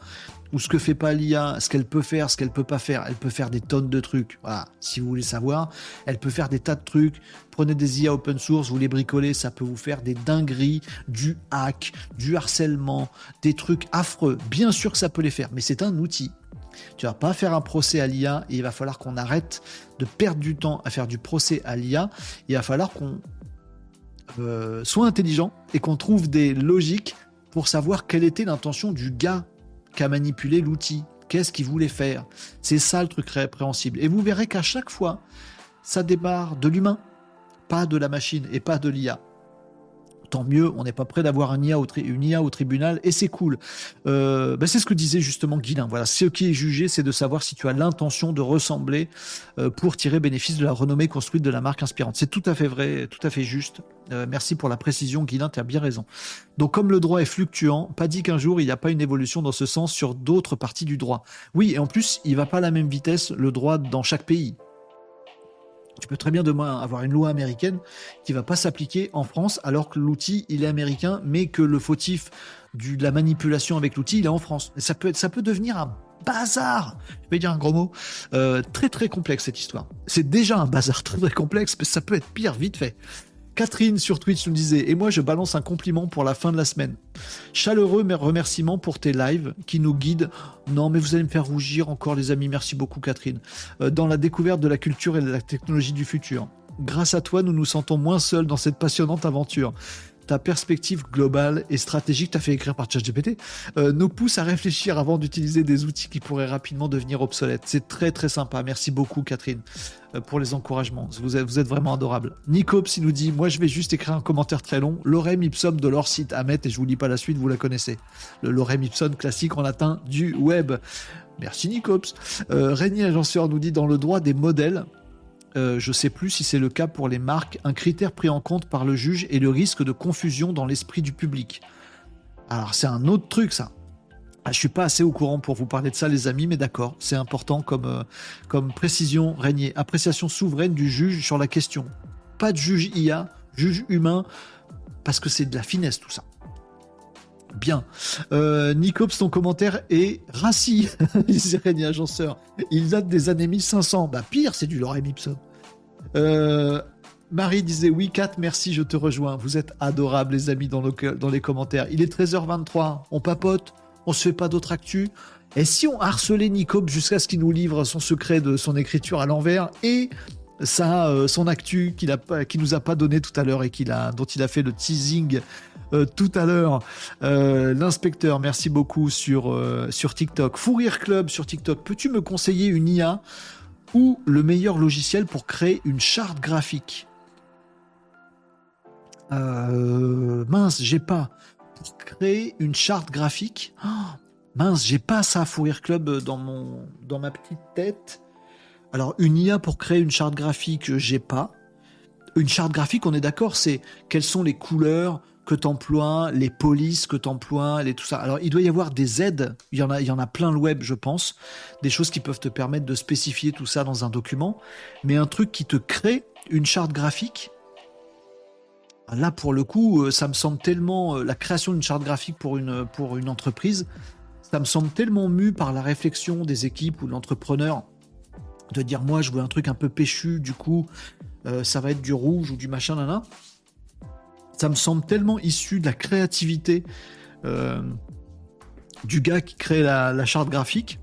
ou ce que fait pas l'IA, ce qu'elle peut faire, ce qu'elle peut pas faire. Elle peut faire des tonnes de trucs. Voilà. Si vous voulez savoir, elle peut faire des tas de trucs. Prenez des IA open source, vous les bricolez, ça peut vous faire des dingueries, du hack, du harcèlement, des trucs affreux. Bien sûr que ça peut les faire, mais c'est un outil. Tu vas pas faire un procès à l'IA et il va falloir qu'on arrête de perdre du temps à faire du procès à l'IA. Il va falloir qu'on euh, soit intelligent et qu'on trouve des logiques pour savoir quelle était l'intention du gars qui a manipulé l'outil. Qu'est-ce qu'il voulait faire? C'est ça le truc répréhensible. Et vous verrez qu'à chaque fois, ça démarre de l'humain, pas de la machine et pas de l'IA tant mieux, on n'est pas prêt d'avoir un IA au une IA au tribunal et c'est cool. Euh, ben, c'est ce que disait justement Guilin. Voilà, ce qui est jugé, c'est de savoir si tu as l'intention de ressembler euh, pour tirer bénéfice de la renommée construite de la marque inspirante. C'est tout à fait vrai, tout à fait juste. Euh, merci pour la précision, Guilin, tu as bien raison. Donc comme le droit est fluctuant, pas dit qu'un jour il n'y a pas une évolution dans ce sens sur d'autres parties du droit. Oui, et en plus, il va pas à la même vitesse le droit dans chaque pays. Tu peux très bien demain avoir une loi américaine qui va pas s'appliquer en France alors que l'outil il est américain, mais que le fautif du, de la manipulation avec l'outil il est en France. Et ça peut, ça peut devenir un bazar, je vais dire un gros mot, euh, très très complexe cette histoire. C'est déjà un bazar très très complexe, mais ça peut être pire vite fait. Catherine sur Twitch nous disait, et moi je balance un compliment pour la fin de la semaine. Chaleureux remerciements pour tes lives qui nous guident. Non, mais vous allez me faire rougir encore les amis, merci beaucoup Catherine. Euh, dans la découverte de la culture et de la technologie du futur. Grâce à toi, nous nous sentons moins seuls dans cette passionnante aventure. Ta perspective globale et stratégique, t'as fait écrire par ChatGPT, euh, nous pousse à réfléchir avant d'utiliser des outils qui pourraient rapidement devenir obsolètes. C'est très très sympa. Merci beaucoup Catherine euh, pour les encouragements. Vous êtes, vraiment adorable. Nicops, il nous dit, moi je vais juste écrire un commentaire très long. Lorem ipsum de leur site Ahmet, et je vous lis pas la suite, vous la connaissez. Le lorem ipsum classique en latin du web. Merci Nicops. Euh, Régnier Agenceur nous dit, dans le droit des modèles, euh, je ne sais plus si c'est le cas pour les marques, un critère pris en compte par le juge est le risque de confusion dans l'esprit du public. Alors c'est un autre truc ça. Ah, je suis pas assez au courant pour vous parler de ça les amis, mais d'accord, c'est important comme, euh, comme précision Régnier. Appréciation souveraine du juge sur la question. Pas de juge IA, juge humain, parce que c'est de la finesse tout ça. Bien. Euh, ton commentaire est rassis, disait Régnier Agenceur. Il date des années 1500. Bah pire, c'est du Lorem Ipsum. Euh, Marie disait oui, Kat, merci, je te rejoins. Vous êtes adorables, les amis, dans, les commentaires. Il est 13h23, on papote, on se fait pas d'autres actus. Et si on harcelait Nicops jusqu'à ce qu'il nous livre son secret de son écriture à l'envers et ça, euh, son actu qu'il nous a pas donné tout à l'heure et qu'il a, dont il a fait le teasing euh, tout à l'heure. Euh, l'inspecteur, merci beaucoup sur, sur TikTok. Fourir Club sur TikTok. Peux-tu me conseiller une IA ou le meilleur logiciel pour créer une charte graphique? Mince, j'ai pas. Pour créer une charte graphique? Oh, Mince, j'ai pas ça, Fourir Club, dans, mon, dans ma petite tête. Alors, une IA pour créer une charte graphique, j'ai pas. Une charte graphique, on est d'accord, c'est quelles sont les couleurs que tu emploies, les polices que tu emploies, les, tout ça. Alors, il doit y avoir des aides. Il y en a, il y en a plein le web, je pense. Des choses qui peuvent te permettre de spécifier tout ça dans un document. Mais un truc qui te crée une charte graphique, là, pour le coup, euh, ça me semble tellement. Euh, la création d'une charte graphique pour une, pour une entreprise, ça me semble tellement mu par la réflexion des équipes ou de l'entrepreneur de dire moi je veux un truc un peu péchu, du coup euh, ça va être du rouge ou du machin nana. Ça me semble tellement issu de la créativité euh, du gars qui crée la charte graphique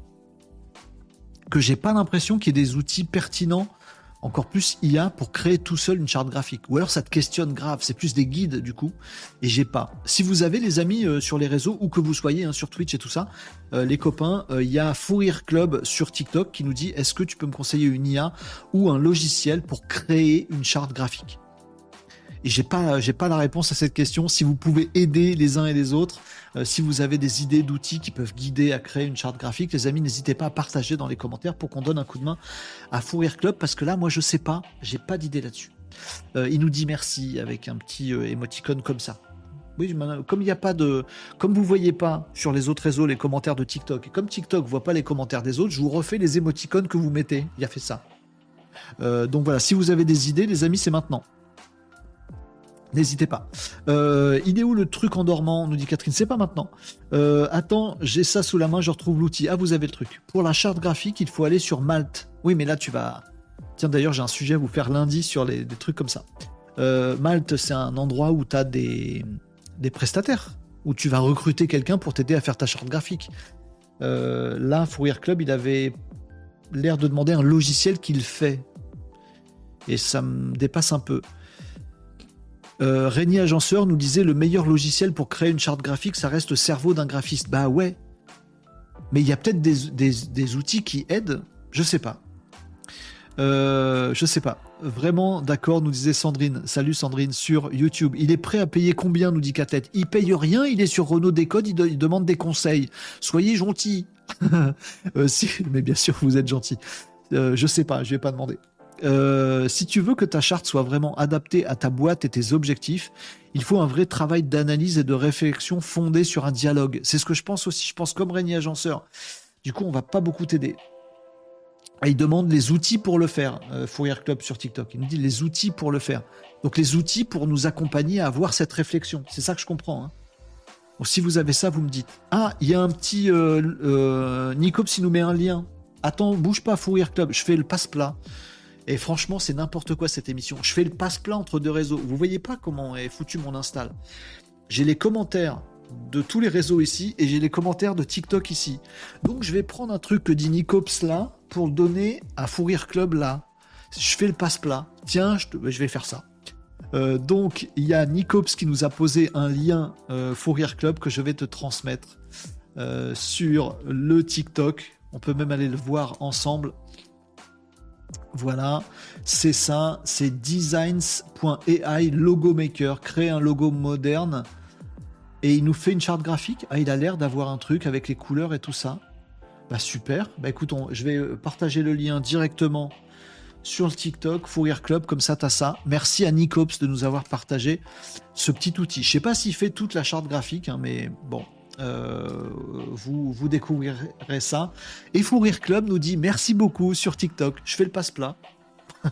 que j'ai pas l'impression qu'il y ait des outils pertinents encore plus IA pour créer tout seul une charte graphique. Ou alors ça te questionne grave, c'est plus des guides du coup, et j'ai pas. Si vous avez les amis euh, sur les réseaux, ou que vous soyez hein, sur Twitch et tout ça, euh, les copains, euh, il y a Fourir Club sur TikTok qui nous dit est-ce que tu peux me conseiller une IA ou un logiciel pour créer une charte graphique? J'ai pas, j'ai pas la réponse à cette question. Si vous pouvez aider les uns et les autres, euh, si vous avez des idées d'outils qui peuvent guider à créer une charte graphique, les amis, n'hésitez pas à partager dans les commentaires pour qu'on donne un coup de main à Fourrière Club parce que là, moi, je sais pas, j'ai pas d'idée là-dessus. Euh, il nous dit merci avec un petit euh, émoticône comme ça. Oui, comme il n'y a pas de, comme vous voyez pas sur les autres réseaux les commentaires de TikTok et comme TikTok voit pas les commentaires des autres, je vous refais les émoticônes que vous mettez. Il a fait ça. donc voilà, si vous avez des idées, les amis, c'est maintenant. N'hésitez pas. Euh, il est où le truc en dormant nous dit Catherine. C'est pas maintenant. Euh, attends, j'ai ça sous la main, je retrouve l'outil. Ah, vous avez le truc. Pour la charte graphique, il faut aller sur Malte. Oui, mais là, tu vas. Tiens, d'ailleurs, j'ai un sujet à vous faire lundi sur les, des trucs comme ça. Euh, Malte, c'est un endroit où tu as des, des prestataires, où tu vas recruter quelqu'un pour t'aider à faire ta charte graphique. là, Fourier Club, il avait l'air de demander un logiciel qu'il fait. Et ça me dépasse un peu. Euh, Agenceur nous disait le meilleur logiciel pour créer une charte graphique, ça reste le cerveau d'un graphiste. Bah ouais. Mais il y a peut-être des, outils qui aident. Je sais pas. Euh, je sais pas. Vraiment d'accord, nous disait Sandrine. Salut Sandrine sur YouTube. Il est prêt à payer combien, nous dit Catette. Il paye rien, il est sur Renault Décode, il, il demande des conseils. Soyez gentil. *laughs* euh, si, mais bien sûr, vous êtes gentil. Euh, je sais pas, je vais pas demander. Euh, si tu veux que ta charte soit vraiment adaptée à ta boîte et tes objectifs, il faut un vrai travail d'analyse et de réflexion fondé sur un dialogue. C'est ce que je pense aussi. Je pense comme Régnier Agenceur. Du coup, on va pas beaucoup t'aider. il demande les outils pour le faire. Euh, Fourier Club sur TikTok. Il nous dit les outils pour le faire. Donc les outils pour nous accompagner à avoir cette réflexion. C'est ça que je comprends. Hein. si vous avez ça, vous me dites. Ah, il y a un petit euh, euh il nous met un lien. Attends, bouge pas, Fourier Club. Je fais le passe-plat. Et franchement, c'est n'importe quoi cette émission. Je fais le passe-plat entre deux réseaux. Vous voyez pas comment est foutu mon install. J'ai les commentaires de tous les réseaux ici et j'ai les commentaires de TikTok ici. Donc je vais prendre un truc que dit Nicops là pour le donner à Fourir Club là. Je fais le passe-plat. Tiens, je, vais faire ça. Euh, donc, il y a Nicops qui nous a posé un lien euh, Fourier Club que je vais te transmettre euh, sur le TikTok. On peut même aller le voir ensemble. Voilà, c'est ça, c'est designs.ai logo maker, créer un logo moderne. Et il nous fait une charte graphique. Ah, il a l'air d'avoir un truc avec les couleurs et tout ça. Bah super. Bah écoute, je vais partager le lien directement sur le TikTok, Fourier Club, comme ça t'as ça. Merci à Nicops de nous avoir partagé ce petit outil. Je sais pas s'il fait toute la charte graphique, hein, mais bon, euh, vous, vous découvrirez ça. Et Fourier Club nous dit merci beaucoup sur TikTok. Je fais le passe-plat.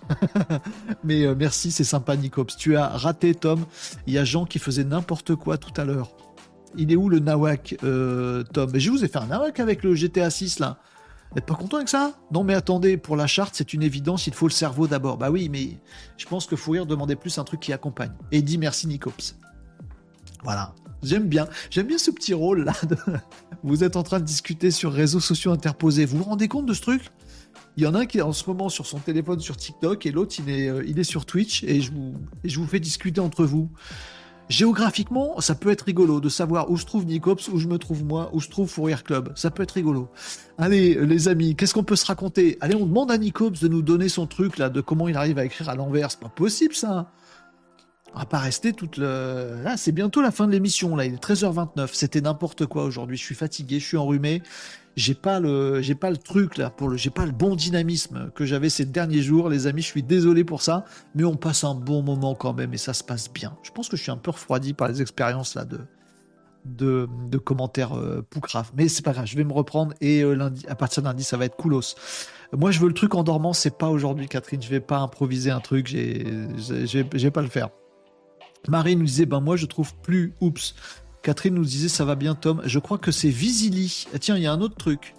*laughs* mais euh, merci, c'est sympa Nicops. Tu as raté Tom. Il y a Jean qui faisait n'importe quoi tout à l'heure. Il est où le nawak, euh, Tom? Je vous ai fait un nawak avec le GTA 6 là. Vous n'êtes pas content avec ça? Non, mais attendez, pour la charte, c'est une évidence, il faut le cerveau d'abord. Bah oui, mais je pense que Fourier demandait plus un truc qui accompagne. Et dit merci Nicops. Voilà. J'aime bien. J'aime bien ce petit rôle là. *laughs* Vous êtes en train de discuter sur réseaux sociaux interposés. Vous vous rendez compte de ce truc? Il y en a un qui est en ce moment sur son téléphone sur TikTok et l'autre il est, euh, il est sur Twitch et je, vous, je vous fais discuter entre vous. Géographiquement, ça peut être rigolo de savoir où se trouve Nicops, où je me trouve moi, où se trouve Fourier Club. Ça peut être rigolo. Allez, les amis, qu'est-ce qu'on peut se raconter? Allez, on demande à Nicops de nous donner son truc là, de comment il arrive à écrire à l'envers. C'est pas possible ça. On va pas rester toute le. Là, c'est bientôt la fin de l'émission. Là, il est 13h29. C'était n'importe quoi aujourd'hui. Je suis fatigué, je suis enrhumé j'ai pas le j'ai pas le truc là pour le j'ai pas le bon dynamisme que j'avais ces derniers jours les amis je suis désolé pour ça mais on passe un bon moment quand même et ça se passe bien je pense que je suis un peu refroidi par les expériences là de de, commentaires euh, mais c'est pas grave je vais me reprendre et euh, lundi à partir de lundi ça va être coolos moi je veux le truc en dormant c'est pas aujourd'hui Catherine je vais pas improviser un truc j'ai je vais pas le faire Marie nous disait ben moi je trouve plus oups Catherine nous disait ça va bien Tom. Je crois que c'est Visili. Ah, tiens, il y a un autre truc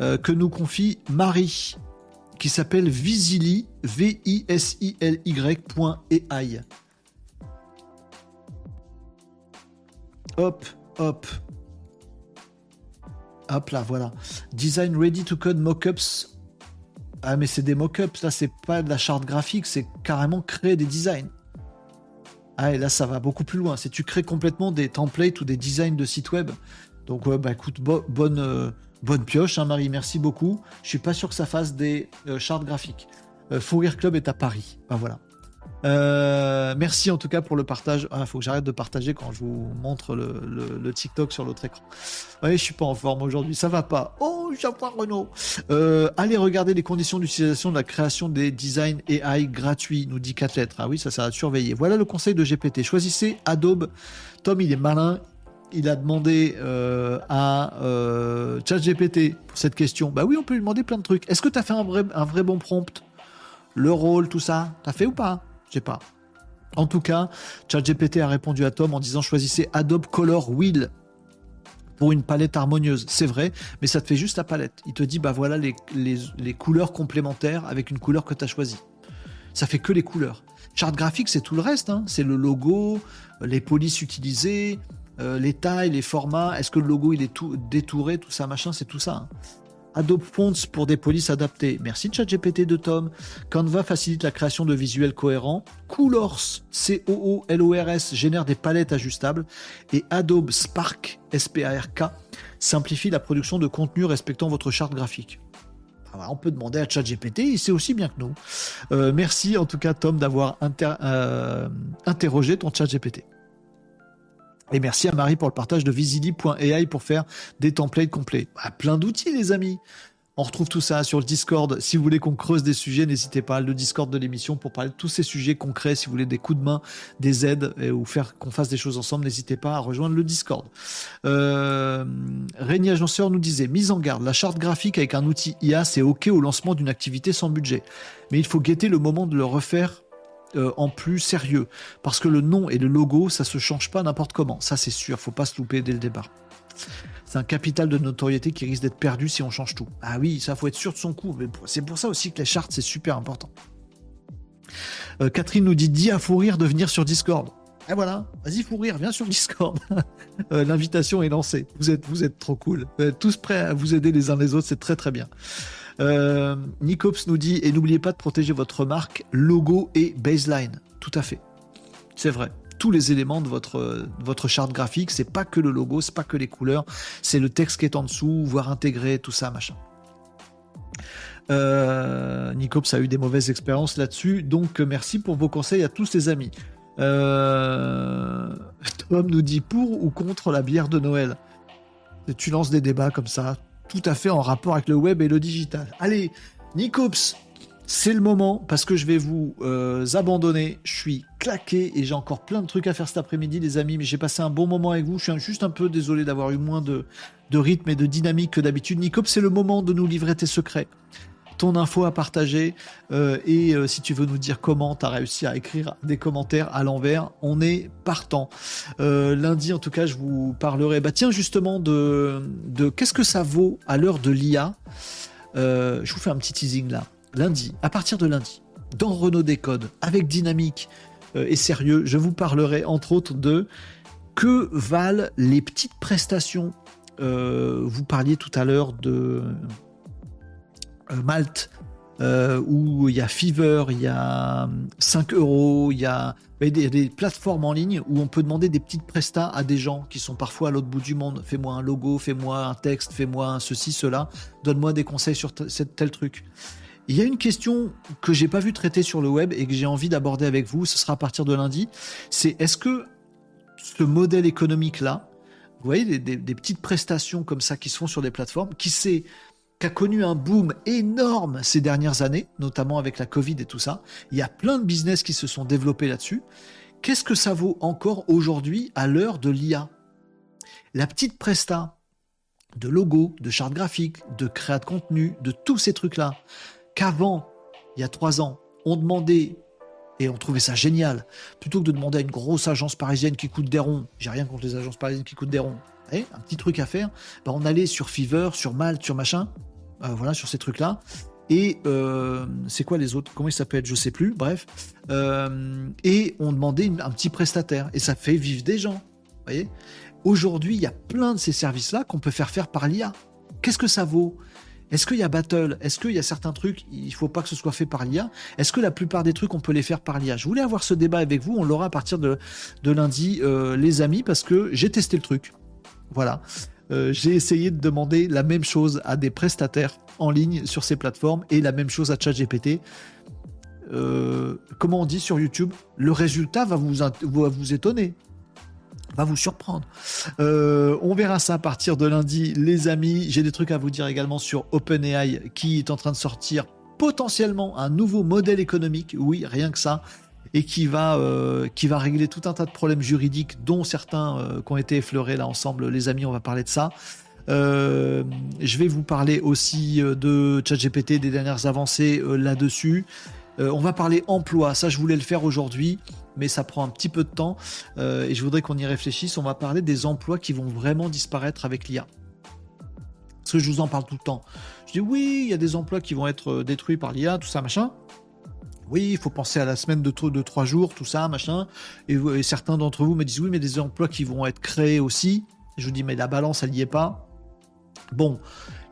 euh, que nous confie Marie qui s'appelle Visili, V-I-S-I-L-Y.ai. Hop, hop. Hop là, voilà. Design ready to code mockups. Ah mais c'est des mockups, là c'est pas de la charte graphique, c'est carrément créer des designs. Ah, et là, ça va beaucoup plus loin. C'est tu crées complètement des templates ou des designs de sites web. Donc, ouais, bah écoute, bonne, euh, bonne pioche, hein, Marie, merci beaucoup. Je suis pas sûr que ça fasse des euh, charts graphiques. Euh, Club est à Paris. Ben voilà. Euh, merci en tout cas pour le partage. Il ah, faut que j'arrête de partager quand je vous montre le, TikTok sur l'autre écran. Oui, je suis pas en forme aujourd'hui, ça va pas. Oh, chapeau Renault. Euh, allez regarder les conditions d'utilisation de la création des designs AI gratuits, nous dit 4 lettres. Ah oui, ça, ça va surveiller. Voilà le conseil de GPT. Choisissez Adobe. Tom, il est malin. Il a demandé euh, à euh, ChatGPT pour cette question. Bah oui, on peut lui demander plein de trucs. Est-ce que tu as fait un vrai, un vrai bon prompt? Le rôle, tout ça? T'as fait ou pas? Je pas. En tout cas, ChatGPT a répondu à Tom en disant choisissez Adobe Color Wheel pour une palette harmonieuse. C'est vrai, mais ça te fait juste la palette. Il te dit bah voilà les, couleurs complémentaires avec une couleur que tu as choisie. Ça fait que les couleurs. Chart graphique, c'est tout le reste. Hein. C'est le logo, les polices utilisées, euh, les tailles, les formats. Est-ce que le logo il est tout détouré, tout ça, machin, c'est tout ça. Hein. Adobe Fonts pour des polices adaptées. Merci ChatGPT de Tom. Canva facilite la création de visuels cohérents. Coolors, C-O-O-L-O-R-S, génère des palettes ajustables. Et Adobe Spark, S-P-A-R-K, simplifie la production de contenu respectant votre charte graphique. on peut demander à ChatGPT, il sait aussi bien que nous. Euh, merci en tout cas Tom d'avoir euh, interrogé ton ChatGPT. Et merci à Marie pour le partage de visili.ai pour faire des templates complets. Bah, plein d'outils, les amis. On retrouve tout ça sur le Discord. Si vous voulez qu'on creuse des sujets, n'hésitez pas. Le Discord de l'émission pour parler de tous ces sujets concrets. Si vous voulez des coups de main, des aides ou faire qu'on fasse des choses ensemble, n'hésitez pas à rejoindre le Discord. Euh, Régnier Agenceur nous disait mise en garde. La charte graphique avec un outil IA, c'est ok au lancement d'une activité sans budget, mais il faut guetter le moment de le refaire euh, en plus sérieux. Parce que le nom et le logo, ça se change pas n'importe comment. Ça, c'est sûr. Faut pas se louper dès le départ. C'est un capital de notoriété qui risque d'être perdu si on change tout. Ah oui, ça faut être sûr de son coup. C'est pour ça aussi que les chartes, c'est super important. Euh, Catherine nous dit dis à Fourir de venir sur Discord. Et voilà, vas-y Fourir, viens sur Discord. *laughs* Euh, l'invitation est lancée. Vous êtes, vous êtes trop cool. Tous prêts à vous aider les uns les autres, c'est très très bien. Euh, Nicops nous dit et n'oubliez pas de protéger votre marque, logo et baseline. Tout à fait. C'est vrai. Tous les éléments de votre, votre charte graphique, c'est pas que le logo, c'est pas que les couleurs, c'est le texte qui est en dessous, voire intégré, tout ça, machin. Euh, Nicops a eu des mauvaises expériences là-dessus, donc merci pour vos conseils à tous les amis. Euh, Tom nous dit pour ou contre la bière de Noël? tu lances des débats comme ça, tout à fait en rapport avec le web et le digital. Allez, Nicops, c'est le moment parce que je vais vous euh, abandonner. Je suis claqué et j'ai encore plein de trucs à faire cet après-midi, les amis. Mais j'ai passé un bon moment avec vous. Je suis juste un peu désolé d'avoir eu moins de, de rythme et de dynamique que d'habitude. Nicops, c'est le moment de nous livrer tes secrets ton info à partager euh, et euh, si tu veux nous dire comment tu as réussi à écrire des commentaires à l'envers, on est partant. Euh, lundi, en tout cas, je vous parlerai bah, tiens, justement de, de qu'est-ce que ça vaut à l'heure de l'IA. je vous fais un petit teasing là. Lundi, à partir de lundi, dans Renault Décode, avec dynamique et sérieux, je vous parlerai entre autres de que valent les petites prestations. vous parliez tout à l'heure de Malte, euh, où il y a Fever, il y a 5 euros, il y a des, plateformes en ligne où on peut demander des petites prestats à des gens qui sont parfois à l'autre bout du monde. Fais-moi un logo, fais-moi un texte, fais-moi ceci, cela. Donne-moi des conseils sur tel truc. Il y a une question que j'ai pas vu traiter sur le web et que j'ai envie d'aborder avec vous. Ce sera à partir de lundi. C'est est-ce que ce modèle économique là, vous voyez des, des, petites prestations comme ça qui se font sur des plateformes, qui s'est a connu un boom énorme ces dernières années, notamment avec la Covid et tout ça. Il y a plein de business qui se sont développés là-dessus. Qu'est-ce que ça vaut encore aujourd'hui à l'heure de l'IA La petite presta de logo, de charte graphique, de créa de contenu, de tous ces trucs-là, qu'avant, il y a trois ans, on demandait et on trouvait ça génial, plutôt que de demander à une grosse agence parisienne qui coûte des ronds, j'ai rien contre les agences parisiennes qui coûtent des ronds, eh, un petit truc à faire, bah, on allait sur Fiverr, sur Malte, sur machin, voilà, sur ces trucs-là. Et euh, c'est quoi les autres Comment ils s'appellent Je sais plus. Bref. Euh, et on demandait un petit prestataire. Et ça fait vivre des gens. voyez Aujourd'hui, il y a plein de ces services-là qu'on peut faire faire par l'IA. Qu'est-ce que ça vaut? Est-ce qu'il y a Battle? Est-ce qu'il y a certains trucs, il ne faut pas que ce soit fait par l'IA Est-ce que la plupart des trucs, on peut les faire par l'IA Je voulais avoir ce débat avec vous. On l'aura à partir de, lundi, les amis, parce que j'ai testé le truc. Voilà. Euh, j'ai essayé de demander la même chose à des prestataires en ligne sur ces plateformes et la même chose à ChatGPT. Euh, comment on dit sur YouTube Le résultat va vous, étonner, va vous surprendre. Euh, on verra ça à partir de lundi, les amis. J'ai des trucs à vous dire également sur OpenAI qui est en train de sortir potentiellement un nouveau modèle économique. Oui, rien que ça et qui va, euh, qui va régler tout un tas de problèmes juridiques, dont certains euh, qui ont été effleurés là ensemble. Les amis, on va parler de ça. Euh, je vais vous parler aussi de ChatGPT, des dernières avancées là-dessus. on va parler emploi, ça je voulais le faire aujourd'hui, mais ça prend un petit peu de temps et je voudrais qu'on y réfléchisse. On va parler des emplois qui vont vraiment disparaître avec l'IA. Parce que je vous en parle tout le temps. Je dis oui, il y a des emplois qui vont être détruits par l'IA, tout ça, machin. Oui, il faut penser à la semaine de, trois jours, tout ça, machin. Et, certains d'entre vous me disent oui, mais des emplois qui vont être créés aussi. Je vous dis, mais la balance, elle n'y est pas. Bon,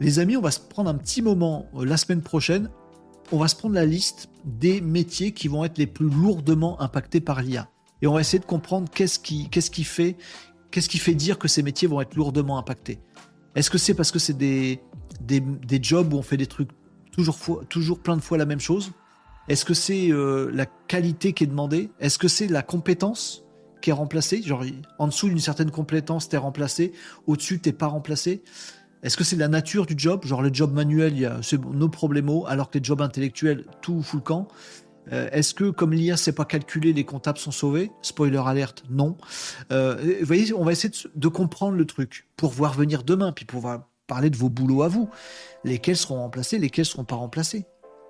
les amis, on va se prendre un petit moment euh, la semaine prochaine. On va se prendre la liste des métiers qui vont être les plus lourdement impactés par l'IA. Et on va essayer de comprendre qu'est-ce qui, fait, dire que ces métiers vont être lourdement impactés. Est-ce que c'est parce que c'est des, jobs où on fait des trucs toujours, toujours plein de fois la même chose? Est-ce que c'est euh, la qualité qui est demandée? Est-ce que c'est la compétence qui est remplacée? Genre, en dessous d'une certaine compétence, t'es remplacé, au-dessus, t'es pas remplacé. Est-ce que c'est la nature du job? Genre, le job manuel, il y a nos problèmes, alors que les jobs intellectuels, tout fout le camp. Euh, Est-ce que, comme l'IA sait pas calculer, les comptables sont sauvés? Spoiler alerte, non. Euh, vous voyez, on va essayer de, comprendre le truc pour voir venir demain, puis pour parler de vos boulots à vous. Lesquels seront remplacés, lesquels seront pas remplacés?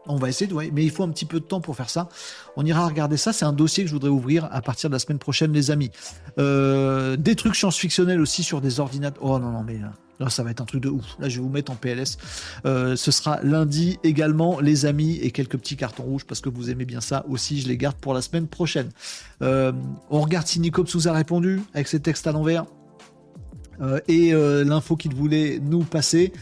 On va essayer de, mais il faut un petit peu de temps pour faire ça. On ira regarder ça. C'est un dossier que je voudrais ouvrir à partir de la semaine prochaine, les amis. Euh, des trucs science-fictionnels aussi sur des ordinateurs. Oh non, non, mais là, ça va être un truc de ouf. Là, je vais vous mettre en PLS. Euh, ce sera lundi également, les amis, et quelques petits cartons rouges parce que vous aimez bien ça aussi. Je les garde pour la semaine prochaine. Euh, on regarde si Nicops vous a répondu avec ses textes à l'envers. et l'info qu'il voulait nous passer.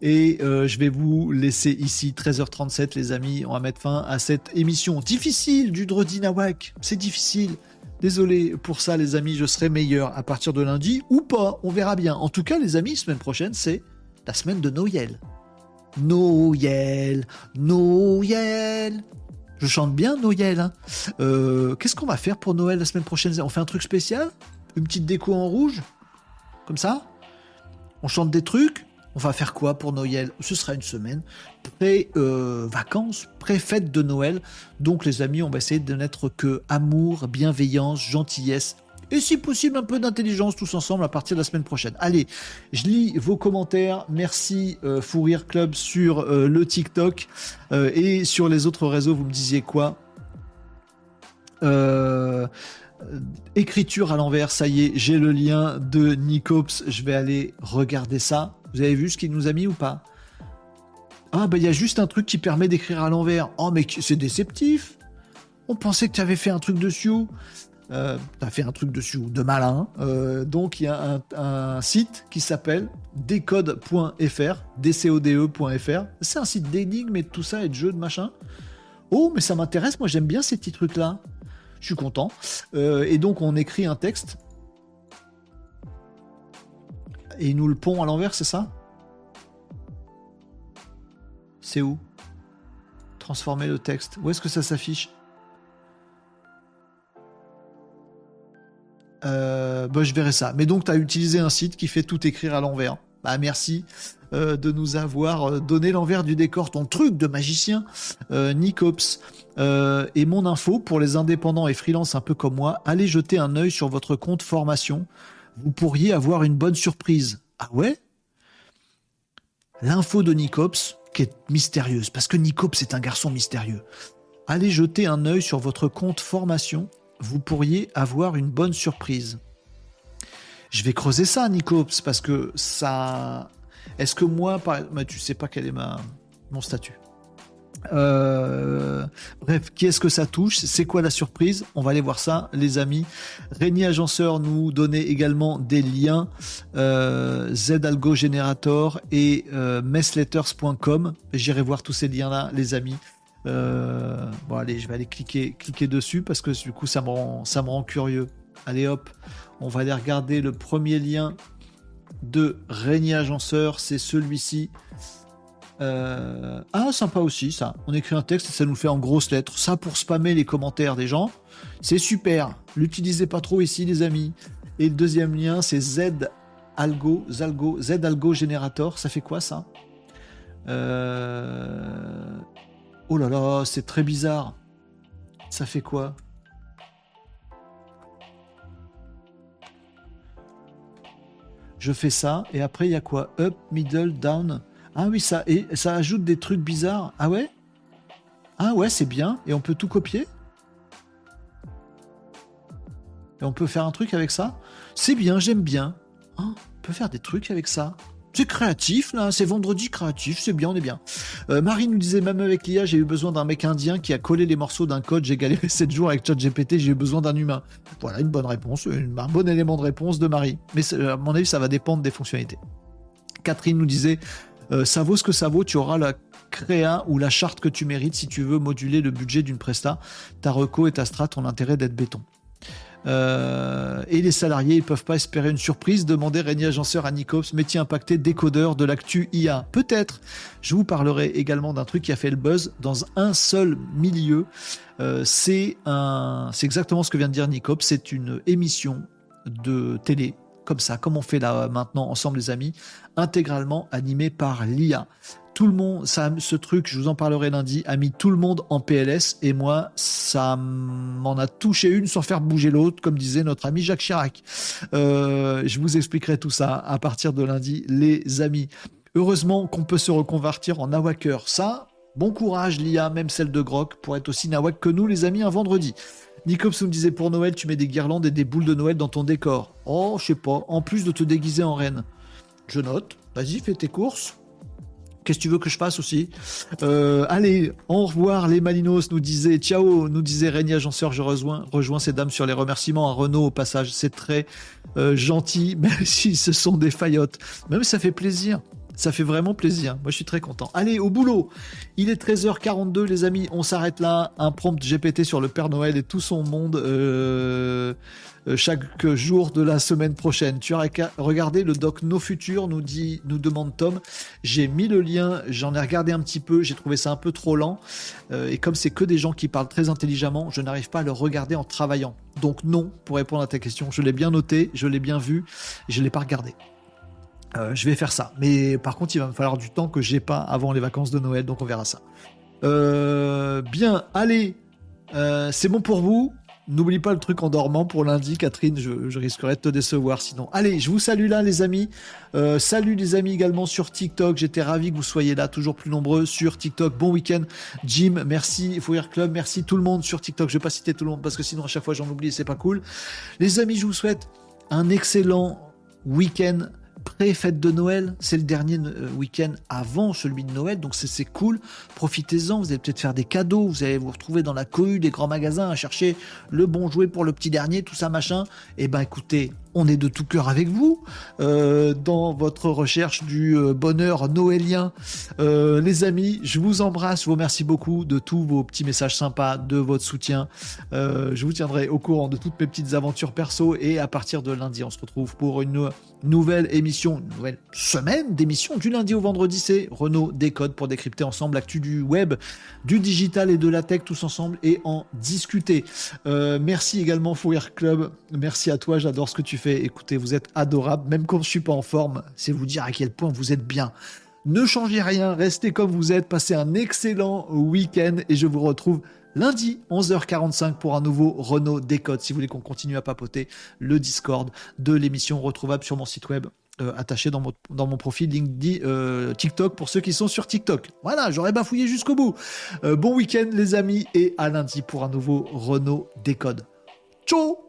Et euh, je vais vous laisser ici 13h37 les amis. On va mettre fin à cette émission difficile du Drodi Nawak. C'est difficile. Désolé pour ça, les amis, je serai meilleur à partir de lundi ou pas, on verra bien. En tout cas, les amis, semaine prochaine, c'est la semaine de Noël. Noël, Noël. Je chante bien Noël. Hein. Euh, qu'est-ce qu'on va faire pour Noël la semaine prochaine? On fait un truc spécial? Une petite déco en rouge? Comme ça? On chante des trucs? On va faire quoi pour Noël? Ce sera une semaine pré-vacances, euh, pré-fête de Noël. Donc les amis, on va essayer de n'être que amour, bienveillance, gentillesse et si possible un peu d'intelligence tous ensemble à partir de la semaine prochaine. Allez, je lis vos commentaires. Merci euh, Rire Club sur euh, le TikTok euh, et sur les autres réseaux. Vous me disiez quoi? Écriture à l'envers, ça y est, j'ai le lien de Nicops. Je vais aller regarder ça. Vous avez vu ce qu'il nous a mis ou pas? Ah, bah il y a juste un truc qui permet d'écrire à l'envers. Oh, mais c'est déceptif. On pensait que tu avais fait un truc dessus. Euh, tu as fait un truc dessus de malin. Euh, donc il y a un, site qui s'appelle decode.fr, dcode.fr. C'est un site d'énigmes et de tout ça et de jeux de machin. Oh, mais ça m'intéresse, moi j'aime bien ces petits trucs-là. Je suis content. Euh, et donc on écrit un texte et il nous le pond à l'envers, c'est ça? C'est où? Transformer le texte. Où est-ce que ça s'affiche? Euh, bah, je verrai ça. Mais donc, tu as utilisé un site qui fait tout écrire à l'envers. Bah, merci euh, de nous avoir euh, donné l'envers du décor, ton truc de magicien, euh, Nicops. et mon info pour les indépendants et freelance un peu comme moi, allez jeter un œil sur votre compte formation vous pourriez avoir une bonne surprise. Ah ouais? L'info de Nicops, qui est mystérieuse, parce que Nicops est un garçon mystérieux. Allez jeter un œil sur votre compte formation, vous pourriez avoir une bonne surprise. Je vais creuser ça, Nicops, parce que ça. Est-ce que moi, par... Mais tu sais pas quel est mon statut euh, bref, qui est-ce que ça touche? C'est quoi la surprise? On va aller voir ça, les amis. Régnier Agenceur nous donnait également des liens euh, Generator et euh, messletters.com. J'irai voir tous ces liens-là, les amis. Euh, bon, allez, je vais aller cliquer, cliquer dessus parce que du coup, ça me rend curieux. Allez, hop, on va aller regarder le premier lien de Régnier Agenceur. C'est celui-ci. Euh, ah, sympa aussi, ça. On écrit un texte et ça nous fait en grosses lettres. Ça pour spammer les commentaires des gens. C'est super. L'utilisez pas trop ici, les amis. Et le deuxième lien, c'est Z Algo, Zalgo, Z Algo Generator. Ça fait quoi, ça? Euh, Oh là là, c'est très bizarre. Ça fait quoi? Je fais ça, et après, il y a quoi? Up, middle, down ah oui, ça, et ça ajoute des trucs bizarres. Ah ouais? Ah ouais, c'est bien. Et on peut tout copier? Et on peut faire un truc avec ça? C'est bien, j'aime bien. Ah, on peut faire des trucs avec ça. C'est créatif, là, c'est vendredi créatif, c'est bien, on est bien. Euh, Marie nous disait, même avec l'IA, j'ai eu besoin d'un mec indien qui a collé les morceaux d'un code, j'ai galéré *laughs* 7 jours avec ChatGPT, j'ai eu besoin d'un humain. Voilà, une bonne réponse, un bon élément de réponse de Marie. Mais à mon avis, ça va dépendre des fonctionnalités. Catherine nous disait, euh, ça vaut ce que ça vaut, tu auras la créa ou la charte que tu mérites si tu veux moduler le budget d'une presta. Ta reco et ta strat ont l'intérêt d'être béton. Euh, et les salariés, ils peuvent pas espérer une surprise. Demandez Régnier Agenceur à Nicops, métier impacté, décodeur de l'actu IA. Peut-être. Je vous parlerai également d'un truc qui a fait le buzz dans un seul milieu. Euh, c'est exactement ce que vient de dire Nicops. C'est une émission de télé comme ça, comme on fait là maintenant ensemble les amis, intégralement animé par l'IA. Tout le monde, ça, ce truc, je vous en parlerai lundi, a mis tout le monde en PLS et moi, ça m'en a touché une sans faire bouger l'autre, comme disait notre ami Jacques Chirac. Euh, je vous expliquerai tout ça à partir de lundi, les amis. Heureusement qu'on peut se reconvertir en nawaker. Ça, bon courage l'IA, même celle de Grok, pour être aussi nawak que nous les amis un vendredi. Nicops me disait pour Noël, tu mets des guirlandes et des boules de Noël dans ton décor. Oh, je sais pas, en plus de te déguiser en reine. Je note, vas-y, fais tes courses. Qu'est-ce que tu veux que je fasse aussi euh, Allez, au revoir les Malinos, nous disait ciao, nous disait Régnier Agenceur, je rejoins, rejoins ces dames sur les remerciements. À Renault au passage, c'est très euh, gentil, *laughs* même si ce sont des faillottes. Même ça fait plaisir Ça fait vraiment plaisir. Moi, je suis très content. Allez, au boulot. Il est 13h42, les amis. On s'arrête là. Un prompt GPT sur le Père Noël et tout son monde euh, euh, chaque jour de la semaine prochaine. Tu as regardé le doc Nos Futurs, nous, dit, nous demande Tom. J'ai mis le lien. J'en ai regardé un petit peu. J'ai trouvé ça un peu trop lent. Euh, et comme c'est que des gens qui parlent très intelligemment, je n'arrive pas à le regarder en travaillant. Donc non, pour répondre à ta question. Je l'ai bien noté, je l'ai bien vu. Je ne l'ai pas regardé. Euh, je vais faire ça. Mais par contre, il va me falloir du temps que j'ai pas avant les vacances de Noël, donc on verra ça. Euh, bien, allez, euh, c'est bon pour vous. N'oublie pas le truc en dormant pour lundi, Catherine. Je, risquerais de te décevoir sinon. Allez, je vous salue là, les amis. salut les amis également sur TikTok. J'étais ravi que vous soyez là, toujours plus nombreux sur TikTok. Bon week-end, Jim. Merci, Fourir Club. Merci tout le monde sur TikTok. Je vais pas citer tout le monde parce que sinon à chaque fois j'en oublie, c'est pas cool. Les amis, je vous souhaite un excellent week-end pré-fête de Noël. C'est le dernier euh, week-end avant celui de Noël, donc c'est cool. Profitez-en, vous allez peut-être faire des cadeaux, vous allez vous retrouver dans la cohue des grands magasins à chercher le bon jouet pour le petit dernier, tout ça machin. Et eh ben écoutez, on est de tout cœur avec vous euh, dans votre recherche du euh, bonheur noélien. Euh, les amis, je vous embrasse, je vous remercie beaucoup de tous vos petits messages sympas, de votre soutien. je vous tiendrai au courant de toutes mes petites aventures perso et à partir de lundi, on se retrouve pour une nouvelle émission, une nouvelle semaine d'émission du lundi au vendredi. C'est Renault Décode pour décrypter ensemble l'actu du web, du digital et de la tech tous ensemble et en discuter. merci également Fourir Club, merci à toi, j'adore ce que tu fais Écoutez, vous êtes adorable, même quand je suis pas en forme. C'est vous dire à quel point vous êtes bien. Ne changez rien, restez comme vous êtes, passez un excellent week-end et je vous retrouve lundi 11h45 pour un nouveau Renault Décode. Si vous voulez qu'on continue à papoter, le Discord de l'émission retrouvable sur mon site web. Euh, attaché dans mon, profil LinkedIn, euh, TikTok pour ceux qui sont sur TikTok. Voilà, j'aurais bafouillé jusqu'au bout. Euh, bon week-end les amis et à lundi pour un nouveau Renault Décode. Ciao